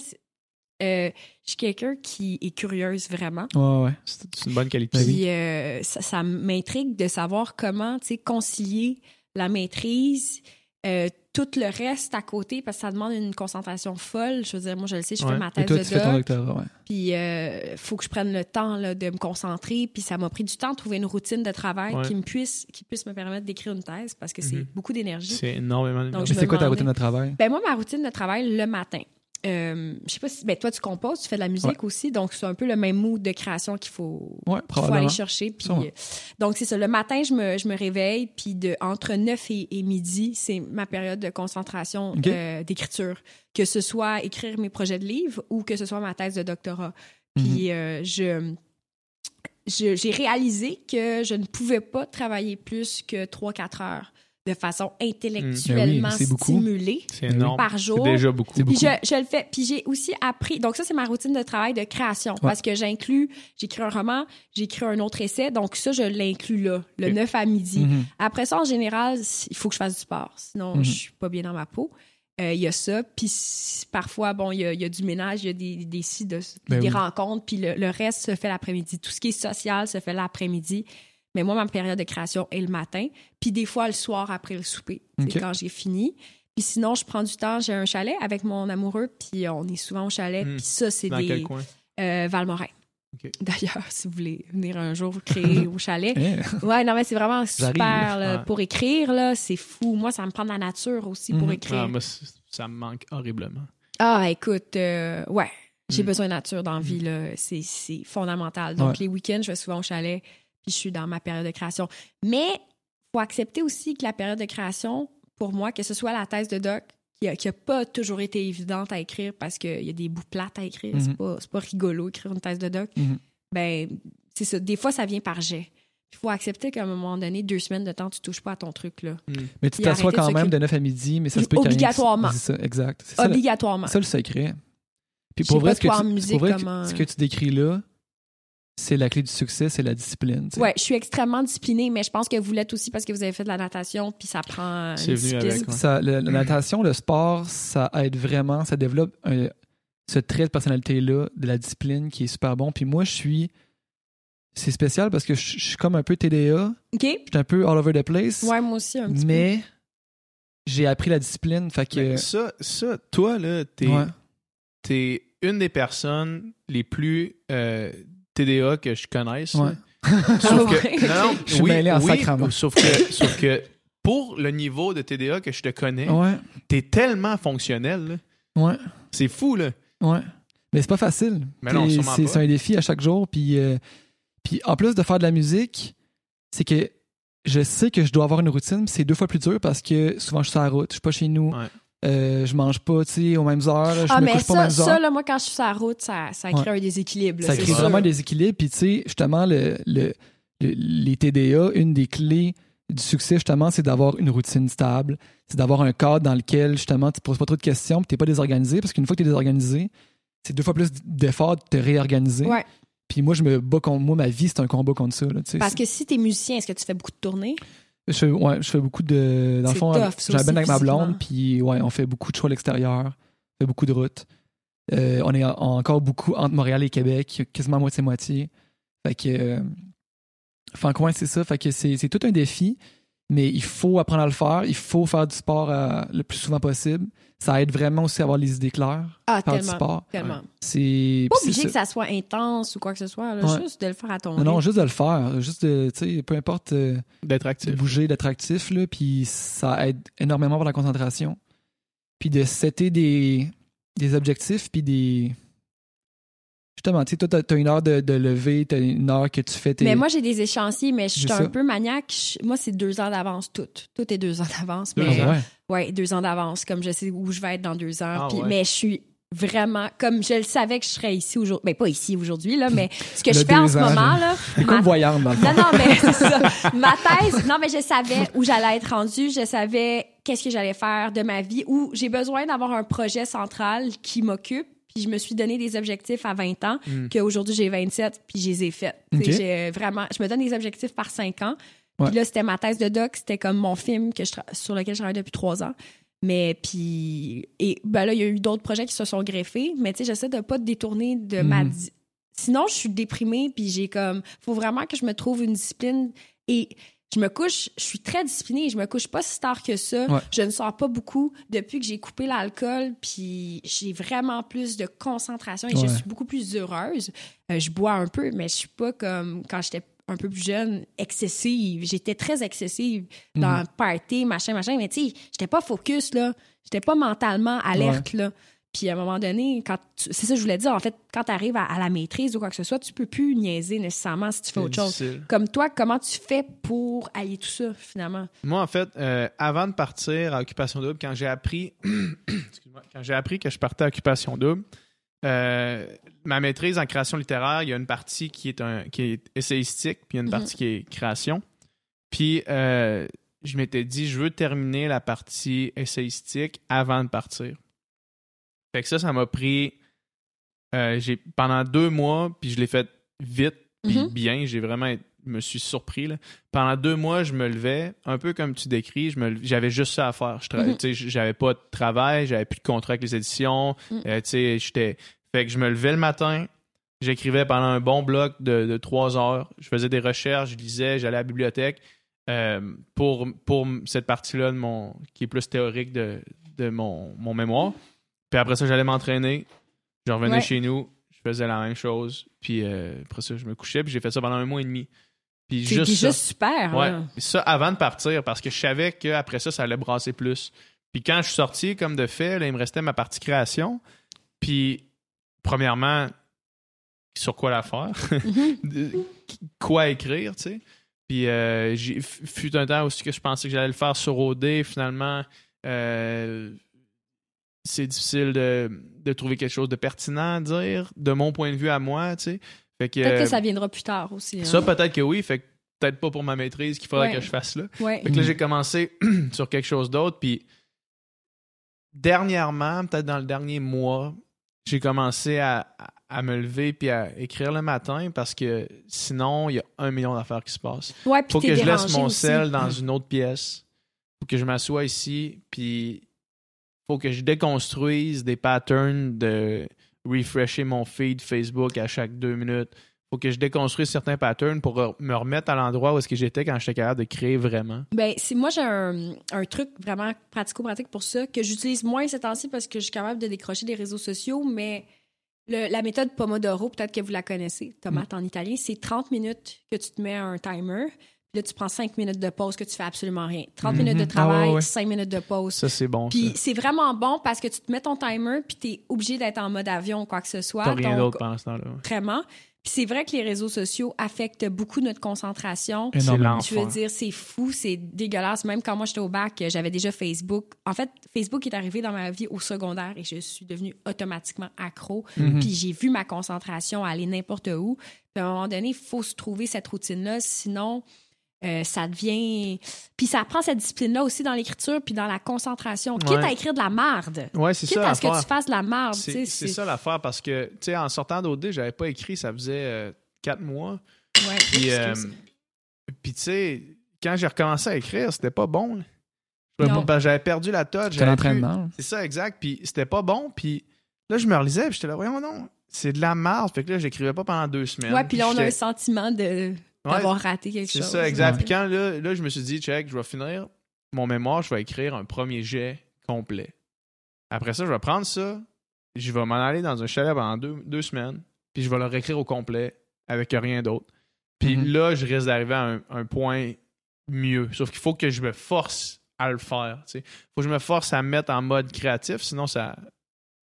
euh, je suis quelqu'un qui est curieuse vraiment. Ouais, ouais. C'est une bonne qualité. Puis euh, ça, ça m'intrigue de savoir comment, tu sais, concilier la maîtrise, euh, tout le reste à côté, parce que ça demande une concentration folle. Je veux dire, moi, je le sais, je Ouais. fais ma thèse toi, de tu fais ton doc, doctorat, ouais. puis euh, faut que je prenne le temps là, de me concentrer, puis ça m'a pris du temps de trouver une routine de travail Ouais. qui me puisse, qui puisse me permettre d'écrire une thèse, parce que c'est Mhm. beaucoup d'énergie. C'est énormément je c'est quoi ta routine de travail? Ben moi, ma routine de travail le matin. Euh, je sais pas si. Ben toi, tu composes, tu fais de la musique aussi, donc c'est un peu le même mood de création qu'il faut, Ouais, qu'il faut aller chercher. Puis, euh, donc, c'est ça. Le matin, je me, je me réveille, puis de, entre 9 et, et midi, c'est ma période de concentration euh, d'écriture. Que ce soit écrire mes projets de livres ou que ce soit ma thèse de doctorat. Puis, Mhm. euh, je. je- J'ai réalisé que je ne pouvais pas travailler plus que 3-4 heures de façon intellectuellement Ben oui, beaucoup. stimulée par jour. C'est déjà beaucoup. Puis beaucoup. je, je le fais. Puis j'ai aussi appris. Donc, ça, c'est ma routine de travail de création. Parce que j'inclus, j'écris un roman, j'écris un autre essai. Donc, ça, je l'inclus là, le Ok. 9 à midi. Mhm. Après ça, en général, il faut que je fasse du sport. Sinon, Mhm. je suis pas bien dans ma peau. Euh, Il y a ça. Puis parfois, bon, il y a, il y a du ménage, il y a des, des Ben des oui. rencontres. Puis le, le reste se fait l'après-midi. Tout ce qui est social se fait l'après-midi. Mais moi, ma période de création est le matin. Puis des fois, le soir après le souper. C'est quand j'ai fini. Puis sinon, je prends du temps. J'ai un chalet avec mon amoureux. Puis on est souvent au chalet. Hmm. Puis ça, c'est des... quel coin? Euh, Valmorin. D'ailleurs, si vous voulez venir un jour créer au chalet. Eh, Ouais, non, mais c'est vraiment super J'arrive. là, Ouais. pour écrire. là, C'est fou. Moi, ça me prend de la nature aussi pour Mhm. écrire. Ah, moi, ça me manque horriblement. Ah, écoute, euh, ouais, j'ai Mm. besoin de nature dans la vie, là. C'est, fondamental. Donc, Ouais. les week-ends, je vais souvent au chalet, je suis dans ma période de création. Mais faut accepter aussi que la période de création, pour moi, que ce soit la thèse de doc, qui a, qui a pas toujours été évidente à écrire parce qu'il y a des bouts plates à écrire, c'est, Mhm. pas, c'est pas rigolo écrire une thèse de doc, Mhm. ben, c'est ça. Des fois, ça vient par jet. Il faut accepter qu'à un moment donné, deux semaines de temps, tu touches pas à ton truc, là. Mais tu t'assois quand même de 9 à midi, mais ça se peut Obligatoirement. C'est ça, exact. C'est ça, le- Obligatoirement. ça le secret. Puis pour vrai, pas ce que, toi en tu, musique, pour vrai que- comment- ce que tu décris là, c'est la clé du succès, c'est la discipline. Ouais, je suis extrêmement disciplinée, mais je pense que vous l'êtes aussi parce que vous avez fait de la natation, puis ça prend une discipline. avec, ouais. Ça, le- la natation, le sport, ça aide vraiment, ça développe un- ce trait de personnalité-là, de la discipline qui est super bon. Puis moi, je suis c'est spécial parce que je je suis comme un peu TDA. OK? Je suis un peu all over the place. Ouais, moi aussi, un petit mais j'ai appris la discipline. Fait que. Mais ça, ça, toi, là, t'es ouais. t'es une des personnes les plus euh, TDA que je connaisse. Ouais. Sauf que, non, non, Je suis oui, mêlé en oui. Sauf que, sauf que pour le niveau de TDA que je te connais, Ouais. t'es tellement fonctionnel. là. Ouais. C'est fou, là. Ouais. Mais c'est pas facile. Mais non, c'est un défi à chaque jour. Puis, euh, puis en plus de faire de la musique, c'est que je sais que je dois avoir une routine. C'est deux fois plus dur parce que souvent je suis sur la route, je suis pas chez nous. Ouais. Euh, je mange pas, tu sais, aux mêmes heures. Je Ah, me mais couche pas aux ça, mêmes ça, heures. là, moi, quand je suis sur la route, ça, ça crée un déséquilibre. là, ça crée sûr. vraiment un déséquilibre. Puis, tu sais, justement, le, le- le- les TDA, une des clés du succès, justement, c'est d'avoir une routine stable. C'est d'avoir un cadre dans lequel, justement, tu te poses pas trop de questions, puis t'es pas désorganisé. Parce qu'une fois que t'es désorganisé, c'est deux fois plus d'efforts de te réorganiser. Ouais. Puis moi, je me bats contre moi, ma vie, c'est un combat contre ça. Là, tu. Parce que si t'es musicien, est-ce que tu fais beaucoup de tournées? Je, fais, ouais, je fais beaucoup de. Dans le fond, j'habite avec ma blonde, puis ouais, on fait beaucoup de shows à l'extérieur, on fait beaucoup de routes. Euh, on est en- encore beaucoup entre Montréal et Québec, quasiment moitié-moitié. Fait que. Euh, ouais, c'est ça. Fait que c'est c'est tout un défi, mais il faut apprendre à le faire. Il faut faire du sport euh, le plus souvent possible. Ça aide vraiment aussi à avoir les idées claires. Ah, du tellement. sport. Tellement. C'est. Pas obligé que ça soit intense ou quoi que ce soit, là, Ouais. juste de le faire à ton Non, non, juste de le faire. Juste de, tu sais, peu importe. euh, D'être de actif. bouger, d'être actif, là, puis ça aide énormément pour la concentration. Puis de setter des, des objectifs, puis des. Justement, tu sais, toi, t'as une heure de, de lever, t'as une heure que tu fais tes. Mais moi, j'ai des échéanciers, mais je suis un ça. peu maniaque. Je- Moi, c'est deux ans d'avance, tout. Tout est deux ans d'avance. Deux Ah Mais, ans. ouais. ouais, deux ans d'avance, comme je sais où je vais être dans deux ans. Ah Puis- ouais. Mais je suis vraiment, comme je le savais que je serais ici aujourd'hui. Ben, pas ici aujourd'hui, là, mais ce que Le je fais en ce ans, moment, là. Ma- comme voyante, dans le fond. Non, non, mais c'est ça. Ma thèse, non, mais je savais où j'allais être rendue. Je savais qu'est-ce que j'allais faire de ma vie, où j'ai besoin d'avoir un projet central qui m'occupe. Puis je me suis donné des objectifs à 20 ans, Mm. qu'aujourd'hui j'ai 27, puis je les ai faits. J'ai vraiment, je me donne des objectifs par 5 ans. Puis là, c'était ma thèse de doc, c'était comme mon film que je tra- sur lequel je travaille depuis 3 ans. Mais puis, et ben là, il y a eu d'autres projets qui se sont greffés, mais tu sais, j'essaie de pas détourner de ma. Di- Sinon, je suis déprimée, puis j'ai comme. Faut vraiment que je me trouve une discipline. Et je me couche, je suis très disciplinée, je me couche pas si tard que ça. Ouais. Je ne sors pas beaucoup depuis que j'ai coupé l'alcool, puis j'ai vraiment plus de concentration et je suis beaucoup plus heureuse. Euh, je bois un peu, mais je suis pas comme quand j'étais un peu plus jeune, excessive. J'étais très excessive dans Mhm. le party, machin, machin. Mais tu sais, j'étais pas focus, là. J'étais pas mentalement alerte, là. Puis à un moment donné, quand tu- c'est ça que je voulais dire, en fait, quand tu arrives à, à la maîtrise ou quoi que ce soit, tu peux plus niaiser nécessairement si tu fais autre chose. Comme toi, comment tu fais pour allier tout ça, finalement? Moi, en fait, euh, avant de partir à Occupation Double, quand j'ai appris, quand j'ai appris que je partais à Occupation Double, euh, ma maîtrise en création littéraire, il y a une partie qui est, un, qui est essayistique, puis il y a une Mhm. partie qui est création. Puis euh, je m'étais dit, je veux terminer la partie essayistique avant de partir. Fait que ça, ça m'a pris euh, j'ai pendant deux mois, puis je l'ai fait vite, puis Mhm. bien. J'ai vraiment, je me suis surpris. Là. Pendant deux mois, je me levais, un peu comme tu décris, j'avais juste ça à faire. Je sais, J'avais pas de travail, j'avais plus de contrat avec les éditions. Mhm. Euh. Fait que je me levais le matin, j'écrivais pendant un bon bloc de, de trois heures. Je faisais des recherches, je lisais, j'allais à la bibliothèque. euh, pour, pour cette partie-là de mon qui est plus théorique de, de mon, mon mémoire. Puis après ça, j'allais m'entraîner. Je revenais Ouais. chez nous, je faisais la même chose. Puis euh, après ça, je me couchais. Puis j'ai fait ça pendant un mois et demi. Puis juste déjà ça. super, Ouais. Puis ça avant de partir parce que je savais qu'après ça, ça allait brasser plus. Puis quand je suis sorti, comme de fait, là, il me restait ma partie création. Puis, premièrement, sur quoi la faire? Mhm. Quoi écrire, tu sais? Puis, euh, j'ai fut un temps aussi que je pensais que j'allais le faire sur OD. Finalement, euh, c'est difficile de, de trouver quelque chose de pertinent à dire, de mon point de vue à moi, tu sais. Fait que, Peut-être que euh, ça viendra plus tard aussi. hein. ça, peut-être que oui. Fait que peut-être pas pour ma maîtrise qu'il faudrait Ouais. que je fasse là. Ouais. Fait que là, j'ai commencé sur quelque chose d'autre. Puis, dernièrement, peut-être dans le dernier mois, j'ai commencé à, à- me lever puis à écrire le matin parce que sinon, il y a un million d'affaires qui se passent. Ouais, Faut que je laisse mon sel dans une autre pièce. Faut que je m'assoie ici. Puis, faut que je déconstruise des patterns de refresher mon feed Facebook à chaque deux minutes. faut que je déconstruise certains patterns pour me remettre à l'endroit où est-ce que j'étais quand j'étais capable de créer vraiment. Ben, c'est, moi, j'ai un, un truc vraiment pratico-pratique pour ça que j'utilise moins ces temps-ci parce que je suis capable de décrocher des réseaux sociaux, mais le- la méthode Pomodoro, peut-être que vous la connaissez, tomate en italien, c'est 30 minutes que tu te mets un timer. Puis là, tu prends 5 minutes de pause que tu fais absolument rien. 30 minutes de Mhm. travail, Ah ouais, ouais. 5 minutes de pause. Ça, c'est bon. Puis c'est vraiment bon parce que tu te mets ton timer, puis tu es obligé d'être en mode avion ou quoi que ce soit. T'as rien Donc, d'autre pendant ce temps-là. Vraiment. Puis c'est vrai que les réseaux sociaux affectent beaucoup notre concentration. C'est Énormément. Je veux dire, c'est fou, c'est dégueulasse. Même quand moi j'étais au bac, j'avais déjà Facebook. En fait, Facebook est arrivé dans ma vie au secondaire et je suis devenue automatiquement accro. Mhm. Puis j'ai vu ma concentration aller n'importe où. Puis à un moment donné, il faut se trouver cette routine-là, sinon euh, ça devient. Puis ça prend cette discipline-là aussi dans l'écriture puis dans la concentration. Quitte Ouais. à écrire de la marde. Ouais, c'est Quitte ça. à ce que tu fasses de la marde. C'est c'est ça l'affaire parce que, tu sais, en sortant d'OD, j'avais pas écrit, ça faisait euh, quatre mois. Ouais, Puis, euh, puis tu sais, quand j'ai recommencé à écrire, c'était pas bon. que J'avais perdu la touch. C'était j'avais plus- l'entraînement. C'est ça, exact. Puis c'était pas bon. Puis là, je me relisais, puis j'étais là, voyons non, c'est de la merde. Fait que là, j'écrivais pas pendant deux semaines. Ouais, puis là, on a un sentiment de Ouais, d'avoir raté quelque C'est chose. ça, exact. Ouais. Puis quand là, là, je me suis dit, check, je vais finir mon mémoire, je vais écrire un premier jet complet. Après ça, je vais prendre ça, je vais m'en aller dans un chalet pendant deux, deux semaines, puis je vais le réécrire au complet avec rien d'autre. Puis Mhm. là, je risque d'arriver à un, un point mieux. Sauf qu'il faut que je me force à le faire. Il faut que je me force à me mettre en mode créatif, sinon ça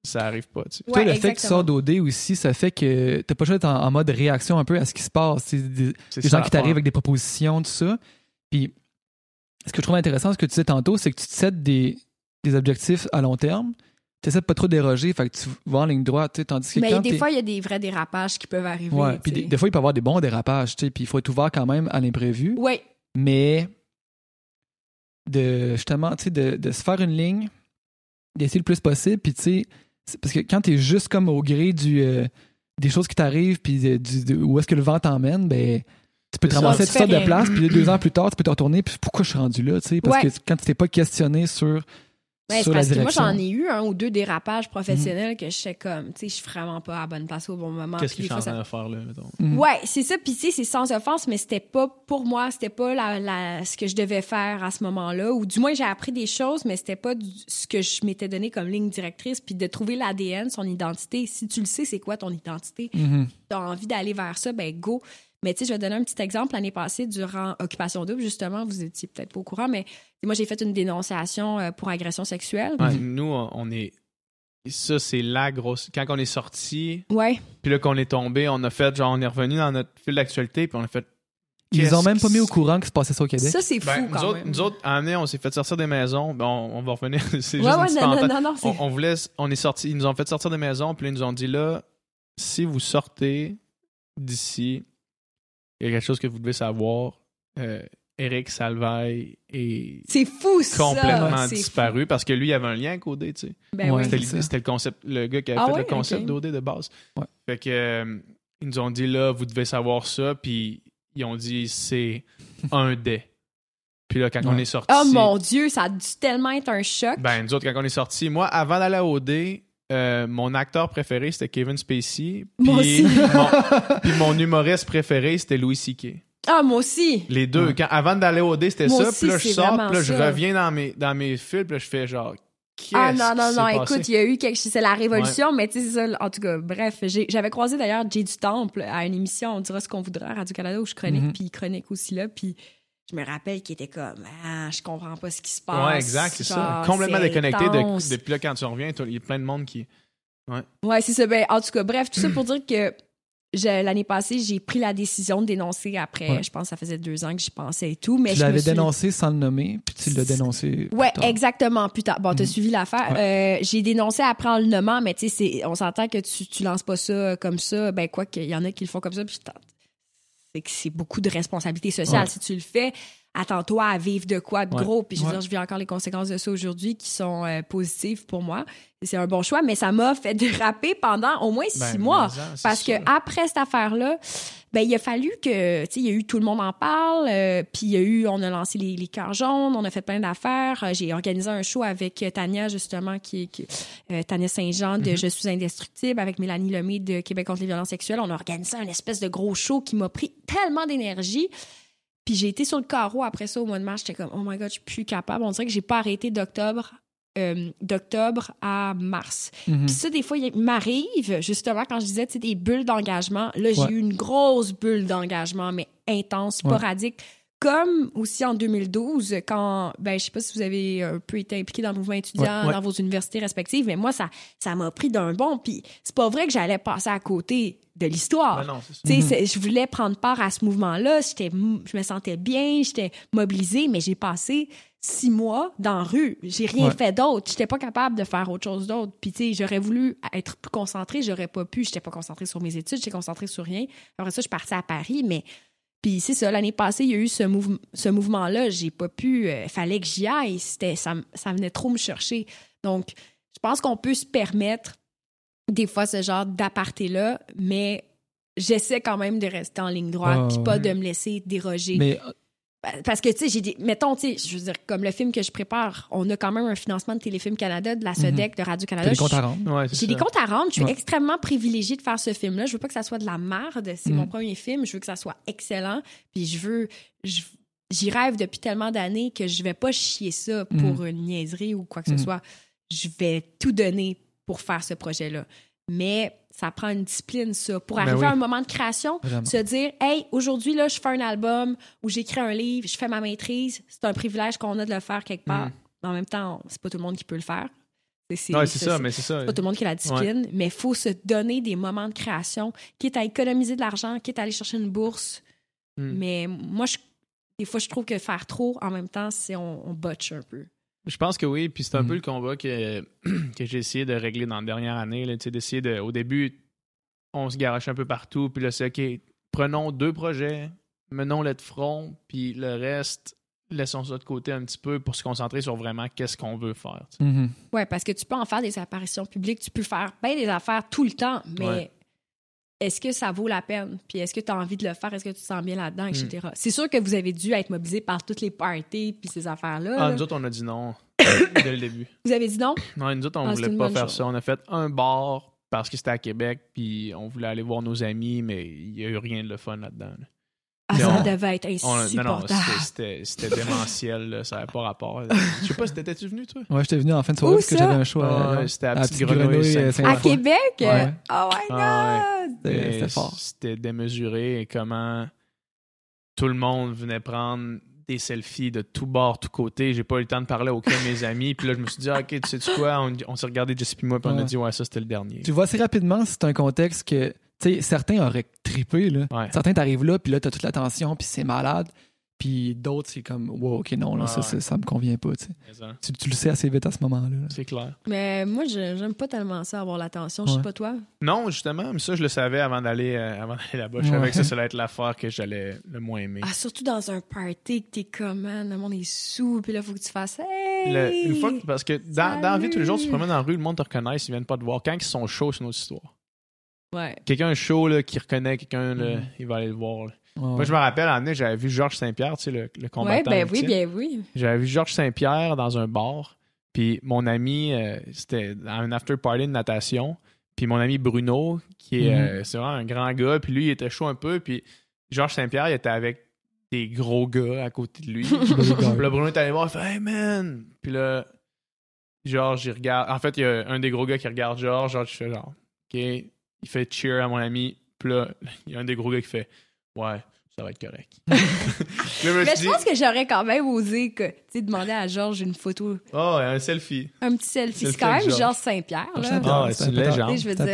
ça arrive pas. tu sais. Toi, Ouais, le fait que tu sors d'OD aussi, ça fait que t'as pas le choix d'être en, en mode réaction un peu à ce qui se passe. C'est des, gens qui t'arrivent avec des propositions, tout ça. Puis, ce que je trouve intéressant, ce que tu disais tantôt, c'est que tu te sets des, des objectifs à long terme. Tu essaies de pas trop déroger, fait que tu vas en ligne droite, tu sais, tandis que Mais quand des fois, il y a des vrais dérapages qui peuvent arriver. Ouais, puis des, des fois, il peut y avoir des bons dérapages, tu sais, puis il faut être ouvert quand même à l'imprévu. Ouais, mais de justement, tu sais, de, de se faire une ligne, d'essayer le plus possible, puis tu sais, parce que quand t'es juste comme au gré du, euh, des choses qui t'arrivent, puis de- du- de- où est-ce que le vent t'emmène, ben, tu peux te C'est ça. ramasser à Tu toutes fais sortes de rien. places, puis deux ans plus tard, tu peux te retourner, puis pourquoi je suis rendu là, tu sais, parce Ouais. que quand tu t'es pas questionné sur, Ben, c'est sur la parce que moi, j'en ai eu un ou deux dérapages professionnels que je sais comme, tu sais, je suis vraiment pas à la bonne place au bon moment. Qu'est-ce que je suis en train de faire là, mettons? Mhm. Ouais, c'est ça. Puis, tu sais, c'est sans offense, mais c'était pas, pour moi, c'était pas la, la- ce que je devais faire à ce moment-là. Ou du moins, j'ai appris des choses, mais c'était pas du- ce que je m'étais donné comme ligne directrice. Puis de trouver l'ADN, son identité. Si tu le sais, c'est quoi ton identité? Mhm. tu as envie d'aller vers ça, ben go. Mais tu sais, je vais te donner un petit exemple. L'année passée, durant Occupation Double, justement, vous étiez peut-être pas au courant, mais moi, j'ai fait une dénonciation euh, pour agression sexuelle. Ouais, Nous, on est. Ça, c'est la grosse. Quand on est sorti, Ouais. puis là qu'on est tombé, on a fait, genre, on est revenu dans notre fil d'actualité, puis on a fait. Ils ont même pas mis au courant qu'il se passait ça au Québec. Ça, c'est fou Ben, nous, quand autres, même. nous autres, en année, on s'est fait sortir des maisons. Ben, on, on va revenir. c'est ouais, juste ouais, non, non, non, on, on voulait, on est sorti, ils nous ont fait sortir des maisons, puis là, ils nous ont dit là, si vous sortez d'ici, il y a quelque chose que vous devez savoir. Euh, Eric Salvaille est C'est fou, ça! complètement C'est disparu parce que lui, il avait un lien avec OD, tu sais. Ben Ouais. C'était l'idée- le concept, le gars qui avait Ah fait ouais, le concept d'OD de base. Ouais. Fait que euh, ils nous ont dit là, vous devez savoir ça, puis ils ont dit c'est un dé. Puis là, quand on est sorti, Oh mon Dieu, ça a dû tellement être un choc. ben nous autres, quand on est sorti, moi, avant d'aller à OD, euh, mon acteur préféré c'était Kevin Spacey. Moi Puis aussi. mon, puis mon humoriste préféré c'était Louis C.K. Ah, moi aussi! Les deux. Ouais. Quand, avant d'aller au OD, c'était ça. aussi, Puis là, je sors, puis là, je ça. reviens dans mes, dans mes fils, puis là, je fais genre. Qu'est-ce Ah non, non, non, écoute, passé? il y a eu quelque chose, c'est la révolution, mais tu sais, c'est ça, en tout cas, bref, j'ai- j'avais croisé d'ailleurs Jay du Temple à une émission, on dira ce qu'on voudra, à Radio-Canada, où je chronique, Mhm. puis il chronique aussi là, puis je me rappelle qu'il était comme, ah, je comprends pas ce qui se passe. Ouais, exact, c'est ça. Complètement déconnecté de- depuis là quand tu reviens. Il y a plein de monde qui. Ouais, c'est ça. Ben, en tout cas, bref, tout ça pour dire que l'année passée, j'ai pris la décision de dénoncer après, Ouais. je pense que ça faisait deux ans que j'y pensais et tout, mais tu l'avais suis- dénoncé sans le nommer, puis tu l'as dénoncé. plus Ouais, tard. exactement. Putain, bon, t'as Mhm. suivi l'affaire. Euh, j'ai dénoncé après en le nommant, mais tu sais, on s'entend que tu, tu lances pas ça comme ça. Ben, quoi qu'il y en a qui le font comme ça, puis c'est que c'est beaucoup de responsabilité sociale. Ouais. Si tu le fais, attends-toi à vivre de quoi de Ouais. gros. Puis je veux dire, je vis encore les conséquences de ça aujourd'hui qui sont euh, positives pour moi. C'est un bon choix, mais ça m'a fait déraper pendant au moins six Ben, mois. Parce que après cette affaire-là, ben il a fallu que, tu sais, il y a eu tout le monde en parle, euh, puis il y a eu, on a lancé les, les cœurs jaunes, on a fait plein d'affaires. Euh, J'ai organisé un show avec euh, Tania justement, qui, qui euh, Tania Saint-Jean de Je suis indestructible, avec Mélanie Lemay de Québec contre les violences sexuelles. On a organisé un espèce de gros show qui m'a pris tellement d'énergie. Puis j'ai été sur le carreau après ça au mois de mars. J'étais comme, oh my god, je suis plus capable. On dirait que j'ai pas arrêté d'octobre euh, d'octobre à mars. Mhm. Puis ça, des fois, il m'arrive, justement, quand je disais, tu sais, des bulles d'engagement. Là, j'ai eu une grosse bulle d'engagement, mais intense, sporadique. Comme aussi en 2012, quand, ben, je sais pas si vous avez un peu été impliqué dans le mouvement étudiant, Ouais, ouais. dans vos universités respectives, mais moi, ça ça m'a pris d'un bond. Puis c'est pas vrai que j'allais passer à côté de l'histoire. Ben sais, c'est- je voulais prendre part à ce mouvement-là. J'étais, je me sentais bien, j'étais mobilisée, mais j'ai passé six mois dans la rue. J'ai rien Ouais. fait d'autre. J'étais pas capable de faire autre chose d'autre. Puis, tu sais, j'aurais voulu être plus concentrée, j'aurais pas pu. J'étais pas concentrée sur mes études, j'étais concentrée sur rien. Après ça, je suis partie à Paris, mais. Puis c'est ça, l'année passée, il y a eu ce, mouve- ce mouvement-là. J'ai pas pu. Il fallait que j'y aille. C'était, ça, ça venait trop me chercher. Donc, je pense qu'on peut se permettre des fois ce genre d'aparté-là, mais j'essaie quand même de rester en ligne droite puis pas ouais. de me laisser déroger. Mais Parce que, tu sais, j'ai des. Mettons, tu sais, je veux dire, comme le film que je prépare, on a quand même un financement de Téléfilm Canada, de la SODEC, de t'as Radio-Canada. des comptes à rendre. Ouais, j'ai des comptes à rendre. Je suis Ouais. extrêmement privilégiée de faire ce film-là. Je veux pas que ça soit de la merde. C'est Mm. mon premier film. Je veux que ça soit excellent. Puis je veux. J'y rêve depuis tellement d'années que je vais pas chier ça pour une niaiserie ou quoi que ce soit. Je vais tout donner pour faire ce projet-là. Mais ça prend une discipline, ça. Pour Ben arriver oui. à un moment de création, Vraiment. se dire, hey, aujourd'hui, là, je fais un album ou j'écris un livre, je fais ma maîtrise. C'est un privilège qu'on a de le faire quelque part. Mm. Mais en même temps, c'est pas tout le monde qui peut le faire. C'est Ouais, ça, mais c'est ça. c'est pas tout le monde qui a la discipline, mais il faut se donner des moments de création, quitte à économiser de l'argent, quitte à aller chercher une bourse. Mm. Mais moi, je- des fois, je trouve que faire trop en même temps, c'est on, on botche un peu. Je pense que oui, puis c'est un Mhm. peu le combat que, que j'ai essayé de régler dans la dernière année. là, tu sais, d'essayer de. Au début, on se garoche un peu partout, puis là, c'est OK, prenons deux projets, menons-les de front, puis le reste, laissons ça de côté un petit peu pour se concentrer sur vraiment qu'est-ce qu'on veut faire. sais. Mhm. Ouais, parce que tu peux en faire des apparitions publiques, tu peux faire bien des affaires tout le temps, mais Ouais. Est-ce que ça vaut la peine? Puis est-ce que tu as envie de le faire? Est-ce que tu te sens bien là-dedans, Mm. etc. C'est sûr que vous avez dû être mobilisé par toutes les parties puis ces affaires-là. Ah, nous autres, on a dit non dès le début. Vous avez dit non? Non, nous autres, on Ah, voulait pas faire chose. ça. On a fait un bar parce que c'était à Québec, puis on voulait aller voir nos amis, mais il y a eu rien de le fun là-dedans. là. Ah, ça on- devait être On- non, non, insupportable. c'était- c'était c'était démentiel, là, ça n'avait pas rapport. Je sais pas, si t'étais-tu venu, toi? Ouais, j'étais venu en fin de soirée Où parce que j'avais un show à, Ouais, c'était à à Petite Petite Grenouille, Grenouille, Sainte-Foy. euh, À. Québec? Ouais. Oh my Ah God! C'était Mais c'était fort. C'était démesuré et comment tout le monde venait prendre des selfies de tout bord, tout côté. J'ai pas eu le temps de parler à aucun de mes amis. Puis là, je me suis dit, ah, OK, tu sais quoi? On, on s'est regardé Jesse et moi, puis on a dit, ouais, ça, c'était le dernier. Tu vois assez rapidement, c'est un contexte que, tu sais, certains auraient trippé, là. Ouais. Certains t'arrivent là, puis là, t'as toute l'attention, puis c'est malade. Puis d'autres, c'est comme, wow, ok, non, là, ça, ouais. ça, ça me convient pas, tu Tu, le sais assez vite à ce moment-là. là. C'est clair. Mais moi, je- j'aime pas tellement ça, avoir l'attention. Je sais Ouais. pas toi. Non, justement, mais ça, je le savais avant d'aller euh, avant d'aller là-bas. Je savais que ça, ça allait être l'affaire que j'allais le moins aimer. Ah, surtout dans un party que t'es comme, man, le monde est sous, puis là, faut que tu fasses, hey! Le- une fois que- parce que dans, dans la vie, tous les jours, tu te promènes dans la rue, le monde te reconnaît, ils viennent pas te voir. Quand ils sont chauds, c'est une autre histoire. Ouais. Quelqu'un chaud là, qui reconnaît quelqu'un, là, Mhm. il va aller le voir. là. Moi, je me rappelle, moment donné, j'avais vu Georges Saint-Pierre, tu sais, le, le combattant. Ouais, ben oui, bien oui. J'avais vu Georges Saint-Pierre dans un bar. Puis mon ami, euh, c'était à un after party de natation. Puis mon ami Bruno, qui est, Mhm. euh, c'est vraiment un grand gars. Puis lui, il était chaud un peu. Puis Georges Saint-Pierre, il était avec des gros gars à côté de lui. Puis là, Bruno est allé voir, il fait Hey man! Puis là, Georges, il regarde. En fait, il y a un des gros gars qui regarde Georges. Georges, il fait genre, OK. Il fait cheer à mon ami. Puis là, il y a un des gros gars qui fait Ouais, ça va être correct. Mais je dit, pense que j'aurais quand même osé que, tu sais, demander à Georges une photo, Oh, un selfie. un petit selfie. Selfie C'est quand même Georges. Saint-Pierre, Ah, ouais, c'est c'est un une légende. Je veux dire,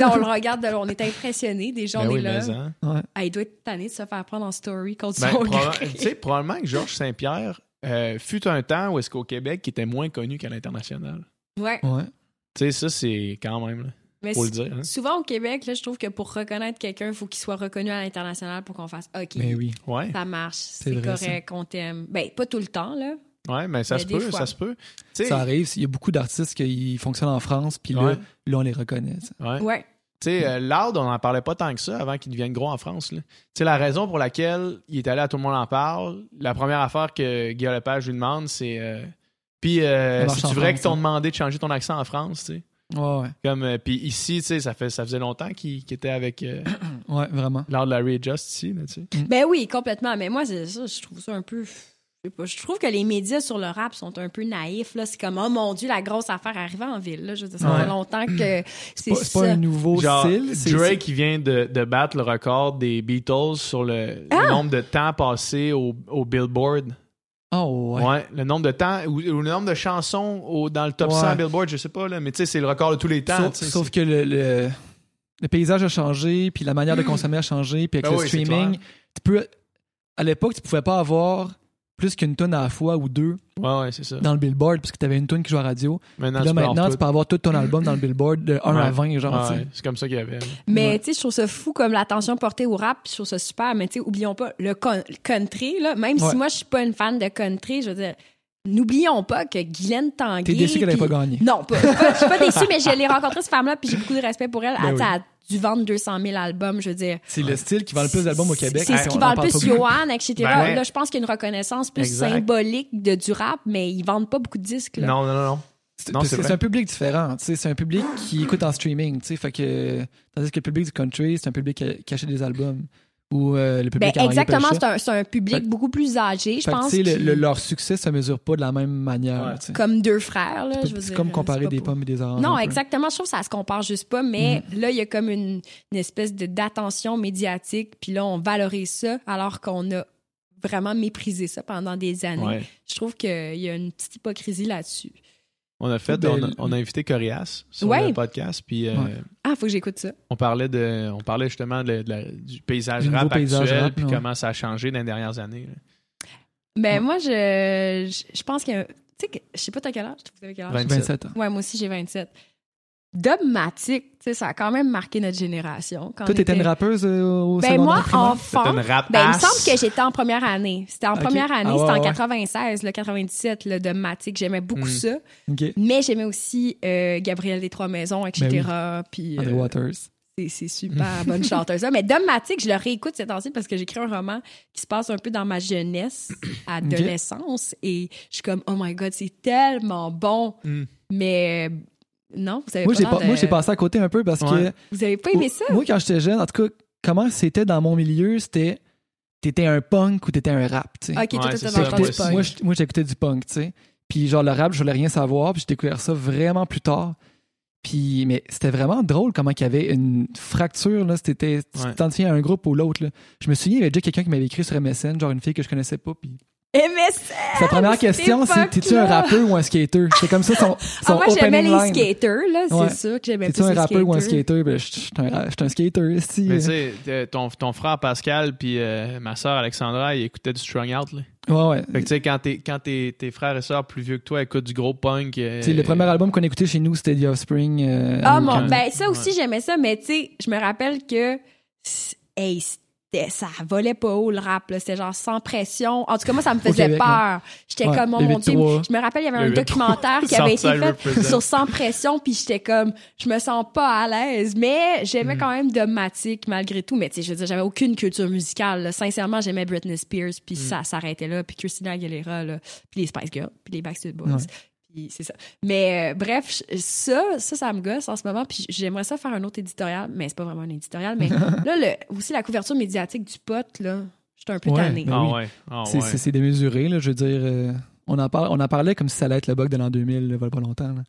on- on le regarde, de on est impressionnés. Des gens, Ben on oui, est là. hein. Ouais. Ah, il doit être tanné de se faire prendre en story contre Ben, son probable- gré. tu sais, probablement que Georges Saint-Pierre euh, fut un temps où est-ce qu'au Québec, il était moins connu qu'à l'international. Ouais. Ouais. Tu sais, ça, c'est quand même, là, Mais faut le sou- dire. hein. souvent au Québec, là, je trouve que pour reconnaître quelqu'un, il faut qu'il soit reconnu à l'international pour qu'on fasse OK. Mais oui. Ouais, Ça marche, c'est correct, on t'aime. Ben, pas tout le temps, là. ouais, mais ça Mais se peut, fois. ça se peut. Ça arrive, il y a beaucoup d'artistes qui fonctionnent en France, puis là, Ouais. là, on les reconnaît. sais. ouais. Ouais. Tu sais, euh, Loud, on n'en parlait pas tant que ça avant qu'il devienne gros en France. Tu sais, la raison pour laquelle il est allé à Tout le monde en parle, la première affaire que Guillaume Lepage lui demande, c'est. euh, puis, euh, Ça en vrai qu'ils t'ont hein? demandé de changer ton accent en France, tu sais? Ouais, ouais. Comme, euh, puis ici, tu sais, ça, fait, ça faisait longtemps qu'il était avec euh, Ouais, vraiment. Lord Larry Just ici, là, tu sais. Ben oui, complètement. Mais moi, c'est ça, je trouve ça un peu. Je trouve que les médias sur le rap sont un peu naïfs. Là. C'est comme, oh mon Dieu, la grosse affaire arrivée en ville. Là. Je veux dire, ça Ouais. fait longtemps que c'est Pas- C'est pas un nouveau Genre, style. c'est- Drake, qui vient de, de battre le record des Beatles sur le, le Ah! nombre de temps passé au, au Billboard. Oh, ouais. Ouais. le nombre de temps ou, ou le nombre de chansons au- dans le top Ouais. 100 Billboard, je sais pas, là, mais tu sais, c'est le record de tous les temps. Sauf, que le, le, le paysage a changé, puis la manière de consommer a changé, puis avec Ben le oui, c'est streaming, tu peux. À l'époque, tu pouvais pas avoir plus qu'une tonne à la fois ou deux Ouais, ouais, c'est ça. dans le Billboard, parce que tu avais une tonne qui jouait à la radio. Maintenant, là, tu peux avoir maintenant, tout. tu peux avoir tout ton album dans le Billboard de 1 à Ouais. 20, genre, c'est comme ça qu'il y avait. Mais Ouais. tu sais, je trouve ça fou comme l'attention portée au rap, puis je trouve ça super. Mais tu sais, oublions pas le con- le country, là. Même Ouais. si moi, je suis pas une fan de country, je veux dire, n'oublions pas que Guylaine Tanguay. T'es déçu qu'elle ait puis- pas gagné. Non, pas, pas- je suis pas déçue, mais je l'ai rencontrée, cette femme-là, puis j'ai beaucoup de respect pour elle. Ben elle, oui. elle dû vendre 200 000 albums, je veux dire. C'est le style qui vend le plus d'albums au Québec. C'est ce qui en vend le plus. Johan, etc. Ben. Là, je pense qu'il y a une reconnaissance plus Exact. symbolique de, du rap, mais ils vendent pas beaucoup de disques. Là. Non, non, non, non. C'est- un public différent. tu sais, C'est un public qui écoute en streaming. tu sais, Fait que, tandis que le public du country, c'est un public qui, qui achète des albums. Ou euh, le Ben, public à exactement, c'est un, public Fait- beaucoup plus âgé, je que, pense. le- leur succès se mesure pas de la même manière. Ouais. Comme deux frères, là, C'est je veux c'est dire, comme c'est comparer des pour- pommes et des oranges. Non, exactement. Je trouve que ça se compare juste pas, mais Mhm. là, il y a comme une, une espèce de d'attention médiatique, puis là, on valorise ça alors qu'on a vraiment méprisé ça pendant des années. Ouais. Je trouve qu'il y a une petite hypocrisie là-dessus. On a fait, Ben, on, a, on a invité Corias sur Ouais. le podcast, puis euh, Ouais. Ah, faut que j'écoute ça. on parlait de, on parlait justement de, de la- du paysage Du rap paysage actuel, rap, puis ouais. comment ça a changé dans les dernières années. là. Ben, Ouais. moi, je, je, je pense que. Tu sais, que- je sais pas, t'as quel âge? Vous avez quel âge? 27. 27 ans. Ouais, moi aussi, j'ai 27. Dogmatique, tu sais, ça a quand même marqué notre génération. Quand Toi, t'étais une était- rappeuse euh, au Ben, secondaire moi, primaire? enfant. C'était une rap Ben, il me semble que j'étais en première année. C'était en première année, Ah ouais, c'était en ouais. 96, le 97, le Dogmatique. J'aimais beaucoup Mm. ça. Mais j'aimais aussi euh, Gabrielle des Trois Maisons, etc. Puis, André euh, Waters. c'est, super bonne chanteuse. ça. Mais Dogmatique, je le réécoute ces temps-ci parce que j'écris un roman qui se passe un peu dans ma jeunesse, adolescence. Et je suis comme, oh my God, c'est tellement bon. Mm. Mais non, vous avez Moi, pas j'ai l'air pas- de- moi, j'ai passé à côté un peu parce Ouais. que Vous avez pas aimé ça? Moi, quand j'étais jeune, en tout cas, comment c'était dans mon milieu, c'était t'étais un punk ou t'étais un rap, tu sais. Ok, Ouais, t'étais moi. Moi, j'écoutais du punk, tu sais. Puis genre le rap, je voulais rien savoir, puis j'ai découvert ça vraiment plus tard. Puis mais c'était vraiment drôle comment il y avait une fracture là, c'était tu Ouais. t'identifiais à un groupe ou l'autre là. Je me souviens, il y avait déjà quelqu'un qui m'avait écrit sur MSN, genre une fille que je connaissais pas, puis MSN! sa première question c'est t'es-tu un rappeur ou un skater? C'est comme ça son, son Ah, moi, j'aimais les line. skaters, là. C'est Ouais. sûr que j'aimais T'es-tu plus un les rappeur ou un skater? Ben, je suis un, un skater, si. Mais tu sais, t'es- ton, ton frère Pascal puis euh, ma soeur Alexandra, ils écoutaient du Strung Out. Là. Ouais, ouais. Fait que tu sais, quand, t'es- quand tes, tes frères et sœurs plus vieux que toi écoutent du gros punk. euh, Tu sais, le premier album qu'on écoutait chez nous, c'était The Offspring. euh, Ah, American. mon, ben, ça aussi, j'aimais ça, mais tu sais, je me rappelle que, hey, c'était- ça volait pas haut le rap, là. C'était genre sans pression. En tout cas, moi, ça me faisait Québec, peur. J'étais Ouais, comme, oh mon Dieu. 8-3. Je me rappelle, il y avait un 8-3. documentaire qui avait été fait sur sans pression, puis j'étais comme, je me sens pas à l'aise, mais j'aimais Mm. quand même Domatic malgré tout. Mais tu sais, je veux dire, j'avais aucune culture musicale. là. Sincèrement, j'aimais Britney Spears, Mm. puis ça s'arrêtait là, puis Christina Aguilera, là, puis les Spice Girls, puis les Backstreet Boys. Ouais. C'est ça. Mais euh, bref, ça, ça, ça me gosse en ce moment. Puis j'aimerais ça faire un autre éditorial, mais c'est pas vraiment un éditorial. Mais là, le, aussi la couverture médiatique du pote, là, j'étais un peu Ouais, tannée. ben Ah oui. ouais. Ah C'est- ouais. C'est c'est démesuré, là, je veux dire. euh, on, en parle, on en parlait comme si ça allait être le bug de l'an 2000, il y a pas longtemps. là.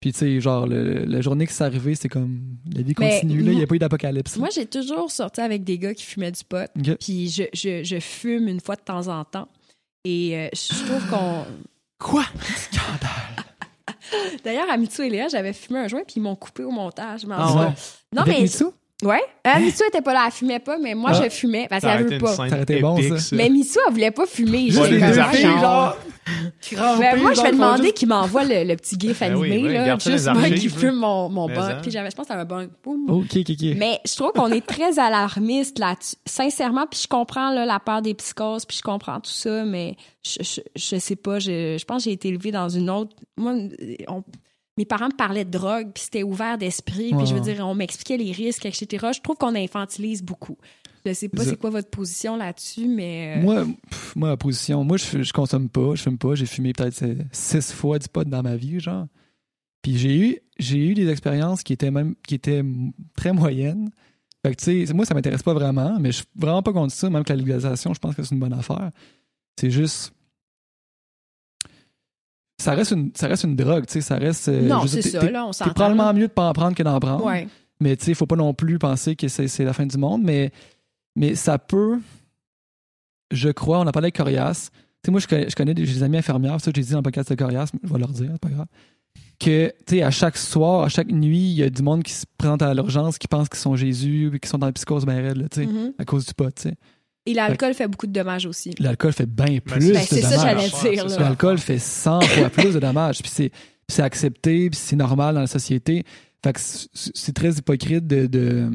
Puis, tu sais, genre, le- la journée que c'est arrivé, c'est comme. La vie Mais continue, là, il n'y a pas eu d'apocalypse. Moi, j'ai toujours sorti avec des gars qui fumaient du pot. Puis je, je, je fume une fois de temps en temps. Et euh, je trouve qu'on. Quoi? Scandale D'ailleurs, à Mitsu et Léa, j'avais fumé un joint, puis ils m'ont coupé au montage. Ah ouais? Non, Avec mais. Ouais? Euh, Mitsu était pas là, elle fumait pas, mais moi, Ah. je fumais. Parce qu'elle veut pas. scène Ça aurait été bon, épique, ça. Mais Mitsu, elle voulait pas fumer. J'étais les comme, deux ah, filles, genre. genre. Ben, moi, je vais demander qu'il m'envoie le, le petit gif Ben oui, animé, là, juste moi qui fume mon, mon bong. hein. Puis j'avais, je pense un bong. Boum. Ok, ok, ok. Mais je trouve qu'on est très alarmiste là-dessus. Sincèrement, puis je comprends là, la peur des psychoses, puis je comprends tout ça, mais je, je, je sais pas, je, je pense que j'ai été élevée dans une autre... Moi, on- mes parents me parlaient de drogue, puis c'était ouvert d'esprit, puis je veux dire, on m'expliquait les risques, etc. Je trouve qu'on infantilise beaucoup. Je sais pas c'est quoi votre position là-dessus, mais... euh, Moi, pff, moi, la position, moi, je, je consomme pas, je fume pas. J'ai fumé peut-être six fois du pot dans ma vie, genre. Puis j'ai eu, j'ai eu des expériences qui étaient même, qui étaient très moyennes. Fait que, tu sais, moi, ça m'intéresse pas vraiment, mais je suis vraiment pas contre ça, même que la légalisation, je pense que c'est une bonne affaire. C'est juste. Ça reste une, ça reste une drogue, tu sais, ça reste. euh, non, c'est ça, là, on C'est s'entend. probablement mieux de pas en prendre que d'en prendre. Ouais. Mais tu sais, il faut pas non plus penser que c'est c'est la fin du monde. Mais, mais ça peut, je crois, on a parlé avec Corias. Tu sais, moi, je connais, je connais des, amis infirmières, ça, j'ai dit dans le podcast de Corias, je vais leur dire, c'est pas grave. Que, tu sais, à chaque soir, à chaque nuit, il y a du monde qui se présente à l'urgence, qui pense qu'ils sont Jésus, puis qui sont dans la psychose raide, là, tu sais, Mhm. à cause du pot, tu sais. Et l'alcool fait beaucoup de dommages aussi. L'alcool fait bien plus c'est- Ben, de c'est ça, dommages. j'allais dire. L'alcool fait 100 fois plus de dommages. Puis c'est, accepté, puis c'est normal dans la société. Fait que c'est c'est très hypocrite de, de,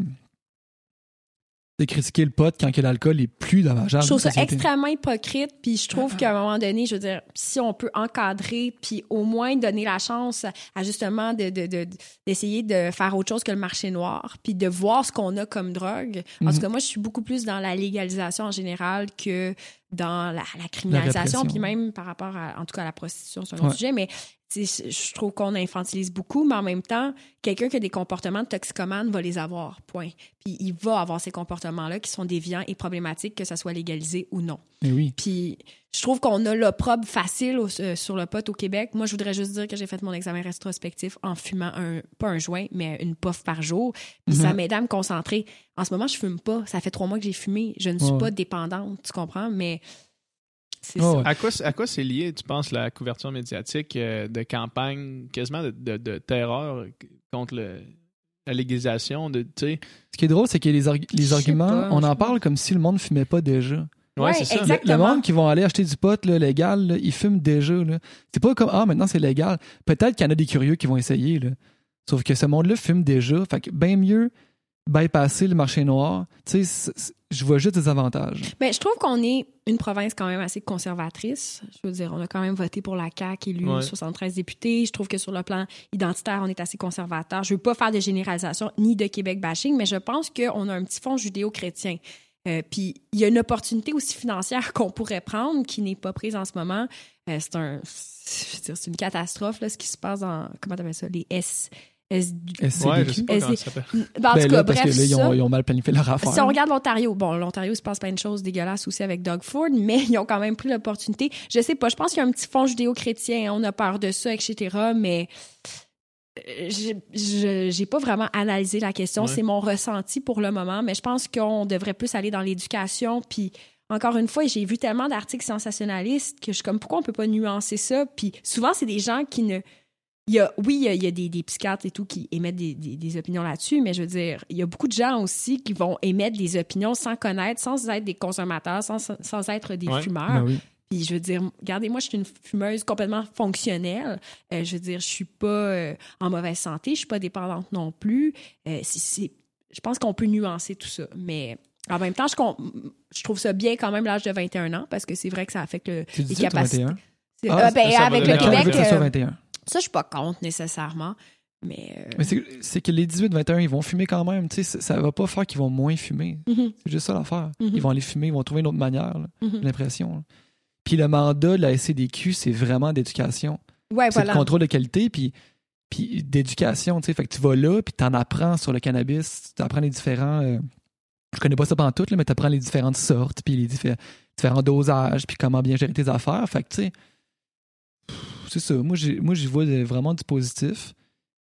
de critiquer le pot quand que l'alcool est plus dommageable. Je trouve ça extrêmement hypocrite, puis je trouve qu'à un moment donné, je veux dire, si on peut encadrer, puis au moins donner la chance à justement de, de- de- d'essayer de faire autre chose que le marché noir, puis de voir ce qu'on a comme drogue. En Mhm. tout cas, moi, je suis beaucoup plus dans la légalisation en général que dans la, la criminalisation, puis même par rapport à, en tout cas, à la prostitution, c'est un autre Ouais. sujet, mais je trouve qu'on infantilise beaucoup, mais en même temps, quelqu'un qui a des comportements de toxicomane va les avoir, point. Puis il va avoir ces comportements-là qui sont déviants et problématiques, que ça soit légalisé ou non. Mais oui. Puis je trouve qu'on a l'opprobre facile au- euh, sur le pot au Québec. Moi, je voudrais juste dire que j'ai fait mon examen rétrospectif en fumant un, pas un joint, mais une puff par jour. Puis ça Mhm. m'aide à me concentrer. En ce moment, je fume pas. Ça fait trois mois que j'ai fumé. Je ne suis Ouais. pas dépendante, tu comprends? Mais c'est Oh, ça. ouais. À quoi, à quoi c'est lié, tu penses, la couverture médiatique euh, de campagne quasiment de, de- de terreur contre le- la légalisation de, tu sais, Ce qui est drôle, c'est que les, arguments, pas, on en parle comme si le monde fumait pas déjà. Ouais, Ouais, c'est ça. Le- exactement. Le monde qui vont aller acheter du pot là, légal, là, ils fument déjà. C'est pas comme Ah, maintenant c'est légal. Peut-être qu'il y en a des curieux qui vont essayer. Là. Sauf que ce monde-là fume déjà. Fait que bien mieux bypasser le marché noir. Tu sais, je vois juste des avantages. Ben, je trouve qu'on est une province quand même assez conservatrice. Je veux dire, on a quand même voté pour la CAQ, élu Ouais. 73 députés. Je trouve que sur le plan identitaire, on est assez conservateur. Je veux pas faire de généralisation ni de Québec bashing, mais je pense qu'on a un petit fond judéo-chrétien. Euh, Puis il y a une opportunité aussi financière qu'on pourrait prendre qui n'est pas prise en ce moment. Euh, c'est un, c'est une catastrophe là, ce qui se passe dans comment t'appelles ça, les S, S- SCDQ. ouais, je sais pas comment c'est- ça s'appelle. Ben, en Ben tout là, cas, parce que là, ils ça. ont, ils ont mal planifié leur affaire. Si on regarde l'Ontario, bon, l'Ontario, il se passe plein de choses dégueulasses aussi avec Doug Ford, mais ils ont quand même pris l'opportunité. Je sais pas, je pense qu'il y a un petit fond judéo-chrétien, on a peur de ça, etc., mais euh, j'ai pas vraiment analysé la question. Ouais. C'est mon ressenti pour le moment, mais je pense qu'on devrait plus aller dans l'éducation, puis encore une fois, j'ai vu tellement d'articles sensationnalistes que je suis comme, pourquoi on peut pas nuancer ça? Puis souvent, c'est des gens qui ne... Il y a, oui, il y a, il y a des, des psychiatres et tout qui émettent des, des- des opinions là-dessus, mais je veux dire, il y a beaucoup de gens aussi qui vont émettre des opinions sans connaître, sans être des consommateurs, sans, sans être des Ouais. fumeurs. Ben oui. Puis je veux dire, regardez, moi, je suis une fumeuse complètement fonctionnelle. Euh, je veux dire, je suis pas euh, en mauvaise santé, je suis pas dépendante non plus. Euh, je pense qu'on peut nuancer tout ça. Mais en même temps, je, je trouve ça bien quand même l'âge de 21 ans parce que c'est vrai que ça affecte le- Tu les capacités. 21? C'est- Ah, euh, ben, avec le Québec, je veux que ça soit euh, 21. Ça, je suis pas contre nécessairement. Mais. euh, Mais c'est- que les 18-21, ils vont fumer quand même. Tu sais, ça- va pas faire qu'ils vont moins fumer. mhm, C'est juste ça l'affaire. Mhm. Ils vont aller fumer, ils vont trouver une autre manière, mhm. j'ai l'impression. Puis le mandat de la SCDQ, c'est vraiment d'éducation. Ouais, C'est voilà. le contrôle de qualité, puis, puis d'éducation. Fait que tu vas là, puis tu en apprends sur le cannabis, tu apprends les différents. euh, je connais pas ça pendant tout, là, mais tu apprends les différentes sortes, puis les diffé- différents dosages, puis comment bien gérer tes affaires. Fait que, tu sais, c'est ça. Moi, j'ai- moi, j'y vois vraiment du positif.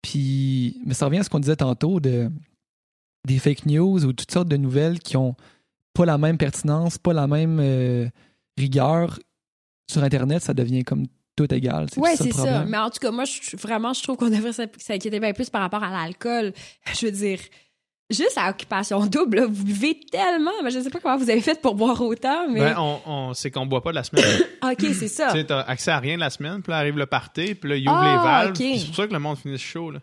Puis, mais ça revient à ce qu'on disait tantôt de des fake news ou toutes sortes de nouvelles qui ont pas la même pertinence, pas la même euh, rigueur. Sur Internet, ça devient comme tout égal. Oui, c'est ça. Mais en tout cas, moi, je, vraiment, je trouve qu'on devrait s'in- s'inquiéter bien plus par rapport à l'alcool. Je veux dire, juste à occupation double, là, vous buvez tellement. Mais je sais pas comment vous avez fait pour boire autant, mais. Ben, on, on- c'est qu'on boit pas de la semaine. OK, c'est ça. tu sais, t'as accès à rien de la semaine, puis là arrive le party, puis là, il ouvre Ah, les valves. ok. puis C'est pour ça que le monde finit chaud, là.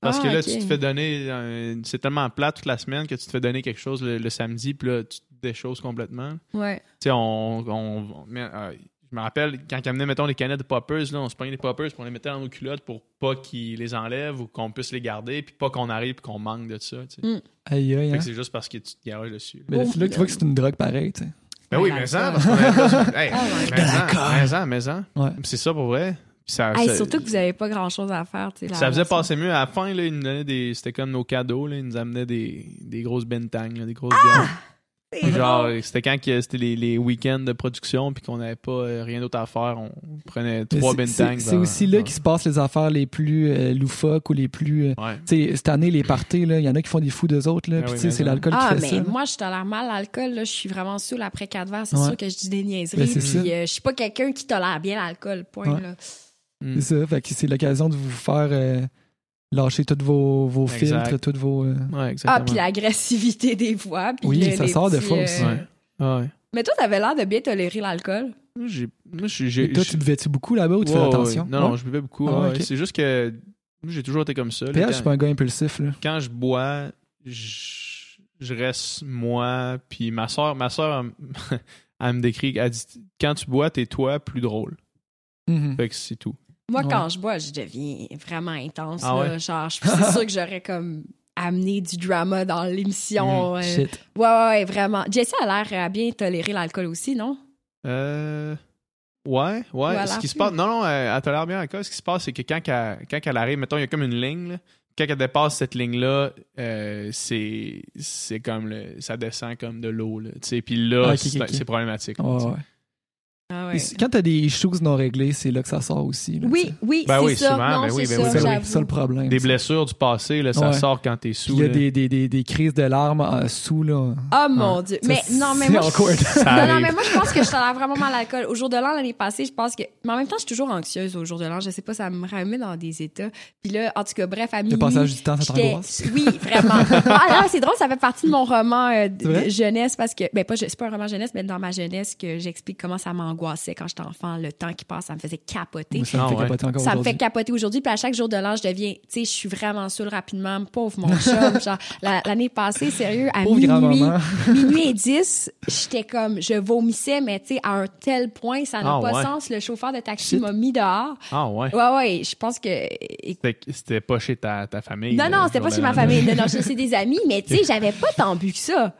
Parce Ah, que là, tu te fais donner. un- c'est tellement plat toute la semaine que tu te fais donner quelque chose le, le samedi, puis là, tu te déchoses complètement. Ouais. Tu sais, on. on- on- mais, euh, je me rappelle quand ils amenaient, mettons, les canettes de poppers, là, on se prenait les poppers, puis on les mettait dans nos culottes pour pas qu'ils les enlèvent ou qu'on puisse les garder, puis pas qu'on arrive et qu'on manque de ça. tu sais. Mm. Aïe, aïe, Fait hein. c'est juste parce que tu te garages dessus. Mais Oh, c'est là que tu vois que c'est une drogue pareille, tu sais. Ben oui, mais ça, parce qu'on avait pas- Hey, my mais mais. Ouais. C'est ça pour vrai. Ça, Hey, ça- surtout que vous avez pas grand chose à faire. ça faisait passer mieux. À la fin, là, ils nous donnaient des. C'était comme nos cadeaux. Là, ils nous amenaient des, des grosses bentangs, des grosses Ah! bières. C'est Genre, drôle. c'était quand que c'était les, les week-ends de production puis qu'on n'avait pas euh, rien d'autre à faire. On prenait trois c'est- bentangs. C'est c'est aussi là qu'il se passe les affaires les plus euh, loufoques ou les plus. euh, Ouais. tu sais, cette année, les parties, là, il y en a qui font des fous d'eux autres, là. Ah puis oui, tu sais, mais c'est l'alcool Ah, qui fait mais ça. moi, je tolère mal l'alcool. là. Je suis vraiment saoule après quatre verres. C'est Ouais. sûr que je dis des niaiseries. Ben, puis, ça. je suis pas quelqu'un qui tolère bien l'alcool. Point. Ouais. Là. Mm. C'est ça. Fait que c'est l'occasion de vous faire euh, lâcher tous vos, vos filtres, tous vos. euh, Ouais, Ah, puis l'agressivité des fois. puis Oui, le- ça les sort de petits, fois euh, aussi. Ouais. Ah ouais. Mais toi, t'avais l'air de bien tolérer l'alcool. J'ai. J'ai. toi, tu buvais-tu beaucoup là-bas ou tu fais Ouais, attention? ouais. Non, non, je buvais beaucoup. Ah. C'est juste que. Moi, j'ai toujours été comme ça. là. PH, Quand- je suis pas un gars impulsif, là. quand je bois, je, je reste moi. Puis ma soeur, ma soeur, elle, elle me décrit, elle dit quand tu bois, t'es toi plus drôle. Mhm. Fait que c'est tout. Moi, Ouais. quand je bois, je deviens vraiment intense. Ah là. ouais? Genre, je c'est sûr que j'aurais comme amené du drama dans l'émission. Mm, euh. Shit. Ouais, ouais, ouais, vraiment. Jessie a l'air à bien tolérer l'alcool aussi, non? Euh. Ouais, ouais. Ce qui se passe. Non, non, elle, elle tolère bien l'alcool. Ce qui se passe, c'est que quand, qu'elle- quand elle arrive, mettons, il y a comme une ligne, là. Quand elle dépasse cette ligne-là, euh, c'est, c'est comme le, ça descend comme de l'eau, là. Tu sais, puis là, Ah, c'est, problématique. Ouais. Ah c'est- Quand t'as des choses non réglées, c'est là que ça sort aussi. là, Oui, oui, Ben c'est oui, ça. souvent, non, ben oui, c'est ben ça, oui, C'est le- ça le problème. Des ça. blessures du passé, là, ça Ouais. sort quand t'es sous. il y a des, des, des, des crises de larmes euh, sous, là. Oh mon Ouais. Dieu. Ça, Mais non, mais moi. je- Non, non, mais moi, je pense que je tolère vraiment mal l'alcool. Au jour de l'an, l'année passée, je pense que. Mais en même temps, je suis toujours anxieuse au jour de l'an. Je sais pas, ça me remet dans des états. Puis là, en tout cas, bref, à Le minuit. passage du temps, ça t'angoisse. Oui, vraiment. ah là, c'est drôle, ça fait partie de mon roman euh, jeunesse parce que. Ben, pas, c'est pas un roman jeunesse, mais dans ma jeunesse que j'explique comment ça m'angoissait quand j'étais enfant. Le temps qui passe, ça me faisait capoter. Ça me Ah fait ouais. capoter encore Ça me fait aujourd'hui. capoter aujourd'hui. Puis à chaque jour de l'an, je deviens, tu sais, je suis vraiment saoule rapidement. Pauvre mon chum. Genre, la- l'année passée, sérieux, à Pauvre minuit, minuit et 10, j'étais comme, je vomissais, mais tu sais, à un tel point, ça n'a Ah pas ouais. sens. Le chauffeur de taxi m'a mis dehors. Ah ouais. Ouais, ouais, je pense que. C'était, pas chez ta, ta famille. Non, non, c'était pas chez ma famille. Non, non, c'est des amis, mais tu sais, j'avais pas tant bu que ça.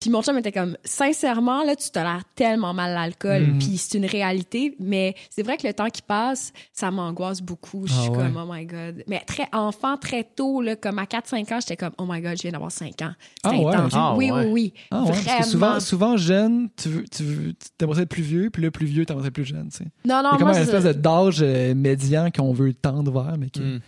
Puis mon chum était comme, sincèrement, là, tu tolères tellement mal l'alcool, Mhm. puis c'est une réalité, mais c'est vrai que le temps qui passe, ça m'angoisse beaucoup. Je suis Ah ouais. comme, oh my God. Mais très enfant, très tôt, là, comme à 4-5 ans, j'étais comme, oh my God, je viens d'avoir 5 ans. C'est Ah ouais? intense. Ah oui, ouais. oui, oui. Ah ouais, parce Vraiment. que souvent, souvent jeune, tu veux, tu veux, t'aimerais être plus vieux, puis le plus vieux, t'aimerais être plus jeune, tu sais. Non, non, Il y a comme moi, un je- espèce de- d'âge euh, médian qu'on veut tendre vers, mais qui... Hmm.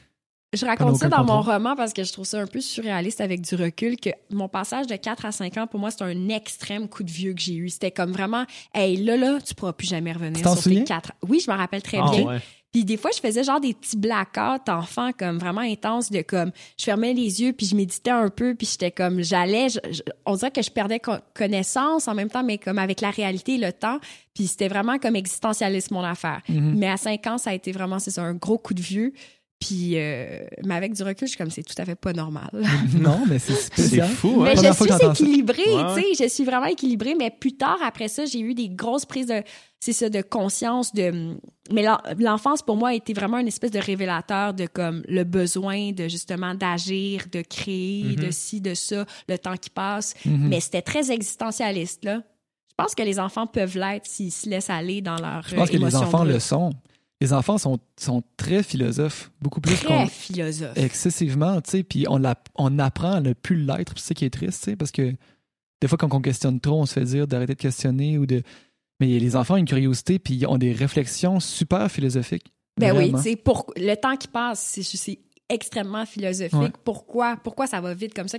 Je raconte ça dans mon roman parce que je trouve ça un peu surréaliste avec du recul que mon passage de 4 à 5 ans, pour moi, c'est un extrême coup de vieux que j'ai eu. C'était comme vraiment, hey, là, là, tu pourras plus jamais revenir sur souviens? tes 4 Oui, je me rappelle très Ah bien. ouais. Puis des fois, je faisais genre des petits blackouts enfants comme vraiment intenses de comme, je fermais les yeux puis je méditais un peu puis j'étais comme, j'allais, je- je- on dirait que je perdais co- connaissance en même temps, mais comme avec la réalité et le temps. Puis c'était vraiment comme existentialiste mon affaire. Mhm. Mais à 5 ans, ça a été vraiment, c'est ça, un gros coup de vieux. Puis, euh, mais avec du recul, je suis comme, c'est tout à fait pas normal. Non, mais c'est C'est spécial. fou, hein? Mais je suis équilibrée, tu sais, je suis vraiment équilibrée, mais plus tard, après ça, j'ai eu des grosses prises de, c'est ça, de conscience, de, mais l'en- l'enfance, pour moi, a été vraiment une espèce de révélateur de, comme, le besoin de, justement, d'agir, de créer, de ci, de ça, le temps qui passe. Mhm. Mais c'était très existentialiste, là. Je pense que les enfants peuvent l'être s'ils se laissent aller dans leur Je pense euh, que les émotion enfants brute. le sont. Les enfants sont, sont très philosophes, beaucoup plus Très qu'on philosophe. excessivement, tu sais, puis on, on apprend à ne plus l'être, c'est ça qui est triste, tu sais, parce que des fois, quand on questionne trop, on se fait dire d'arrêter de questionner ou de... Mais les enfants ont une curiosité, puis ils ont des réflexions super philosophiques. Ben oui, tu sais, pour le temps qui passe, c'est- extrêmement philosophique. Ouais. Pourquoi, pourquoi ça va vite comme ça?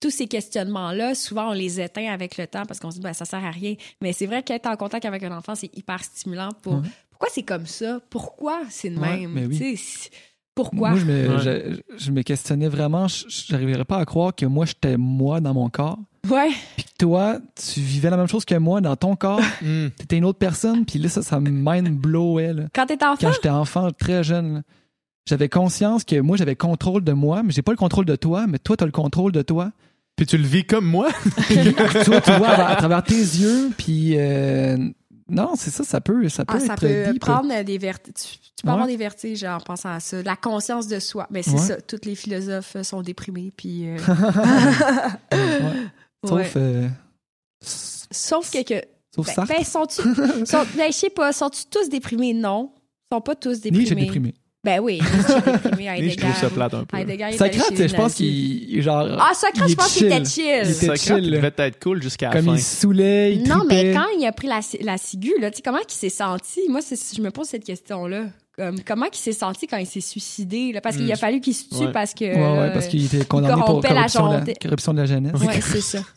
Tous ces questionnements-là, souvent, on les éteint avec le temps parce qu'on se dit, ben, ça sert à rien. Mais c'est vrai qu'être en contact avec un enfant, c'est hyper stimulant pour, Ouais. Pourquoi c'est comme ça? Pourquoi c'est de même? oui. Pourquoi? Moi, je me, Ouais. je, je me questionnais vraiment, je j'arriverais pas à croire que moi, j'étais moi dans mon corps, Ouais. puis que toi, tu vivais la même chose que moi dans ton corps, Hmm. t'étais une autre personne, puis là, ça, ça me mind-blowait, là. Quand t'es enfant, quand j'étais enfant, très jeune, j'avais conscience que moi, j'avais contrôle de moi, mais j'ai pas le contrôle de toi, mais toi, t'as le contrôle de toi. Puis tu le vis comme moi? Puis toi, tu vois à, à travers tes yeux, puis euh, Non, c'est ça, ça peut, ça peut Ah, ça être peut deep. prendre des vertiges. Tu, tu peux Ouais. avoir des vertiges en pensant à ça. La conscience de soi. Mais c'est Ouais. ça. Tous les philosophes euh, sont déprimés. Puis, euh, Ouais. Sauf, euh, Sauf que. que sauf ben, Sartre. ben, sont-tu. sont- ben, je sais pas. Sont-tu tous déprimés? Non. Ils sont pas tous déprimés. Nietzsche est déprimé. Ben oui, je trouve ça plate un peu. Socrate, je pense qu'il genre Ah, Socrate, je pense qu'il était chill. Il était Socrate, chill, il là. devait être cool jusqu'à la comme fin. il saoulait, il Non, mais quand il a pris la, la ciguë, là, tu sais, comment il s'est senti? Moi, je me pose cette question-là. Comme, comment il s'est senti quand il s'est suicidé? Là? Parce qu'il a fallu qu'il se tue Ouais. parce que. Ouais, ouais, parce qu'il était condamné pour corruption de la, corruption de la jeunesse. Ouais, c'est ça.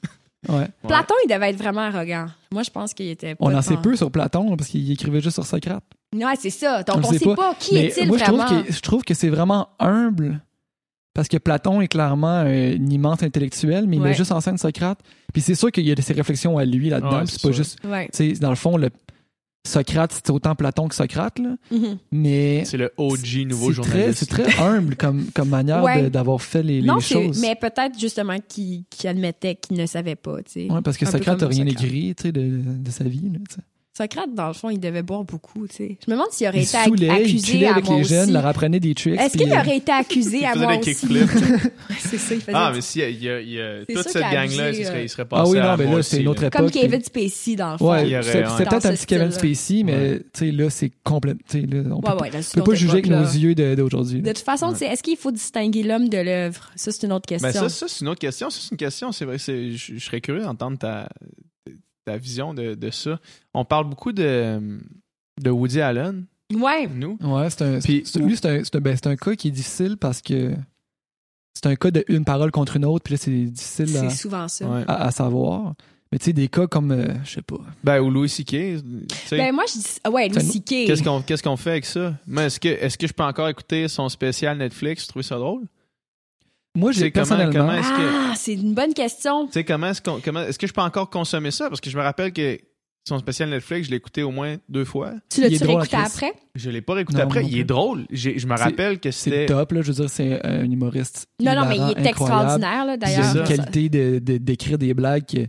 Ouais. Platon, il devait être vraiment arrogant. Moi, je pense qu'il était pas On en sait peu sur Platon parce qu'il écrivait juste sur Socrate. Ouais, c'est ça. Donc, On on sait pas. pas, qui est-il moi, je trouve, vraiment. que, je trouve que c'est vraiment humble parce que Platon est clairement un immense intellectuel, mais il Ouais. met juste en scène Socrate. Puis c'est sûr qu'il y a de ses réflexions à lui là-dedans. Ouais, puis c'est pas juste. Ouais. Dans le fond, le Socrate, c'est autant Platon que Socrate, là. Mhm. Mais C'est le OG nouveau journaliste. c'est très humble comme, comme manière Ouais. d'avoir fait les, Non, choses. mais peut-être justement qu'il admettait qu'il ne savait pas. tu sais. Ouais, parce que Un Socrate n'a rien Socrate. écrit de, de sa vie. Là, tu sais. Socrate, dans le fond, il devait boire beaucoup. tu sais. Je me demande s'il aurait été accusé à avec moi les jeunes, aussi. leur apprenait des tricks. Est-ce qu'il euh, aurait été accusé à moi aussi? c'est ça, il faisait Ah, mais si, il y a, il y a C'est toute cette gang-là, il serait, il serait passé Ah oui, à non, mais là, c'est une autre époque. Comme puis- Kevin Spacey, dans le fond. Ouais, c'est peut-être un petit Kevin. Spacey, mais tu sais, là, c'est complètement. tu sais, On peut, pas- juger avec nos yeux d'aujourd'hui. De toute façon, tu sais, est-ce qu'il faut distinguer l'homme de l'œuvre? Ça, c'est une autre question. Ben ça, ça c'est une autre question. Ça, c'est une question. C'est vrai, je serais curieux d'entendre ta, ta vision de, de ça. On parle beaucoup de, de Woody Allen, ouais. nous. Ouais, c'est un, Puis- c'est- lui, c'est un, c'est un- ben, c'est un cas qui est difficile parce que c'est un cas de une parole contre une autre, puis là, c'est difficile à, C'est souvent ça. À- à savoir. Mais tu sais, des cas comme, euh, je sais pas. Ben, ou Louis C.K. Ben, moi, je dis. ah Ouais, Louis C.K. Qu'est-ce qu'on qu'est-ce qu'on fait avec ça? Mais est-ce que, est que je peux encore écouter son spécial Netflix? Tu trouves ça drôle? Moi, j'ai C'est comment- personnellement. comment est-ce que- Ah, c'est une bonne question. Tu sais, comment est-ce qu'on- comment est-ce que je peux encore consommer ça? Parce que je me rappelle que son spécial Netflix, je l'ai écouté au moins deux fois. Tu est l'as-tu réécouté après? Je l'ai pas réécouté Non, après. non Il est drôle. Je me C'est- rappelle que C'est c'était. top, là. Je veux dire, c'est un humoriste. Non, non, mais il est incroyable. extraordinaire, là, Puis Il a d'ailleurs. une qualité de- de- d'écrire des blagues. que-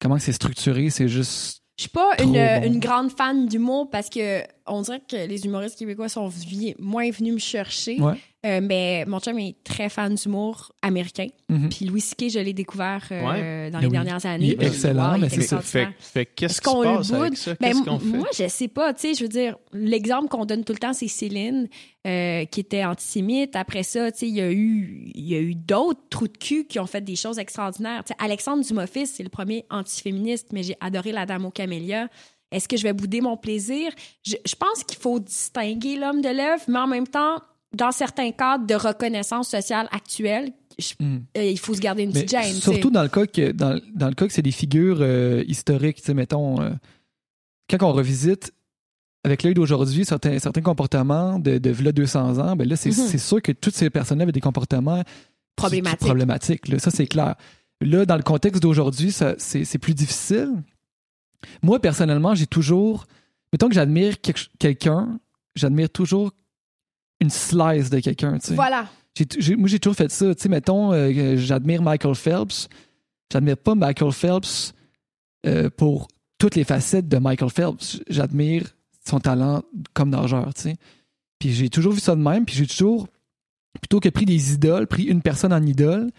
comment c'est structuré, c'est juste. Je suis pas Trop une, bon. une grande fan d'humour parce que on dirait que les humoristes québécois sont vi- moins venus me chercher. Ouais. Euh, mais mon chum est très fan d'humour américain. Mhm. Puis Louis C.K., je l'ai découvert euh, Ouais. dans Ben les oui. dernières années. Il est Puis, excellent, wow, mais c'est ça. fait, fait qu'est-ce qu'on le passe avec boude? ça? Ben, Qu'est-ce qu'on fait? Moi, je sais pas. Tu sais, je veux dire, l'exemple qu'on donne tout le temps, c'est Céline, euh, qui était antisémite. Après ça, tu sais, il y a eu, il y a eu d'autres trous de cul qui ont fait des choses extraordinaires. Tu sais, Alexandre Dumas-Fils, c'est le premier antiféministe, mais j'ai adoré La Dame aux camélias. Est-ce que je vais bouder mon plaisir? Je, je pense qu'il faut distinguer l'homme de l'œuvre, mais en même temps, dans certains cadres de reconnaissance sociale actuelle, je- Mhm. euh, il faut se garder une petite gêne. surtout dans le cas que dans, dans le cas que c'est des figures euh, historiques, mettons, euh, quand on revisite avec l'œil d'aujourd'hui certains, certains comportements de, de v'là 200 ans, ben là, c'est Mhm. c'est sûr que toutes ces personnes-là avaient des comportements qui- qui- Problématique. problématiques, là. ça c'est clair. Là, dans le contexte d'aujourd'hui, c'est plus difficile. Moi, personnellement, j'ai toujours, mettons que j'admire quelqu'un, j'admire toujours une slice de quelqu'un, tu sais. Voilà. Moi, j'ai toujours fait ça. Tu sais, mettons, euh, que j'admire Michael Phelps. J'admire pas Michael Phelps euh, pour toutes les facettes de Michael Phelps. J'admire son talent comme nageur, tu sais. Puis j'ai toujours vu ça de même. Puis j'ai toujours, plutôt que pris des idoles, pris une personne en idole,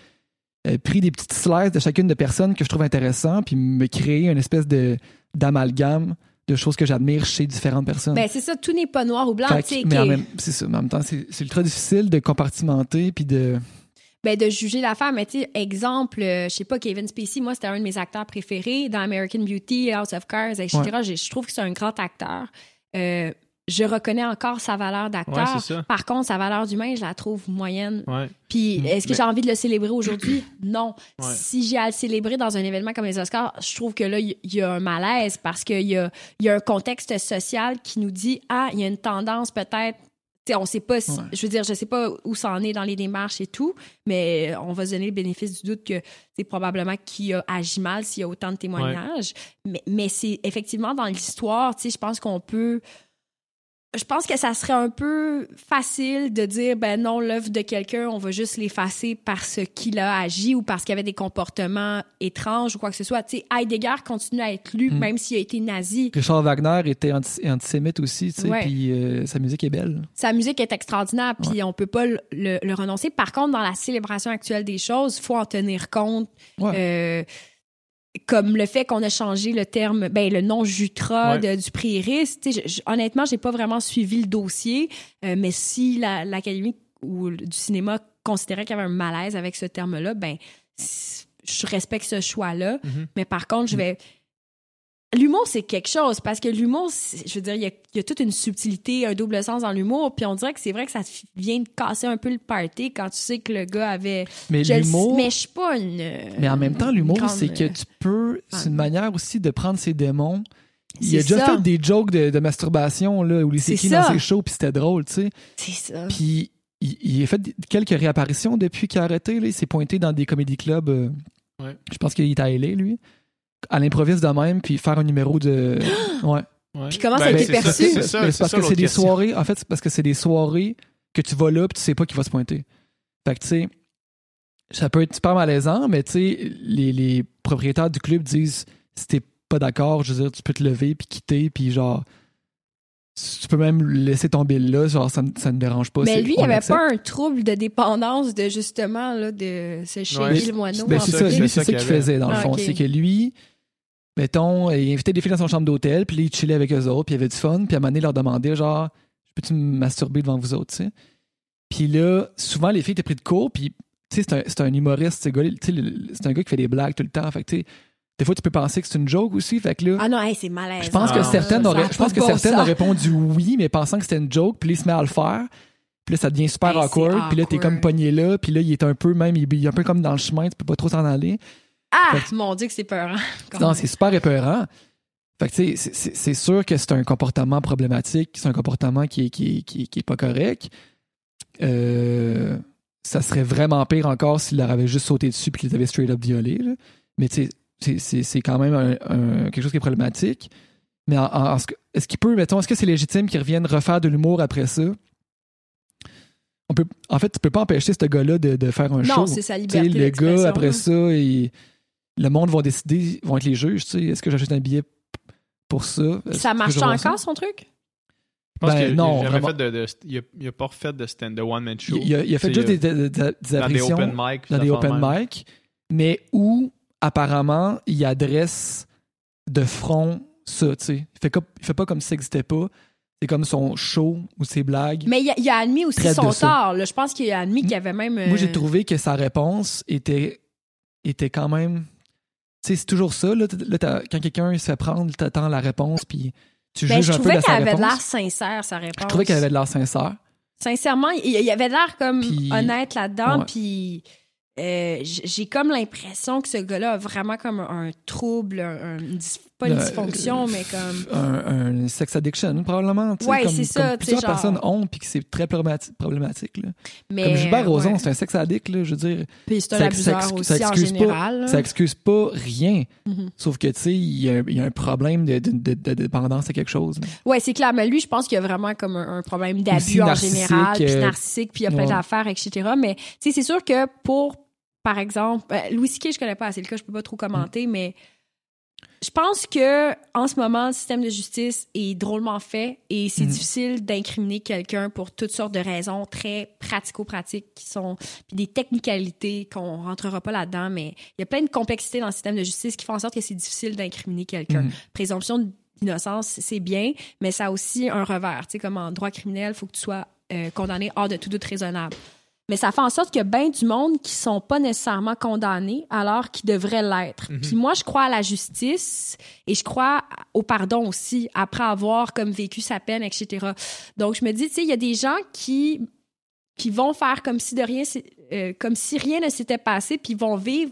euh, pris des petites slices de chacune de personnes que je trouve intéressant, puis me créer une espèce de d'amalgame de choses que j'admire chez différentes personnes. Ben, c'est ça, tout n'est pas noir ou blanc. Fait mais en qui- même, c'est ça, mais en même temps, c'est ultra difficile de compartimenter puis de. ben, de juger l'affaire. Mais tu sais, exemple, euh, je sais pas, Kevin Spacey, moi, c'était un de mes acteurs préférés dans American Beauty, House of Cards, etc. Je trouve que c'est un grand acteur. Euh, je reconnais encore sa valeur d'acteur. Par contre, sa valeur d'humain, je la trouve moyenne. Ouais. Puis, Mm. est-ce que Mais- j'ai envie de le célébrer aujourd'hui? Non. Ouais. Si j'ai à le célébrer dans un événement comme les Oscars, je trouve que là, il y, y a un malaise parce qu'il y a, il y a un contexte social qui nous dit, ah, il y a une tendance peut-être. Tu sais, on sait pas si- Ouais. je veux dire, je sais pas où ça en est dans les démarches et tout, mais on va se donner le bénéfice du doute que c'est probablement qui a agi mal s'il y a autant de témoignages. Mais, mais c'est effectivement dans l'histoire, tu sais, je pense qu'on peut je pense que ça serait un peu facile de dire ben non l'œuvre de quelqu'un on va juste l'effacer parce qu'il a agi ou parce qu'il avait des comportements étranges ou quoi que ce soit tu sais Heidegger continue à être lu Mm. même s'il a été nazi Richard Wagner était anti- antisémite aussi, tu sais, Ouais. puis euh, sa musique est belle. sa musique est extraordinaire puis on peut pas le, le- le renoncer par contre dans la célébration actuelle des choses faut en tenir compte Ouais. Euh, comme le fait qu'on a changé le terme, ben le nom Jutra Ouais. de- du prix Iris. Honnêtement, j'ai pas vraiment suivi le dossier, euh, mais si la- l'Académie ou du cinéma considérait qu'il y avait un malaise avec ce terme-là, ben je respecte ce choix-là. Mhm. Mais par contre, je vais. L'humour, c'est quelque chose parce que l'humour, je veux dire, il y, a, il y a toute une subtilité, un double sens dans l'humour. Puis on dirait que c'est vrai que ça vient de casser un peu le party quand tu sais que le gars avait. Mais l'humour, mais je suis pas une. mais en même temps, l'humour, grande- c'est que tu peux, c'est une fan. manière aussi de prendre ses démons. Il a déjà ça. fait des jokes de, de masturbation, là, où il s'est dans ses shows, puis c'était drôle, tu sais. C'est ça. Puis il, il a fait quelques réapparitions depuis qu'il a arrêté. Là. Il s'est pointé dans des comédie clubs. euh, Ouais. Je pense qu'il est à LA, lui. À l'improviste de même, puis faire un numéro de. Ouais. Ouais. Puis comment ça a Ben, été c'est perçu? ça, C'est parce ça que c'est des question. soirées. En fait, c'est parce que c'est des soirées que tu vas là, puis tu sais pas qui va se pointer. Fait que, tu sais, ça peut être super malaisant, mais tu sais, les, les propriétaires du club disent si t'es pas d'accord, je veux dire, tu peux te lever, puis quitter, puis genre. Tu peux même laisser tomber là, genre, ça, ne- ça ne dérange pas. Mais lui, il avait pas un trouble de dépendance de justement là, de se shaker Ouais. le moineau. Ben, en c'est ça, ça, lui, c'est ça qu'il faisait, dans le Ah, fond. C'est que lui, mettons, il invitait des filles dans son chambre d'hôtel, puis là, il chillait avec eux autres, puis il avait du fun, puis à un moment donné, il leur demandait, genre, peux-tu me masturber devant vous autres, tu sais? Puis là, souvent, les filles étaient pris de court, puis, tu sais, c'est un, c'est un humoriste, ce gars c'est un gars qui fait des blagues tout le temps, fait que, tu sais, des fois, tu peux penser que c'est une joke aussi, fait que là, Ah non, hey, c'est malaise. je pense Ah, que non, certaines auraient, je pense que bon certaines auraient répondu oui, mais pensant que c'était une joke, puis là, il se met à le faire. Puis là, ça devient super Hey, awkward. Puis là, t'es comme pogné là. Puis là, il est un peu même, il il est un peu comme dans le chemin, tu peux pas trop t'en aller. Ah, Fait mon Dieu, que c'est peur. Non, c'est super épeurant. Fait que, tu sais, c'est- sûr que c'est un comportement problématique, c'est un comportement qui est, qui qui est- qui est pas correct. Euh, ça serait vraiment pire encore s'il leur avait juste sauté dessus et qu'il les avait straight up violés. là. Mais tu sais, c'est- quand même un- un- quelque chose qui est problématique. Mais que- est-ce qu'il peut, mettons, est-ce que c'est légitime qu'ils reviennent refaire de l'humour après ça? On peut, en fait, tu peux pas empêcher ce gars-là de, de faire un show. Non, c'est sa liberté le d'expression, gars, après ça, il- le monde va décider, vont être les juges. tu sais. Est-ce que j'achète un billet pour ça? Ça marche encore, son truc? Je pense Ben, qu'il- non, il a jamais vraiment. fait de, de- il, a, il a pas refait de stand de one man show. Il, a, il a fait juste sais, des, des- des- des dans des open mic. dans des open mic. mic, mais où apparemment il adresse de front ça. tu sais. Il fait, comme- il fait pas comme si ça n'existait pas. C'est comme son show ou ses blagues. Mais il a, il a admis aussi son tort. là. Je pense qu'il a admis qu'il y avait même. Moi, j'ai euh, trouvé que sa réponse était, était quand même. C'est toujours ça. Là, quand quelqu'un se fait prendre, t'attends la réponse, puis tu Ben, juges je un peu trouvais de sa qu'elle avait de l'air réponse. sincère, sa réponse. Je trouvais qu'elle avait de l'air sincère. Sincèrement, il, il avait de l'air comme honnête là-dedans, puis euh, j'ai comme l'impression que ce gars-là a vraiment comme un trouble, un, une pas une Euh, dysfonction, euh, mais comme... Un, un sex addiction, probablement. Ouais, c'est ça, comme plusieurs genre- personnes ont, puis que c'est très problématique. problématique là. Mais, Comme Gilbert Rozon, ouais. c'est un sex addict, là, je veux dire. Puis c'est un ça- abuseur ça- aussi ça en excuse pas- général. là. Ça excuse pas rien. Mhm. Sauf que, tu sais, il y, a un- il y a un problème de, de- de- de dépendance à quelque chose. là. Ouais, c'est clair. Mais lui, je pense qu'il y a vraiment comme un, un problème d'abus en général, puis euh, narcissique, puis il y a plein ouais. d'affaires, etc. Mais tu sais, c'est sûr que pour, par exemple, euh, Louis C.K., je connais pas assez le cas, je peux pas trop commenter, mais je pense que en ce moment, le système de justice est drôlement fait et c'est Mhm. difficile d'incriminer quelqu'un pour toutes sortes de raisons très pratico-pratiques qui sont puis des technicalités qu'on rentrera pas là-dedans, mais il y a plein de complexités dans le système de justice qui font en sorte que c'est difficile d'incriminer quelqu'un Mhm. présomption d'innocence, c'est bien, mais ça a aussi un revers. Tu sais, comme en droit criminel, il faut que tu sois euh, condamné hors de tout doute raisonnable. Mais ça fait en sorte qu'il y a bien du monde qui sont pas nécessairement condamnés alors qu'ils devraient l'être. Mhm. Puis moi, je crois à la justice et je crois au pardon aussi après avoir comme vécu sa peine, etc. Donc je me dis, tu sais, il y a des gens qui qui vont faire comme si de rien, euh, comme si rien ne s'était passé, puis vont vivre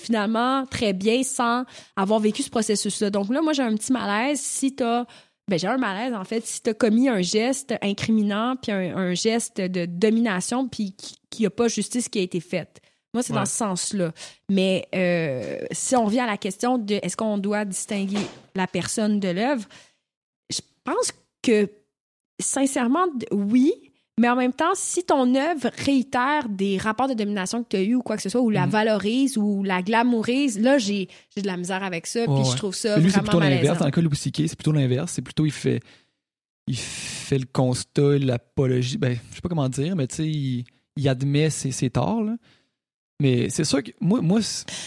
finalement très bien sans avoir vécu ce processus-là. Donc là, moi, j'ai un petit malaise si t'as ben, j'ai un malaise, en fait, si tu as commis un geste incriminant, puis un, un geste de domination, puis qu'il n'y a pas justice qui a été faite. Moi, c'est Ouais. dans ce sens-là. Mais euh, si on revient à la question de est-ce qu'on doit distinguer la personne de l'œuvre, je pense que sincèrement, oui. Mais en même temps, si ton œuvre réitère des rapports de domination que tu as eu ou quoi que ce soit, ou la Mhm. valorise ou la glamourise, là, j'ai j'ai de la misère avec ça. puis je trouve ça Lui, c'est plutôt l'inverse. Dans le cas de Louis c'est plutôt l'inverse. C'est plutôt, il fait, il fait le constat, l'apologie. Ben, je sais pas comment dire, mais tu sais, il, il admet ses, ses torts, là. Mais c'est sûr que moi, moi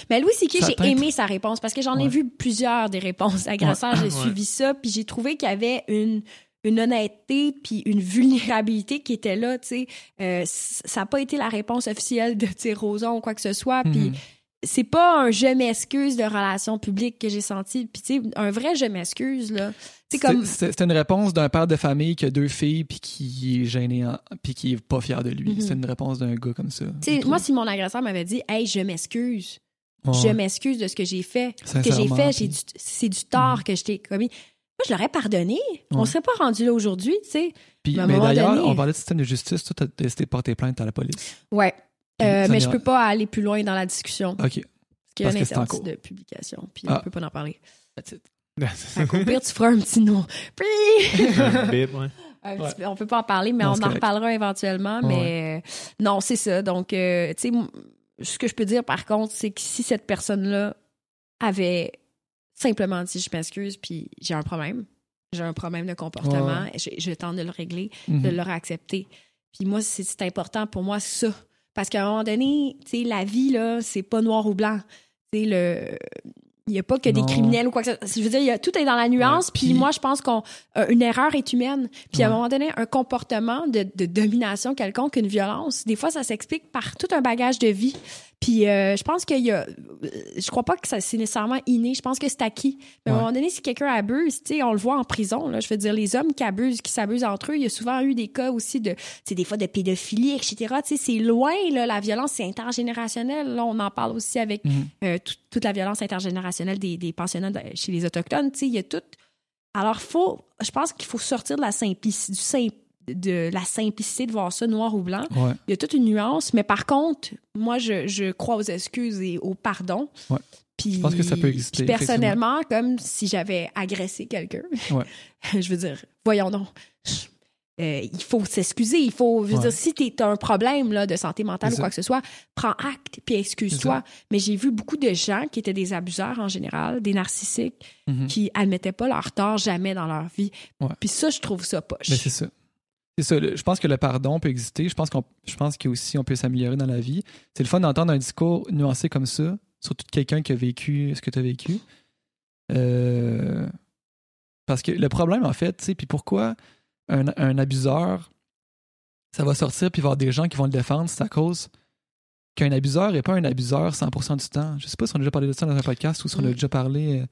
Mais Louis Ça j'ai aimé sa réponse parce que j'en ai vu plusieurs des réponses agresseurs. J'ai Ouais. suivi ça, puis j'ai trouvé qu'il y avait une, une honnêteté puis une vulnérabilité qui était là, tu sais. Euh, ça n'a pas été la réponse officielle de, Roson ou quoi que ce soit, puis Mhm. c'est pas un je m'excuse de relation publique que j'ai senti, puis tu sais, un vrai je m'excuse, là. C'est comme... une réponse d'un père de famille qui a deux filles puis qui est gêné, en- puis qui est pas fier de lui. Mhm. C'est une réponse d'un gars comme ça. Moi, si mon agresseur m'avait dit « Hey, je m'excuse », je m'excuse de ce que j'ai fait. Ce que j'ai fait, du- c'est du tort que je t'ai commis. Moi, je l'aurais pardonné. On Ouais. serait pas rendu là aujourd'hui, tu sais. Puis- Mais d'ailleurs, donné- on parlait de système de justice. Toi, t'as décidé de porter plainte à la police. Ouais. Euh, mais je peux pas aller plus loin dans la discussion OK. parce qu'il y a Parce un que c'est en interdit cours. de publication, puis Ah. on peut pas en parler. That's it. Fait qu'au pire, tu feras un petit nom. Puis, Un bip, ouais. un petit peu- on peut pas en parler, mais Non, on en reparlera éventuellement. Ouais. Mais euh, non, c'est ça. Donc, euh, tu sais, ce que je peux dire par contre, c'est que si cette personne-là avait simplement dit je m'excuse, puis j'ai un problème, j'ai un problème de comportement, Ouais. je, je tente de le régler, Mhm. de l'aurais accepté. Puis moi, c'est important pour moi, ça. Parce qu'à un moment donné, tu sais, la vie, là, c'est pas noir ou blanc. Tu sais, le. Il n'y a pas que Non. des criminels ou quoi que ce soit. Je veux dire, y a, tout est dans la nuance. Ouais, puis puis- moi, je pense qu'une erreur est humaine. Puis à un moment donné, un comportement de, de domination quelconque, une violence, des fois, ça s'explique par tout un bagage de vie. Puis euh, je pense qu'il y a. Je crois pas que ça c'est nécessairement inné. Je pense que c'est acquis. Mais à un moment donné, si quelqu'un abuse, tu sais, on le voit en prison. Là, je veux dire, les hommes qui abusent, qui s'abusent entre eux, il y a souvent eu des cas aussi de, tu sais, des fois de pédophilie, etc. Tu sais, c'est loin là, la violence, c'est intergénérationnel. Là, on en parle aussi avec Mhm. euh, tout- toute la violence intergénérationnelle des, des pensionnats de- chez les autochtones. Tu sais, il y a tout. Alors, faut, je pense qu'il faut sortir de la simplicité, du sim- de la simplicité de voir ça noir ou blanc. Ouais. Il y a toute une nuance, mais par contre, moi, je, je crois aux excuses et au pardon. Ouais. Puis, Je pense que ça peut exister, puis personnellement, comme si j'avais agressé quelqu'un, Ouais. je veux dire, voyons donc. Euh, il faut s'excuser. Il faut, je veux dire, si tu un problème là, de santé mentale ou quoi que ce soit, prends acte puis excuse-toi. Mais j'ai vu beaucoup de gens qui étaient des abuseurs en général, des narcissiques, Mhm. qui admettaient pas leur tort jamais dans leur vie. Puis ça, je trouve ça poche. Mais c'est ça. C'est ça. le- Je pense que le pardon peut exister. Je pense qu'on, je pense qu'aussi on peut s'améliorer dans la vie. C'est le fun d'entendre un discours nuancé comme ça, surtout de quelqu'un qui a vécu ce que tu as vécu. Euh, Parce que le problème, en fait, tu sais, puis pourquoi un, un abuseur, ça va sortir puis il va y avoir des gens qui vont le défendre, c'est à cause qu'un abuseur n'est pas un abuseur 100% du temps. Je sais pas si on a déjà parlé de ça dans un podcast ou si on a déjà parlé euh,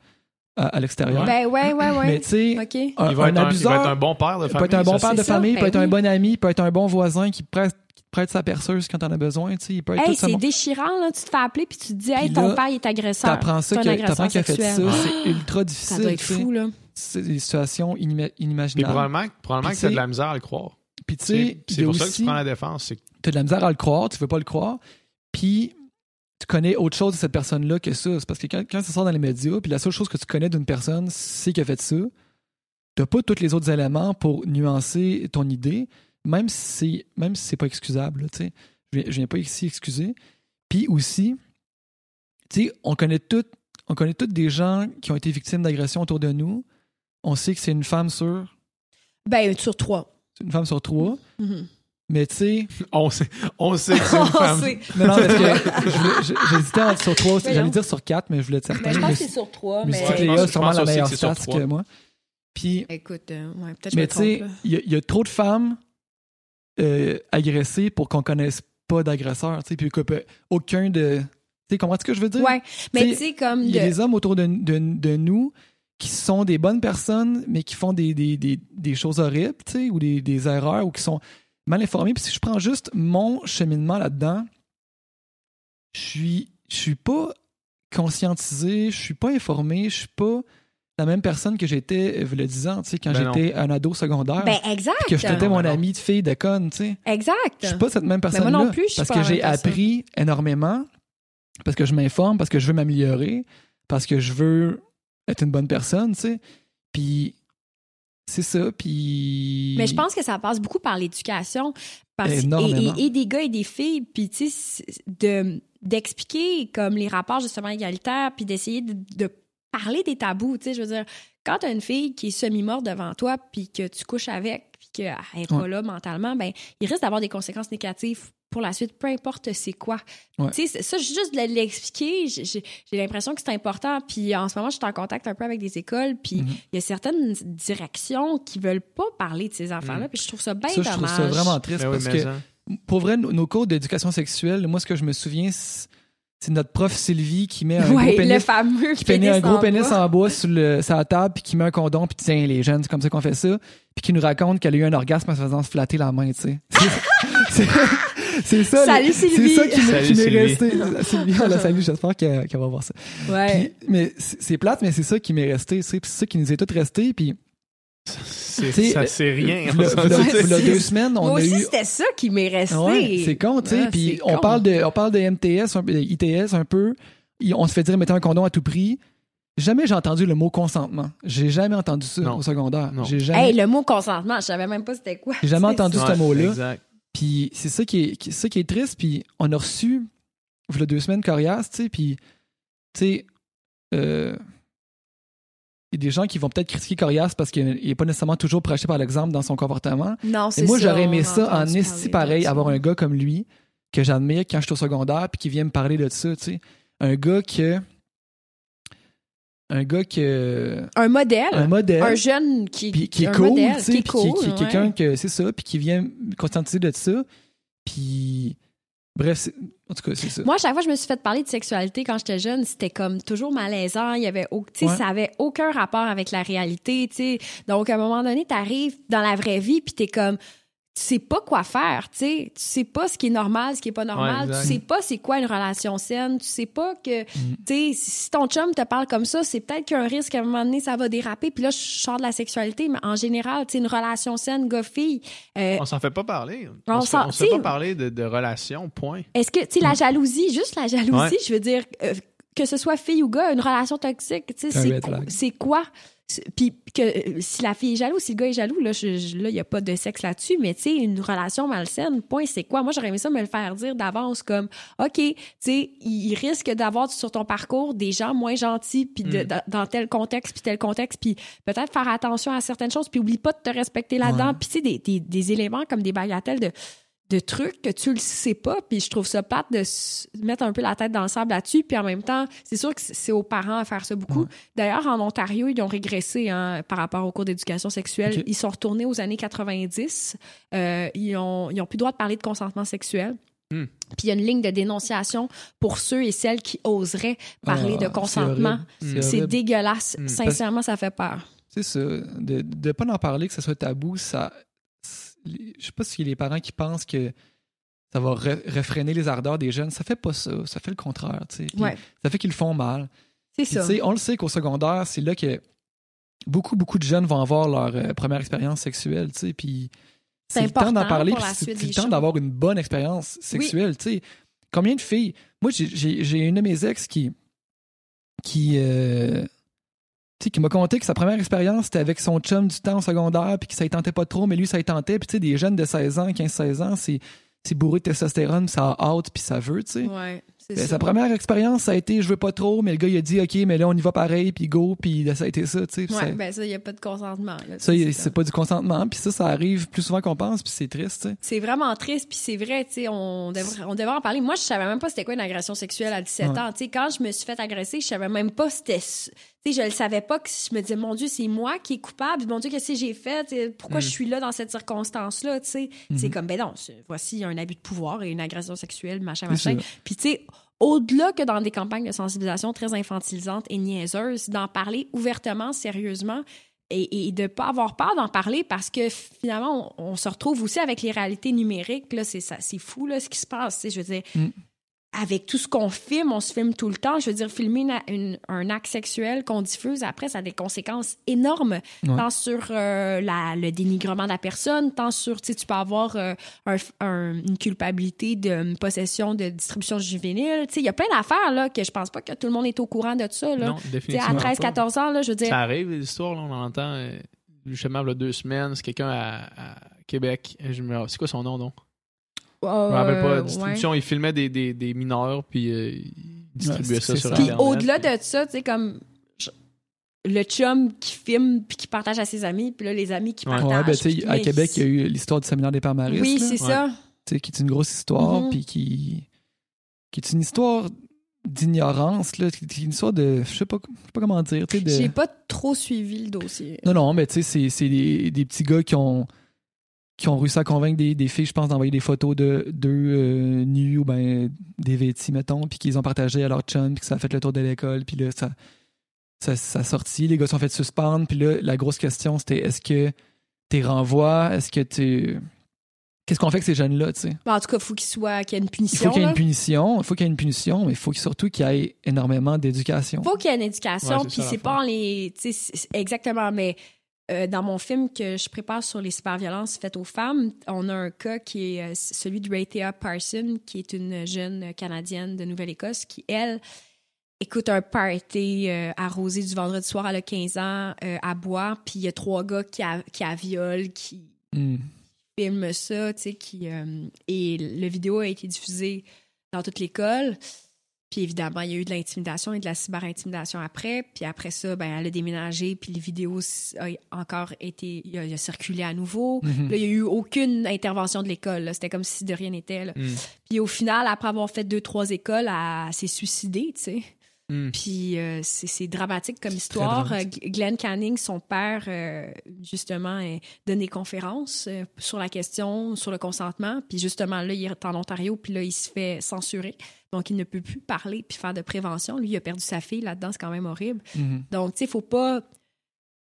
à, à l'extérieur. Ben ouais, ouais, ouais. Mais tu sais, un, Il va, un être un, il abuseur va être un bon père de peut famille. être un bon ça, père de ça, famille, ben peut être un bon ami, peut être un bon voisin qui te prête, prête sa perceuse quand t'en as besoin. Tu sais, il peut être Hey, tout ça. c'est déchirant, là. Tu te fais appeler puis tu te dis, hey, Puis ton là, père il est agresseur. T'apprends ça, qu'il a fait ça, c'est ultra Ça difficile. doit être fou, là. C'est des situations inima- Puis inimaginables. probablement, probablement Puis que t'as de la misère à le croire. Puis tu C'est sais, il c'est pour ça que aussi, tu prends la défense. t'as de la misère à le croire, tu veux pas le croire, puis tu connais autre chose de cette personne-là que ça. C'est parce que quand, quand ça sort dans les médias, puis la seule chose que tu connais d'une personne, c'est qu'elle a fait ça, t'as pas tous les autres éléments pour nuancer ton idée, même si même si c'est pas excusable. là. Je viens, je viens pas ici excuser. Puis aussi, tu sais, on connaît toutes, on connaît toutes des gens qui ont été victimes d'agressions autour de nous. On sait que c'est une femme sur, Ben, sur trois. c'est une femme sur trois. Mhm. Mais tu sais, On sait, on sait que c'est une femme. sait. Non, non, parce que j'hésitais entre sur trois. J'allais dire sur quatre, mais je voulais être certain. Mais je pense que c'est sur trois, mais. je Léa sûrement la meilleure stats que moi. Puis, Écoute, euh, ouais, peut-être que je mais tu sais, il y, a- il y a trop de femmes euh, agressées pour qu'on connaisse pas d'agresseurs. tu sais, Puis aucun de. Tu sais, comprends ce que je veux dire? Ouais, mais Tu sais, sais, comme. Il y a de- des hommes autour de, de, de nous qui sont des bonnes personnes, mais qui font des, des, des, des choses horribles, tu sais, ou des, des erreurs, ou qui sont mal informés. Puis si je prends juste mon cheminement là-dedans, je suis, je suis pas conscientisé, je suis pas informé, je suis pas la même personne que j'étais euh, y a 10 ans, tu sais, quand Ben j'étais un ado secondaire. Ben, exact. que je mon ben ami de fille de conne, tu sais. Exact. Je suis pas cette même moi personne-là. non plus, je suis parce pas que j'ai appris énormément, parce que je m'informe, parce que je veux m'améliorer, parce que je veux être une bonne personne, tu sais. Puis c'est ça. Puis. Mais je pense que ça passe beaucoup par l'éducation. Parce, Énormément. et- et des gars et des filles, puis tu sais, de d'expliquer comme les rapports justement égalitaires, puis d'essayer de, de parler des tabous. Tu sais, je veux dire, quand t'as une fille qui est semi-morte devant toi, puis que tu couches avec, puis qu'elle est pas Ouais. là mentalement, ben il risque d'avoir des conséquences négatives pour la suite, peu importe c'est quoi. Ouais. Tu sais, c'est- ça, juste de l'expliquer, j'ai l'impression que c'est important. Puis en ce moment, je suis en contact un peu avec des écoles, puis il Mhm. y a certaines directions qui veulent pas parler de ces enfants-là, puis je trouve ça bien ça, je dommage. trouve ça vraiment triste Ben parce que, pour vrai, nos, nos cours d'éducation sexuelle, moi, ce que je me souviens, c'est notre prof Sylvie qui met un Ouais, gros le pénis fameux qui met un gros en pénis bois. en bois sur, le, sur la table, puis qui met un condom, puis tiens, les jeunes, c'est comme ça qu'on fait ça. Puis qui nous raconte qu'elle a eu un orgasme en se faisant se flatter la main, tu sais. C'est- ça. Salut, Sylvie. C'est ça qui, m'est- resté. Sylvie, on la salue, j'espère qu'elle va voir ça. Ouais. Puis, mais c'est plate, mais c'est ça qui m'est resté, c'est ça qui nous est tout resté. Puis, ça c'est rien. deux semaines, on Moi a aussi, eu. c'était ça qui m'est resté. Ouais, c'est con, tu sais. Ah, puis on parle de, on parle de MTS, un ITS un peu. On se fait dire mettez un condom à tout prix. Jamais j'ai entendu le mot consentement. J'ai jamais entendu ça Non. au secondaire. Non. J'ai jamais, Hey, le mot consentement, je savais même pas c'était quoi. j'ai jamais entendu ça. ce mot-là. Puis c'est ça qui est, ça qui est triste. Puis on a reçu, il y a deux semaines, Corias, tu sais. Puis, tu sais, euh, il y a des gens qui vont peut-être critiquer Corias parce qu'il n'est pas nécessairement toujours prêché par l'exemple dans son comportement. Non, c'est Et moi, j'aurais aimé ça en esti pareil, avoir un gars comme lui, que j'admire quand j'étais au secondaire, puis qui vient me parler de ça, tu sais. Un gars que. Un gars que. Un modèle. Un modèle. Un jeune qui, puis qui est un cool, modèle, tu qui est qui- cool. qui est ouais. quelqu'un que c'est ça, puis qui vient me conscientiser de ça. Puis. Bref, c'est- en tout cas, c'est ça. Moi, à chaque fois je me suis fait parler de sexualité quand j'étais jeune, c'était comme toujours malaisant. Il y avait, au- tu Ouais. ça avait aucun rapport avec la réalité, tu sais. Donc, à un moment donné, t'arrives dans la vraie vie, puis t'es comme, tu sais pas quoi faire, tu sais. Tu sais pas ce qui est normal, ce qui est pas normal. exact. tu sais pas c'est quoi une relation saine. Tu sais pas que, Mm. tu sais, si ton chum te parle comme ça, c'est peut-être qu'il y a un risque qu'à un moment donné, ça va déraper. Puis là, je sors de la sexualité, mais en général, tu sais, une relation saine, gars-fille, euh, On s'en fait pas parler. On On, se, s'en- on se fait pas parler de, de relations, point. Est-ce que, tu sais, la jalousie, juste la jalousie, Ouais. je veux dire, euh, que ce soit fille ou gars, une relation toxique, tu sais, C'est quoi- Puis que si la fille est jalouse, si le gars est jaloux, là, il n'y a pas de sexe là-dessus, mais tu sais, une relation malsaine, point, c'est quoi? Moi, j'aurais aimé ça me le faire dire d'avance comme, OK, tu sais, il risque d'avoir sur ton parcours des gens moins gentils, puis Mm. dans, tel contexte, puis tel contexte, puis peut-être faire attention à certaines choses, puis oublie pas de te respecter là-dedans, puis tu sais, des, des, des éléments comme des bagatelles de de trucs que tu le sais pas puis je trouve ça plate de mettre un peu la tête dans le sable là-dessus puis en même temps c'est sûr que c'est aux parents à faire ça beaucoup Ouais. d'ailleurs en Ontario ils ont régressé hein, par rapport aux cours d'éducation sexuelle ils sont retournés aux années 90 Euh, ils ont ils ont plus le droit de parler de consentement sexuel Hmm. puis il y a une ligne de dénonciation pour ceux et celles qui oseraient parler Ah, de c'est consentement horrible. Mm. c'est dégueulasse Hmm. sincèrement ça fait peur C'est ça. De ne pas en parler, que ce soit tabou, ça. Je sais pas a les parents qui pensent que ça va re- réfréner les ardeurs des jeunes. Ça fait pas ça. Ça fait le contraire. tu sais. Ouais Ça fait qu'ils le font mal. c'est ça on le sait qu'au secondaire, c'est là que beaucoup, beaucoup de jeunes vont avoir leur euh, première expérience sexuelle. tu sais, Puis C'est le temps d'en parler. C'est le temps d'avoir une bonne expérience sexuelle. tu sais. Combien de filles. Moi, j'ai- une de mes ex qui. qui. euh, sais, qui m'a conté que sa première expérience, c'était avec son chum du temps au secondaire, puis que ça ne tentait pas trop, mais lui, ça y tentait. Puis, tu sais, des jeunes de 16 ans, 15-16 ans, c'est c'est bourré de testostérone, ça a hâte, puis ça veut, tu sais. ouais Ben, ça. sa première expérience, ça a été je veux pas trop, mais le gars il a dit ok, mais là on y va pareil, puis go, puis ça a été ça, tu sais. ouais ça- ben ça il y a pas de consentement là. ça, C'est pas du consentement, puis ça, ça arrive plus souvent qu'on pense, puis c'est triste, tu sais. C'est vraiment triste, puis c'est vrai, tu sais, on devrait, on devrait en parler. Moi, je savais même pas c'était quoi une agression sexuelle à 17 Ouais. ans. Tu sais, quand je me suis fait agresser, je savais même pas c'était... Tu sais, je le savais pas que je me disais, mon Dieu, c'est moi qui est coupable. Mon Dieu, qu'est-ce que j'ai fait? Pourquoi Mm. je suis là dans cette circonstance-là? Tu sais, c'est comme, ben non, voici un abus de pouvoir et une agression sexuelle, machin, machin. Puis, tu sais, au-delà que dans des campagnes de sensibilisation très infantilisantes et niaiseuses, d'en parler ouvertement, sérieusement, et, et de pas avoir peur d'en parler parce que finalement, on, on se retrouve aussi avec les réalités numériques. Là, c'est, ça, c'est fou, là, ce qui se passe. Je veux dire, Mm. Avec tout ce qu'on filme, on se filme tout le temps. Je veux dire, filmer une- une- un acte sexuel qu'on diffuse, après, ça a des conséquences énormes, Ouais. tant sur euh, la- le dénigrement de la personne, tant sur, tu sais, tu peux avoir euh, un- un- une culpabilité de possession de distribution juvénile. Tu sais, il y a plein d'affaires, là, que je pense pas que tout le monde est au courant de ça, là. Non, définitivement. à pas. 13-14 ans, là, je veux dire... Ça arrive, les histoires, là, on entend. euh, justement, il y a deux semaines, c'est quelqu'un à, à Québec. Je me- C'est quoi son nom, non? Euh, Je me rappelle pas. ouais. Distribution, il filmait des, des, des mineurs, puis euh, il distribuait Ouais, ça sur ça. Puis Internet. au-delà de ça, tu sais, comme le chum qui filme puis qui partage à ses amis, puis là, les amis qui Ouais. partagent. Ouais, ben, tu sais, puis à Québec, il y a eu l'histoire du séminaire des pères Maristes, Oui, c'est ça. tu sais, qui est une grosse histoire, Mhm. puis qui, qui est une histoire d'ignorance, là, qui qui est une histoire de, je sais pas, je sais pas comment dire, tu sais, de... J'ai pas trop suivi le dossier. Non, non, mais tu sais, c'est- c'est des, des petits gars qui ont, qui ont réussi à convaincre des, des filles, je pense, d'envoyer des photos de d'eux euh, nus ou ben des vêtis, mettons, puis qu'ils ont partagé à leur chum, puis que ça a fait le tour de l'école, puis là, ça, ça, ça a sorti, les gars se sont fait suspendre, puis là, la grosse question, c'était est-ce que t'es renvois, est-ce que tu... Qu'est-ce qu'on fait avec ces jeunes-là, tu sais? Ben, en tout cas, faut qu'il soit qu'il y ait une Il punition. faut qu'il y ait une punition, il faut qu'il y ait une punition, mais il faut surtout qu'il y ait énormément d'éducation. faut qu'il y ait une éducation, puis c'est pas en les. tu sais, c'est- Exactement, mais euh, dans mon film que je prépare sur les cyberviolences faites aux femmes, on a un cas qui est euh, celui de Raythea Parson, qui est une jeune Canadienne de Nouvelle-Écosse, qui, elle, écoute un party euh, arrosé du vendredi soir, elle a 15 ans, euh, à boire, puis il y a trois gars qui, a, qui violent, qui Hmm. filment ça, tu sais, qui... et le vidéo a été diffusé dans toute l'école. Puis évidemment, il y a eu de l'intimidation et de la cyber-intimidation après. Puis après ça, ben, elle a déménagé, puis les vidéos a encore été... Il a, il a circulé à nouveau. Mhm. Là, il n'y a eu aucune intervention de l'école. C'était comme si de rien n'était. là. Mm. Puis au final, après avoir fait deux, trois écoles, elle s'est suicidée, tu sais. Mm. Puis euh, c'est dramatique comme histoire. dramatique. Euh, Glenn Canning, son père, euh, justement, donne des conférences euh, sur la question, sur le consentement. Puis justement, là, il est en Ontario, puis là, il se fait censurer. Donc, il ne peut plus parler puis faire de prévention. Lui, il a perdu sa fille là-dedans, c'est quand même horrible. Mhm. Donc, tu sais, il faut pas.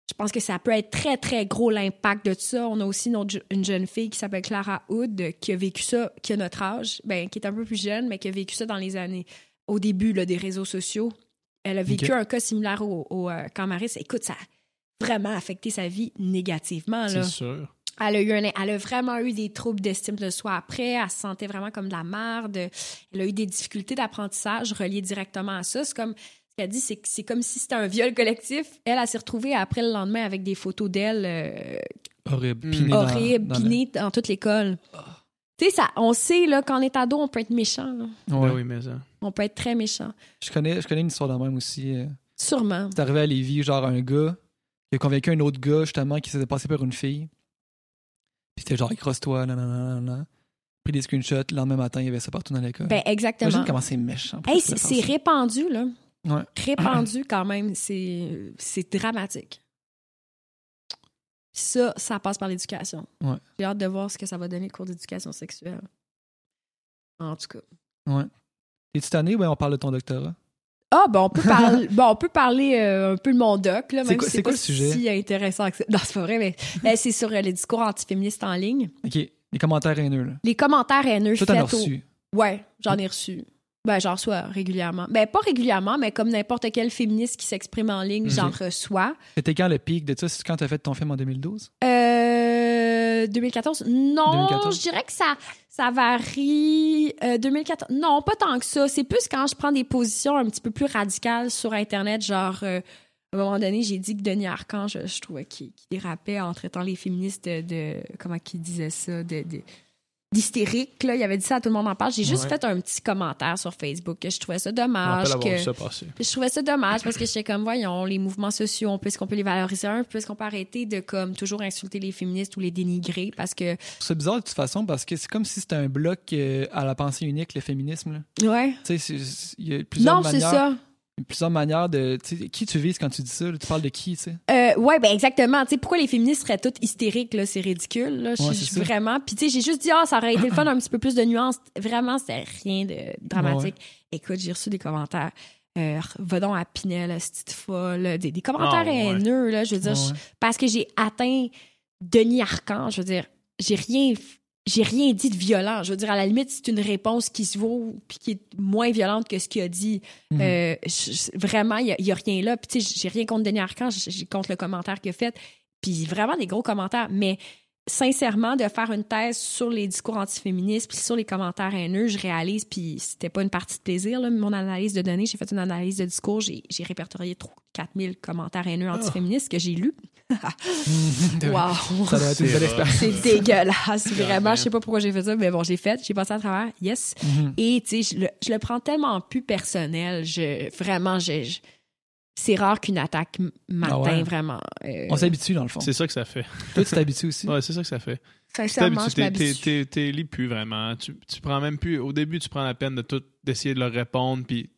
Je pense que ça peut être très, très gros l'impact de ça. On a aussi une, autre je- une jeune fille qui s'appelle Clara Hood, qui a vécu ça, qui a notre âge, ben, qui est un peu plus jeune, mais qui a vécu ça dans les années, au début là, des réseaux sociaux. Elle a vécu un cas similaire au, au euh, camp Maris. Écoute, ça a vraiment affecté sa vie négativement. C'est sûr. Elle a, eu un- elle a vraiment eu des troubles d'estime de soi après. Elle se sentait vraiment comme de la merde. Elle a eu des difficultés d'apprentissage reliées directement à ça. C'est comme ce qu'elle dit, c'est que c'est comme si c'était un viol collectif. Elle, elle s'est retrouvée après le lendemain avec des photos d'elle euh, Horrible. Hmm. Piné dans- horribles, dans dans toute l'école. Tu sais, ça, on sait là, quand on est ado, on peut être méchant. là. Ouais. Ben oui, mais ça. On peut être très méchant. Je connais, je connais une histoire de même aussi. euh. Sûrement. C'est arrivé à Lévis, genre un gars qui a convaincu un autre gars justement qui s'était passé par une fille. Puis c'était genre, crosse-toi, nan, nan, nan, nan. Pris des screenshots, le lendemain matin, il y avait ça partout dans l'école. Ben, exactement. Imagine comment c'est méchant. Hey, c'est répandu, là. Ouais. Répandu quand même. C'est c'est Ça, ça passe par l'éducation. Ouais. J'ai hâte de voir ce que ça va donner le cours d'éducation sexuelle. En tout cas. Ouais. Es-tu tanné? Ou ben, on parle de ton doctorat? Ah, ben on peut, parler bon, on peut parler euh, un peu de mon doc, là, C'est même quoi- si c'est c'est quoi pas le sujet? si intéressant que ça. Non, c'est pas vrai, mais c'est sur euh, les discours antiféministes en ligne. OK. Les commentaires haineux, là. Les commentaires haineux Toi, t'en as reçu. Ouais, j'en ai reçu. Ben, j'en reçois régulièrement. Ben, pas régulièrement, mais comme n'importe quel féministe qui s'exprime en ligne, Mhm. j'en reçois. C'était quand le pic de ça? C'est quand t'as fait ton film en 2012? Euh, 2014? Non, 2014? je dirais que ça, ça varie. Euh, 2014? Non, pas tant que ça. C'est plus quand je prends des positions un petit peu plus radicales sur Internet, genre. euh, à un moment donné, j'ai dit que Denis Arcand, je, je trouvais qu'il qu'il dérapait en traitant les féministes de. de- comment qu'il disait ça? De, de- d'hystérique, là. Il avait dit ça à tout le monde en parle. J'ai juste Ouais. fait un petit commentaire sur Facebook que je trouvais ça Je dommage. avoir que... ça je trouvais ça dommage parce que j'étais comme, voyons, les mouvements sociaux, on peut, est-ce qu'on peut les valoriser? Un peu? Est-ce qu'on peut arrêter de, comme, toujours insulter les féministes ou les dénigrer? Parce que, C'est bizarre de toute façon parce que c'est comme si c'était un bloc euh, à la pensée unique, le féminisme. là. ouais. Tu sais, il y a plusieurs Non, c'est manières. ça. Plusieurs manières de. Qui tu vises quand tu dis ça? là? Tu parles de qui, tu sais? Euh, ouais, ben exactement. Tu sais, pourquoi les féministes seraient toutes hystériques, là? C'est ridicule, là. Je- Ouais, je- vraiment. Puis, tu sais, j'ai juste dit, ah, ça aurait été le fun, un petit peu plus de nuances. Vraiment, c'était rien de dramatique. Écoute, j'ai reçu des commentaires. Euh, va donc à Pinel, cette folle. Des, des commentaires Ah, ouais. haineux, là. Je veux dire, je- parce que j'ai atteint Denis Arcand. Je veux dire, j'ai rien, j'ai rien dit de violent. Je veux dire, à la limite, c'est une réponse qui se vaut puis qui est moins violente que ce qu'il a dit. Mhm. Euh, je- vraiment, il n'y a, rien là. Puis, tu sais, j'ai rien contre Denis Arcand, j'ai contre le commentaire qu'il a fait. Puis, vraiment des gros commentaires. Mais sincèrement, de faire une thèse sur les discours antiféministes puis sur les commentaires haineux, je réalise, puis c'était pas une partie de plaisir, là, mon analyse de données, j'ai fait une analyse de discours, j'ai j'ai répertorié 4000 commentaires haineux antiféministes que j'ai lus. wow! Ça doit être une C'est belle rare. expérience. C'est dégueulasse, vraiment. Je sais pas pourquoi j'ai fait ça, mais bon, j'ai fait, j'ai passé à travers, yes. Mhm. Et tu sais, je le, je le prends tellement plus personnel. Je, vraiment, je, je- c'est rare qu'une attaque m- m'atteint Ah ouais? vraiment. Euh, On s'habitue, dans le fond. C'est ça que ça fait. Toi, tu t'habitues aussi? Ouais, c'est ça que ça fait. Tu sincèrement, t'habitues, t'es- t'es- lis plus vraiment. Tu, tu prends même plus. Au début, tu prends la peine de tout, d'essayer de leur répondre, puis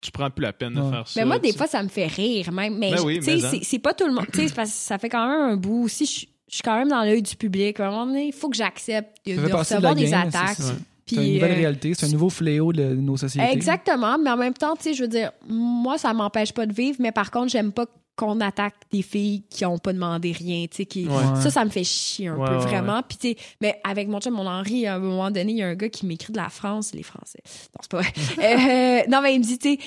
tu prends plus la peine de faire ça. Mais moi, des tu- fois, ça me fait rire même. Mais Ben oui, tu sais, mais hein. c'est pas tout le monde. Tu parce que ça fait quand même un bout. aussi je, je suis quand même dans l'œil du public. À un moment donné, il faut que j'accepte de, recevoir des attaques. C'est ça. Puis, C'est une nouvelle euh, réalité, c'est un nouveau fléau de nos sociétés. Exactement, mais en même temps, tu sais, je veux dire, moi, ça m'empêche pas de vivre, mais par contre, j'aime pas qu'on attaque des filles qui ont pas demandé rien, tu sais, qui... Ouais. Ça, ça me fait chier un Ouais, peu, ouais, vraiment. Puis, tu sais, mais avec mon chum, mon Henri, à un moment donné, il y a un gars qui m'écrit de la France, les Français. Non, c'est pas vrai. Euh, non, mais il me dit, tu sais,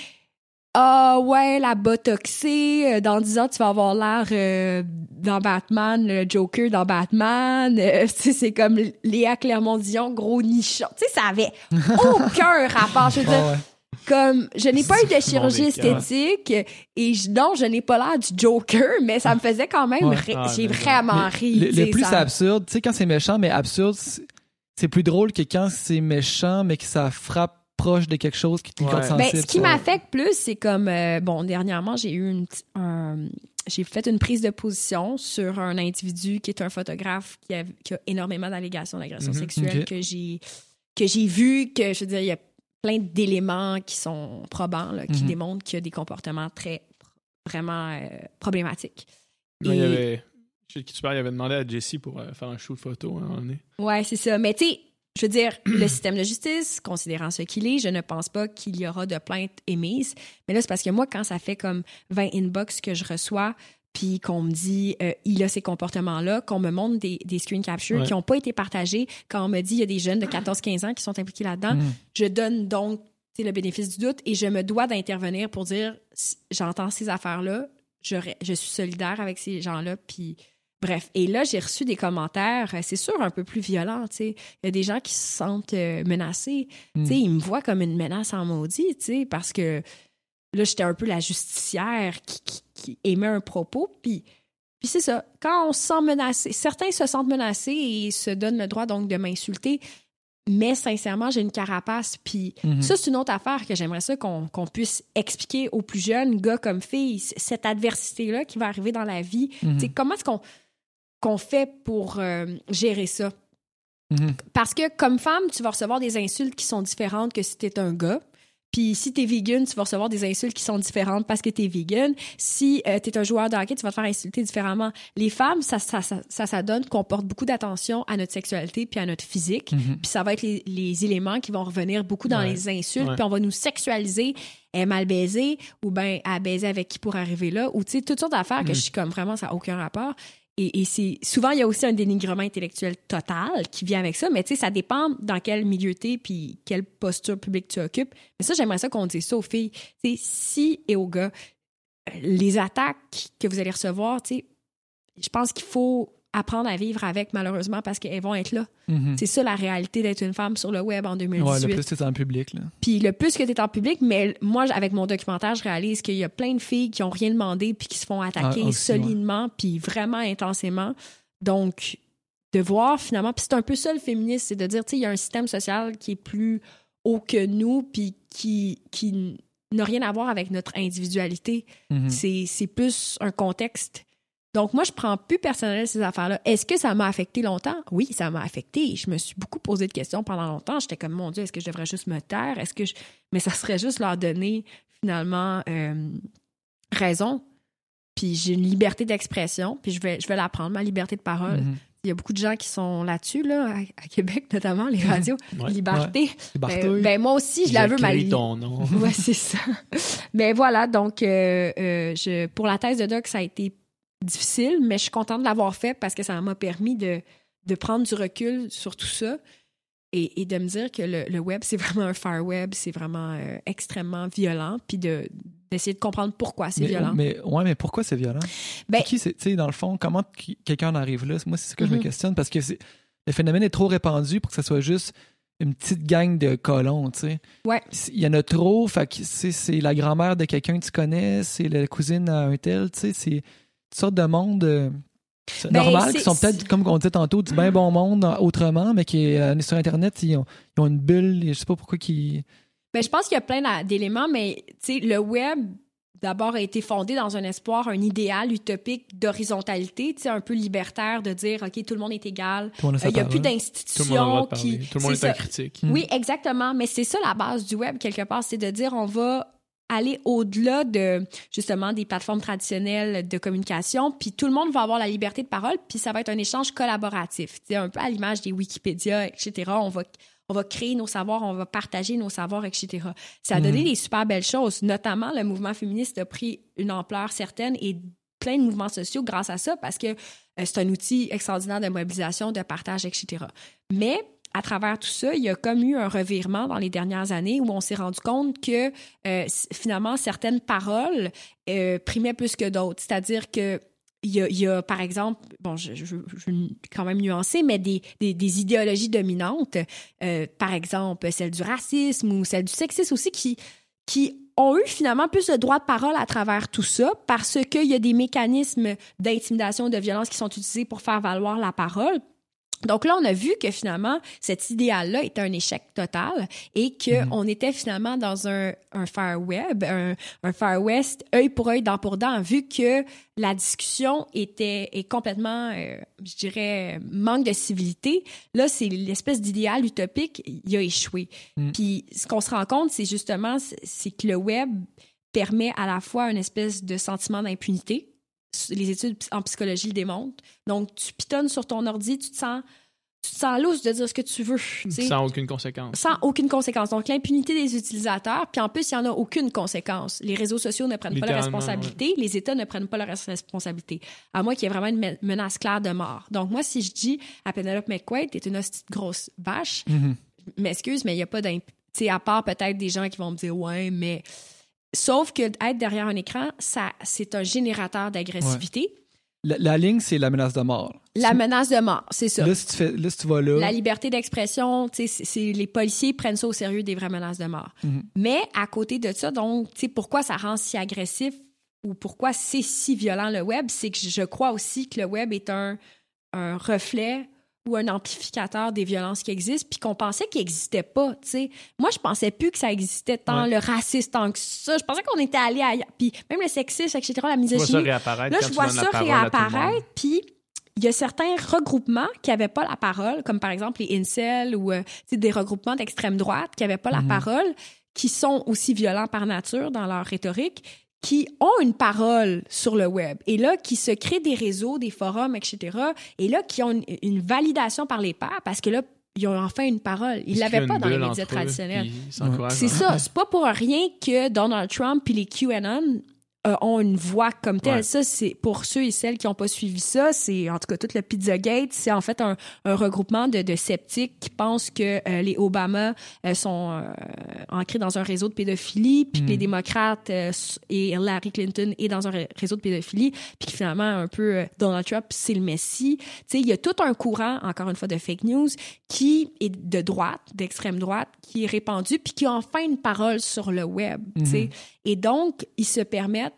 ah ouais, la botoxée, euh, dans 10 ans, tu vas avoir l'air euh, dans Batman, le Joker dans Batman. Euh, tu sais, c'est comme Léa Clermont-Dion, gros nichon. Tu sais, ça avait aucun rapport. Je veux dire, Ah ouais. comme je n'ai pas eu de chirurgie esthétique et je, non, je n'ai pas l'air du Joker, mais ça me faisait quand même Ouais. Ah, j'ai vraiment ri. Le, plus ça- absurde, tu sais, quand c'est méchant, mais absurde, c'est plus drôle que quand c'est méchant, mais que ça frappe proche de quelque chose qui te Ouais. Ben, ce qui m'affecte plus, c'est comme euh, bon, dernièrement, j'ai eu une un- j'ai fait une prise de position sur un individu qui est un photographe qui a, qui a énormément d'allégations d'agression Mhm. sexuelle Ok. que j'ai que j'ai vu que je veux dire il y a plein d'éléments qui sont probants là, qui Mhm. démontrent qu'il y a des comportements très vraiment euh, problématiques. Ouais, il y avait. Je sais qui tu parles, il avait demandé à Jessie pour euh, faire un shoot photo à un moment donné. Ouais, c'est ça. Mais tu sais, je veux dire, le système de justice, considérant ce qu'il est, je ne pense pas qu'il y aura de plaintes émises. Mais là, c'est parce que moi, quand ça fait comme 20 inbox que je reçois, puis qu'on me dit euh, il a ces comportements-là, qu'on me montre des, des screen captures Ouais. qui n'ont pas été partagés, quand on me dit il y a des jeunes de 14-15 ans qui sont impliqués là-dedans, Mhm. je donne donc le bénéfice du doute et je me dois d'intervenir pour dire j'entends ces affaires-là, je, je suis solidaire avec ces gens-là, puis bref. Et là, j'ai reçu des commentaires, euh, c'est sûr, un peu plus violents, tu sais. Il y a des gens qui se sentent euh, menacés. Mm. Tu sais, ils me voient comme une menace en maudit, tu sais, parce que là, j'étais un peu la justicière qui, qui, qui émet un propos, puis... Puis c'est ça, quand on se sent menacé, certains se sentent menacés et se donnent le droit donc de m'insulter, mais sincèrement, j'ai une carapace, puis Mhm. ça, c'est une autre affaire que j'aimerais ça qu'on puisse expliquer aux plus jeunes, gars comme filles, cette adversité-là qui va arriver dans la vie. Tu sais, Comment est-ce qu'on qu'on fait pour euh, gérer ça? Mhm. Parce que comme femme, tu vas recevoir des insultes qui sont différentes que si tu es un gars. Puis si t'es vegan, tu vas recevoir des insultes qui sont différentes parce que t'es vegan. Si euh, t'es un joueur de hockey, tu vas te faire insulter différemment. Les femmes, ça, ça, ça, ça, ça donne qu'on porte beaucoup d'attention à notre sexualité puis à notre physique. Mhm. Puis ça va être les, les éléments qui vont revenir beaucoup dans Ouais. les insultes. Ouais. Puis on va nous sexualiser. Est mal baisée ou bien à baiser avec qui pour arriver là? Ou tu sais, toutes sortes d'affaires que Mm. je suis comme vraiment, ça n'a aucun rapport. Et, c'est souvent, il y a aussi un dénigrement intellectuel total qui vient avec ça. Mais tu sais, ça dépend dans quel milieu t'es puis quelle posture publique tu occupes. Mais ça, j'aimerais ça qu'on dise ça aux filles. Si et aux gars, euh, les attaques que vous allez recevoir, tu sais, je pense qu'il faut apprendre à vivre avec, malheureusement, parce qu'elles vont être là. Mhm. C'est ça la réalité d'être une femme sur le web en Ouais, 2018. le plus c'est en public. Là. Puis le plus que tu es en public, mais moi, avec mon documentaire, je réalise qu'il y a plein de filles qui ont rien demandé puis qui se font attaquer Ah, aussi, solidement puis vraiment intensément. Donc, de voir finalement, puis c'est un peu ça le féminisme, c'est de dire, tu sais, il y a un système social qui est plus haut que nous puis qui, qui n'a rien à voir avec notre individualité. Mhm. C'est plus un contexte. Donc, moi, je prends plus personnel ces affaires-là. Est-ce que ça m'a affecté longtemps? Oui, ça m'a affecté. Je me suis beaucoup posé de questions pendant longtemps. J'étais comme, mon Dieu, est-ce que je devrais juste me taire? Est-ce que je... Mais ça serait juste leur donner, finalement, euh, raison. Puis j'ai une liberté d'expression, puis je vais, je vais la prendre, ma liberté de parole. Mhm. Il y a beaucoup de gens qui sont là-dessus, là, à, Québec, notamment, les radios. Ouais. Liberté. Les Ben, ben, moi aussi, je la veux, ma ton nom. Ouais, c'est ça. Mais voilà, donc euh, euh, je, pour la thèse de doc, ça a été difficile, mais je suis contente de l'avoir fait parce que ça m'a permis de, de prendre du recul sur tout ça. et, et de me dire que le, le web, c'est vraiment un far web, c'est vraiment euh, extrêmement violent, puis de d'essayer de comprendre pourquoi c'est violent. Mais, ouais, mais pourquoi c'est violent? Ben- qui, c'est- tu sais, dans le fond, comment quelqu'un en arrive là? Moi, c'est ce que je me Mhm. questionne parce que c'est- le phénomène est trop répandu pour que ce soit juste une petite gang de colons, tu sais. Ouais. Il y en a trop, fait que c'est c'est la grand-mère de quelqu'un que tu connais, c'est la cousine à un tel, tu sais, c'est sortes de monde euh, Ben, normal qui sont peut-être, comme on disait tantôt, du bien bon monde euh, autrement, mais qui euh, sur Internet, ils ont, ils ont une bulle, je sais pas pourquoi qui. Ben, je pense qu'il y a plein d'éléments, mais tu sais, le web, d'abord, a été fondé dans un espoir, un idéal utopique d'horizontalité, tu sais, un peu libertaire, de dire, OK, tout le monde est égal. Euh, Il n'y a plus d'institutions qui... Tout le monde est, c'est un ça. critique. Mm. Oui, exactement. Mais c'est ça la base du web, quelque part, c'est de dire, on va aller au-delà de justement des plateformes traditionnelles de communication, puis tout le monde va avoir la liberté de parole, puis ça va être un échange collaboratif, sais, un peu à l'image des Wikipédia, etc. On va on va créer nos savoirs, on va partager nos savoirs, etc. Ça a donné Mhm. des super belles choses, notamment le mouvement féministe a pris une ampleur certaine et plein de mouvements sociaux grâce à ça parce que euh, c'est un outil extraordinaire de mobilisation, de partage, etc. Mais à travers tout ça, il y a comme eu un revirement dans les dernières années où on s'est rendu compte que euh, finalement certaines paroles euh, primaient plus que d'autres. C'est-à-dire que il y, a, par exemple, bon, je, je, je vais quand même nuancer, mais des, idéologies dominantes, euh, par exemple celle du racisme ou celle du sexisme aussi, qui, ont eu finalement plus de droit de parole à travers tout ça parce qu'il y a des mécanismes d'intimidation, de violence qui sont utilisés pour faire valoir la parole. Donc là, on a vu que finalement, cet idéal-là était un échec total et qu'on Mhm. on était finalement dans un, un Far Web, un, un Far West, œil pour œil, dent pour dent, vu que la discussion était est complètement, euh, je dirais, manque de civilité. Là, c'est l'espèce d'idéal utopique, il a échoué. Mhm. Puis ce qu'on se rend compte, c'est justement, c'est que le web permet à la fois une espèce de sentiment d'impunité. Les études en psychologie le démontrent. Donc, tu pitonnes sur ton ordi, tu te sens, tu te sens lousse de dire ce que tu veux. Sans aucune conséquence. sans aucune conséquence. Donc, l'impunité des utilisateurs, puis en plus, il n'y en a aucune conséquence. Les réseaux sociaux ne prennent pas la Littéralement, responsabilité, les États ne prennent pas leur responsabilité, à moins qu'il y ait vraiment une me- menace claire de mort. Donc, moi, si je dis à Penelope McQuaid, t'es une hostie de grosse vache, Mhm. je m'excuse, mais il n'y a pas d'imp... Tu sais, à part peut-être des gens qui vont me dire, ouais, mais... Sauf que être derrière un écran, ça, c'est un générateur d'agressivité. La, la ligne, c'est la menace de mort. La menace de mort, c'est ça. Là, si tu, fais, là, si tu vas là. La liberté d'expression, c'est- les policiers prennent ça au sérieux des vraies menaces de mort. Mhm. Mais à côté de ça, donc, pourquoi ça rend si agressif ou pourquoi c'est si violent le web, c'est que je crois aussi que le web est un, un reflet ou un amplificateur des violences qui existent, puis qu'on pensait qu'ils n'existaient pas, tu sais. Moi, je pensais plus que ça existait tant, Ouais. le racisme, tant que ça. Je pensais qu'on était allé ailleurs. Puis même le sexisme, etc., la misogynie. Là, je vois ça réapparaître, puis il y a certains regroupements qui n'avaient pas la parole, comme par exemple les incels ou euh, des regroupements d'extrême droite qui n'avaient pas la Mhm. parole, qui sont aussi violents par nature dans leur rhétorique, qui ont une parole sur le web et là qui se créent des réseaux, des forums, etc. Et là qui ont une, une validation par les pairs parce que là ils ont enfin une parole. Ils l'avaient pas dans les médias traditionnels. puis C'est dans- ça. C'est pas pour rien que Donald Trump et les QAnon euh, ont une voix comme telle. Ouais. Ça, c'est pour ceux et celles qui n'ont pas suivi ça, c'est en tout cas tout le Pizzagate, c'est en fait un, un regroupement de, de sceptiques qui pensent que euh, les Obama euh, sont euh, ancrés dans un réseau de pédophilie, puis que les démocrates euh, et Hillary Clinton est dans un ré- réseau de pédophilie, puis que finalement un peu euh, Donald Trump c'est le messie. Tu sais, il y a tout un courant, encore une fois, de fake news qui est de droite, d'extrême droite, qui est répandu, puis qui a enfin une parole sur le web. tu sais. Mhm. Et donc, ils se permettent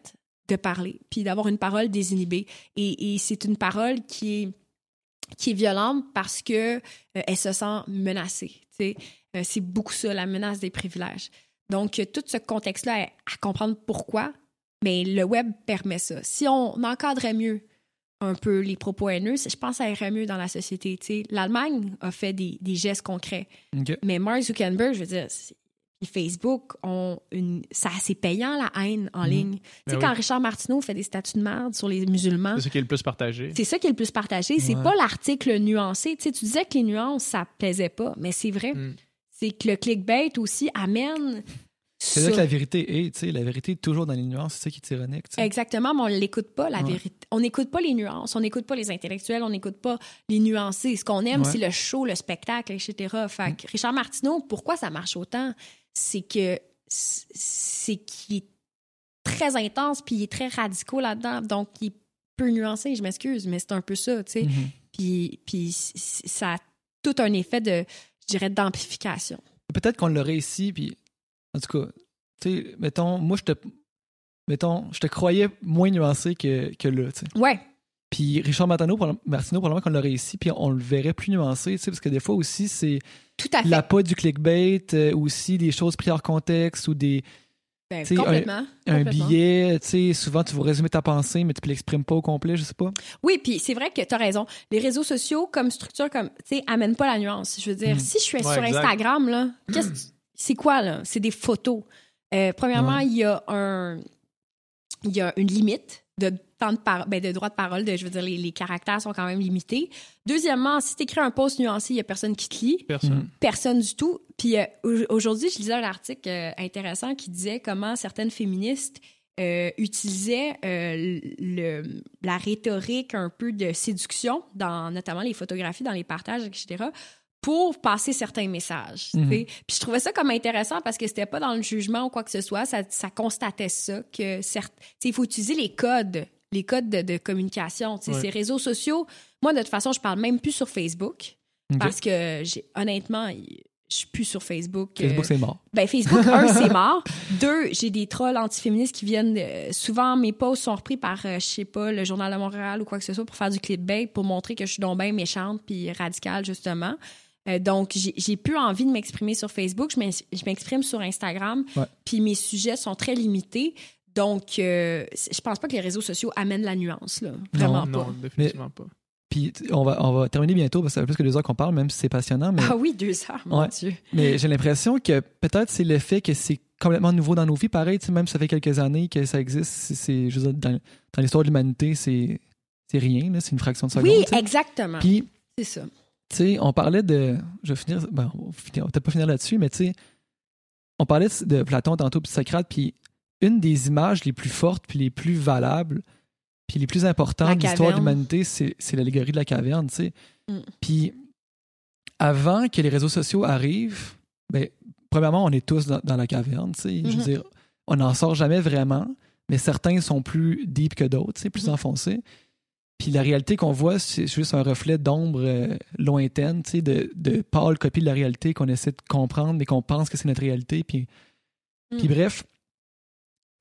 de parler, puis d'avoir une parole désinhibée. Et, et c'est une parole qui est, qui est violente parce que euh, elle se sent menacée. Euh, c'est beaucoup ça, la menace des privilèges. Donc, euh, tout ce contexte-là, à, à comprendre pourquoi, mais le web permet ça. Si on encadrait mieux un peu les propos haineux, je pense que ça irait mieux dans la société. L'Allemagne a fait des, des gestes concrets. Ok. Mais Mark Zuckerberg, je veux dire, Facebook ont une. Ça, c'est payant la haine en Mhm. ligne. Tu sais, Ben quand oui. Richard Martineau fait des statuts de merde sur les musulmans, C'est ce qui est le plus partagé. c'est ça qui est le plus partagé. C'est Ouais. pas l'article nuancé. Tu sais, tu disais que les nuances, ça plaisait pas, mais c'est vrai. Mm. C'est que le clickbait aussi amène C'est là que la vérité est, tu sais, la vérité est toujours dans les nuances, c'est ça qui est ironique. Exactement, mais on l'écoute pas, la Ouais. vérité. On n'écoute pas les nuances, on n'écoute pas les intellectuels, on n'écoute pas les nuancés. Ce qu'on aime, Ouais. c'est le show, le spectacle, etc. Fait que Richard Martineau, pourquoi ça marche autant? C'est que c'est qu'il est très intense, puis il est très radical là-dedans, donc il est peu nuancé, je m'excuse, mais c'est un peu ça, tu sais. Mhm. Puis, puis ça a tout un effet de, je dirais, d'amplification. Peut-être qu'on l'aurait ici, puis en tout cas, tu sais, mettons, moi, je te, mettons, je te croyais moins nuancé que, que là, tu sais. Ouais, Puis Richard Martineau, probable- Martineau, probablement qu'on l'aurait ici, puis on le verrait plus nuancé, tu sais, parce que des fois aussi, c'est tout à fait. l'appât du clickbait, euh, aussi des choses prises hors contexte ou des, Ben, complètement. un complètement. billet, tu sais, souvent tu vas résumer ta pensée, mais tu ne l'exprimes pas au complet, je sais pas. Oui, puis c'est vrai que tu as raison. Les réseaux sociaux, comme structure, comme, tu sais, amènent pas la nuance. Je veux dire, Mm. si je suis Ouais, sur exact. Instagram, là, qu'est-ce que- c'est quoi, là? C'est des photos. Euh, premièrement, Ouais. il y a un. Il y a une limite de temps de, par- ben, de droit de parole. De, je veux dire, les, les caractères sont quand même limités. Deuxièmement, si tu écris un post nuancé, il y a personne qui te lit. Personne. Mm. Personne du tout. Puis euh, au- aujourd'hui, je lisais un article euh, intéressant qui disait comment certaines féministes euh, utilisaient euh, le, la rhétorique un peu de séduction, dans notamment les photographies, dans les partages, etc., pour passer certains messages. Mhm. Puis je trouvais ça comme intéressant parce que c'était pas dans le jugement ou quoi que ce soit, ça, ça constatait ça, que certes, tu sais, il faut utiliser les codes, les codes de, de communication. tu sais. Ouais. Ces réseaux sociaux, moi, de toute façon, je parle même plus sur Facebook Ok. parce que j'ai honnêtement, je suis plus sur Facebook. euh, Facebook, c'est mort. ben Facebook, un, c'est mort. Deux, j'ai des trolls antiféministes qui viennent. euh, souvent, mes posts sont repris par, euh, je sais pas, le Journal de Montréal ou quoi que ce soit pour faire du clickbait, pour montrer que je suis donc bien méchante puis radicale, justement. Euh, donc, j'ai plus envie de m'exprimer sur Facebook. Je m'ex- je m'exprime sur Instagram. Ouais. Puis mes sujets sont très limités. Donc, euh, je pense pas que les réseaux sociaux amènent la nuance, là. Vraiment Non, pas. non, définitivement pas. Puis on va, on va terminer bientôt parce que ça fait plus que deux heures qu'on parle, même si c'est passionnant. Mais, Ah oui, deux heures, mon Ouais. Dieu. mais j'ai l'impression que peut-être c'est le fait que c'est complètement nouveau dans nos vies. Pareil, tu sais, même ça fait quelques années que ça existe. C'est, dans, dans l'histoire de l'humanité, c'est, rien. c'est une fraction de seconde. Oui, exactement. Puis, C'est ça. Sais, on parlait de. Je vais finir. Ben, on va peut-être pas finir là-dessus, mais tu sais, on parlait de Platon tantôt, puis Socrate, puis une des images les plus fortes, puis les plus valables, puis les plus importantes de l'histoire de l'humanité, c'est, l'allégorie de la caverne, tu sais. Mm. Puis, avant que les réseaux sociaux arrivent, ben, premièrement, on est tous dans, dans la caverne, tu sais. Je veux dire, on n'en sort jamais vraiment, mais certains sont plus deep que d'autres, tu sais, plus Mhm. enfoncés. Puis la réalité qu'on voit, c'est juste un reflet d'ombre euh, lointaine, tu sais, de, de pâle copie de la réalité qu'on essaie de comprendre, mais qu'on pense que c'est notre réalité. Puis, puis Mm. bref,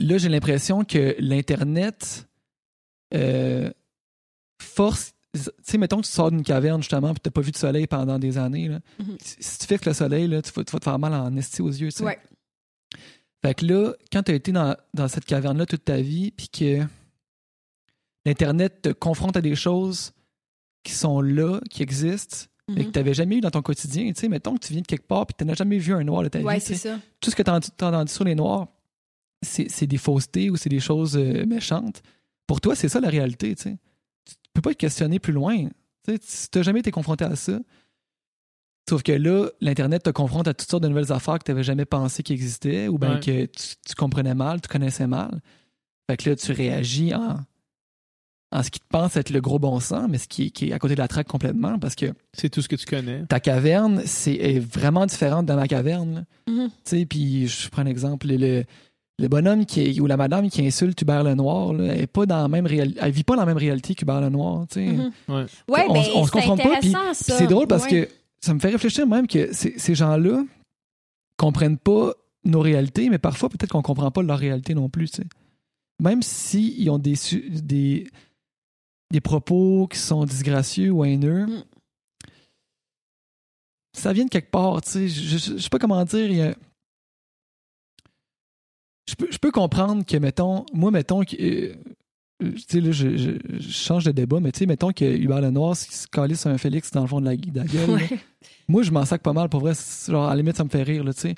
là, j'ai l'impression que l'Internet euh, force. Tu sais, mettons que tu sors d'une caverne, justement, puis tu n'as pas vu de soleil pendant des années. Là. Mhm. Si si tu fixes le soleil, là, tu, vas, tu vas te faire mal en esti aux yeux. tu sais. Ouais. Fait que là, quand tu as été dans, dans cette caverne-là toute ta vie, puis que l'Internet te confronte à des choses qui sont là, qui existent, mais que Mhm. tu n'avais jamais eu dans ton quotidien. Tu sais, mettons que tu viens de quelque part, puis tu n'as jamais vu un noir de ta Ouais, vie. ça. Tout ce que tu as entendu sur les noirs, c'est des faussetés ou c'est des choses euh, méchantes. Pour toi, c'est ça la réalité. Tu. Tu peux pas te questionner plus loin. Tu sais, si tu n'as jamais été confronté à ça, Sauf que là, l'Internet te confronte à toutes sortes de nouvelles affaires que tu n'avais jamais pensé qu'ils existaient ou bien Ouais. que tu, tu comprenais mal, tu connaissais mal. Fait que là, tu réagis en, en ce qui te pense être le gros bon sens, mais ce qui, est- qui est à côté de la traque complètement parce que C'est tout ce que tu connais. ta caverne c'est, est vraiment différente de ma caverne. Mhm. Tu sais, puis je prends un exemple, le, le, bonhomme qui est- ou la madame qui insulte Hubert Lenoir, là, elle est pas dans la même réalité, elle vit pas dans la même réalité qu'Hubert Lenoir, tu sais. Mhm. Ouais. Ouais, On- ben, on se confronte pas, puis- c'est drôle parce Ouais. que ça me fait réfléchir même que ces, ces gens-là comprennent pas nos réalités, mais parfois peut-être qu'on comprend pas leur réalité non plus. tu sais. Même s'ils ont des, su- des, des propos qui sont disgracieux ou haineux, Mm. ça vient de quelque part. tu sais. Je, je, je sais pas comment dire. il y a- Je peux, je peux comprendre que, mettons, moi, mettons que. euh, tu sais, là, je, je- je change de débat, mais tu sais, mettons que Hubert Lenoir se se calisse un Félix dans le fond de la, de la gueule. Ouais. Moi, je m'en sac pas mal, pour vrai. Genre, à la limite, ça me fait rire, là, tu sais.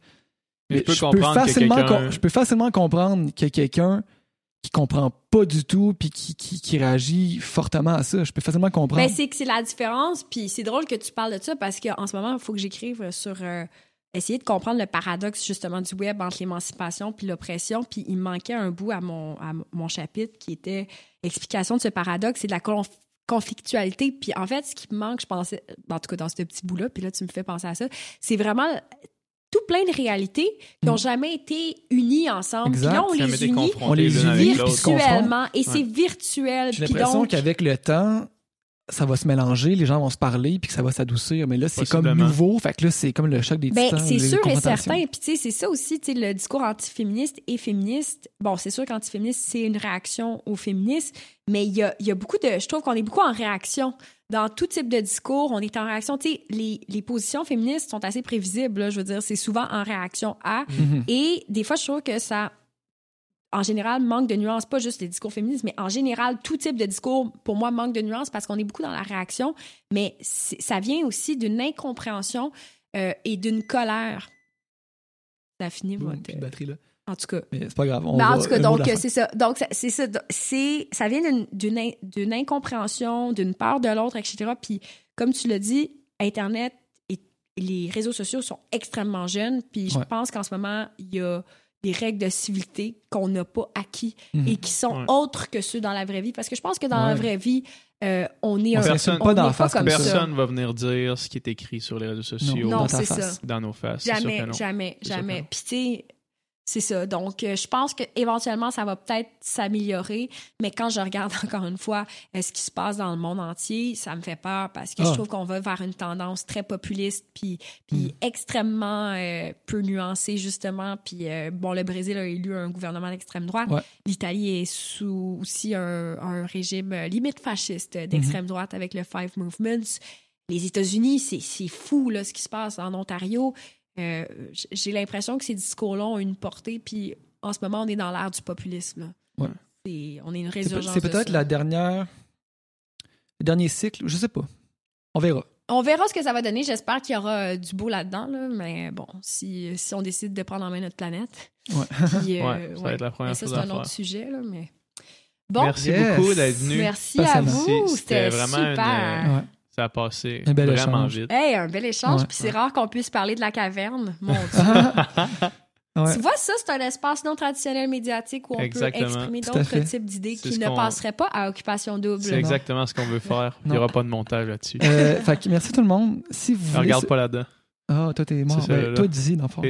Mais je peux comprendre que facilement, quelqu'un- com- je peux facilement comprendre a quelqu'un qui comprend pas du tout puis qui, qui, réagit fortement à ça. Je peux facilement comprendre. Ben, c'est que c'est la différence. Puis c'est drôle que tu parles de ça parce qu'en ce moment, il faut que j'écrive sur euh, essayer de comprendre le paradoxe justement du web entre l'émancipation puis l'oppression. Puis il manquait un bout à mon, à mon chapitre qui était explication de ce paradoxe et de la conf- conflictualité. Puis en fait, ce qui me manque, je pensais, en tout cas dans ce petit bout-là, puis là tu me fais penser à ça, c'est vraiment tout plein de réalités qui n'ont Mm. jamais été unies ensemble. Puis Exact. là, on les unit On les unit, puis virtuellement. Et c'est virtuel. J'ai Puis l'impression donc, qu'avec le temps, ça va se mélanger, les gens vont se parler, puis que ça va s'adoucir. Mais là, c'est comme nouveau. Fait que là, c'est comme le choc des Ben, c'est sûr et certain. Puis, tu sais, c'est ça aussi, tu sais, le discours antiféministe et féministe. Bon, c'est sûr qu'antiféministe, c'est une réaction au féminisme, mais il y a, il y a beaucoup de. Je trouve qu'on est beaucoup en réaction. Dans tout type de discours, on est en réaction. Tu sais, les, les positions féministes sont assez prévisibles, là, je veux dire, c'est souvent en réaction à. Mhm. Et des fois, je trouve que ça, en général, manque de nuances. Pas juste les discours féministes, mais en général, tout type de discours, pour moi, manque de nuances parce qu'on est beaucoup dans la réaction. Mais ça vient aussi d'une incompréhension euh, et d'une colère. Ça finit Boum, votre... plus de batterie, là. En tout cas. Mais c'est pas grave. On Mais en tout cas, donc, euh, c'est ça. Donc, c'est ça. C'est, ça vient d'une, d'une, in- d'une incompréhension, d'une peur de l'autre, etc. Puis, comme tu l'as dit, Internet et les réseaux sociaux sont extrêmement jeunes. Puis, je Ouais. pense qu'en ce moment, il y a des règles de civilité qu'on n'a pas acquis Mhm. et qui sont Ouais. autres que ceux dans la vraie vie. Parce que je pense que dans la vraie vie, euh, on est On un... pas on dans est la face comme comme ça. Personne va venir dire ce qui est écrit sur les réseaux sociaux Non, dans ta c'est face. ça. dans nos faces. Jamais, non. jamais, jamais. non. Puis tu sais, c'est ça. Donc, euh, je pense que éventuellement, ça va peut-être s'améliorer. Mais quand je regarde encore une fois euh, ce qui se passe dans le monde entier, ça me fait peur parce que Ah. je trouve qu'on va vers une tendance très populiste, puis, puis Mm. extrêmement euh, peu nuancée justement. Puis euh, bon, le Brésil a élu un gouvernement d'extrême droite. Ouais. L'Italie est sous aussi un, un régime limite fasciste d'extrême droite avec le Five Movements. Les États-Unis, c'est c'est fou là, ce qui se passe en Ontario. Euh, J'ai l'impression que ces discours-là ont une portée, puis en ce moment, on est dans l'ère du populisme. Ouais. On est une résurgence. C'est de peut-être la dernière. Le dernier cycle, je sais pas. On verra. On verra ce que ça va donner. J'espère qu'il y aura euh, du beau là-dedans, là. mais bon, si, si on décide de prendre en main notre planète. Ouais. Puis, euh, Ouais, ça va être la première Mais ça, chose c'est un autre sujet, là, mais. Bon, Merci Yes. beaucoup d'être venu. merci à vous. C'était une, super. euh, Ouais. Ça a passé Un bel vraiment échange. vite. Hey, un bel échange. Ouais. Puis c'est rare qu'on puisse parler de la caverne. Mon Dieu. Ouais. Tu vois, ça, c'est un espace non traditionnel médiatique où on Exactement. peut exprimer d'autres types d'idées qui ne qu'on- passeraient pas à Occupation Double. C'est exactement ce qu'on veut faire. Il n'y aura pas de montage là-dessus. Euh, fait que merci tout le monde. Si vous voulez. Regarde pas là-dedans. Ah, toi, t'es mort. Ben, toi, dis dans le fond.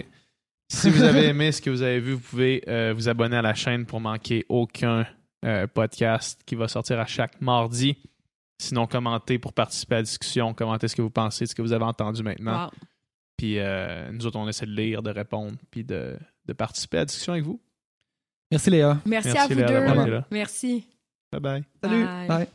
Si vous avez aimé ce que vous avez vu, vous pouvez euh, vous abonner à la chaîne pour manquer aucun euh, podcast qui va sortir à chaque mardi. Sinon, commentez pour participer à la discussion. Commentez ce que vous pensez, de ce que vous avez entendu maintenant. Wow. Puis euh, nous autres, on essaie de lire, de répondre, puis de, de participer à la discussion avec vous. Merci, Léa. Merci, Merci, à vous Léa, deux. Merci. Bye bye. Salut. Bye. Bye.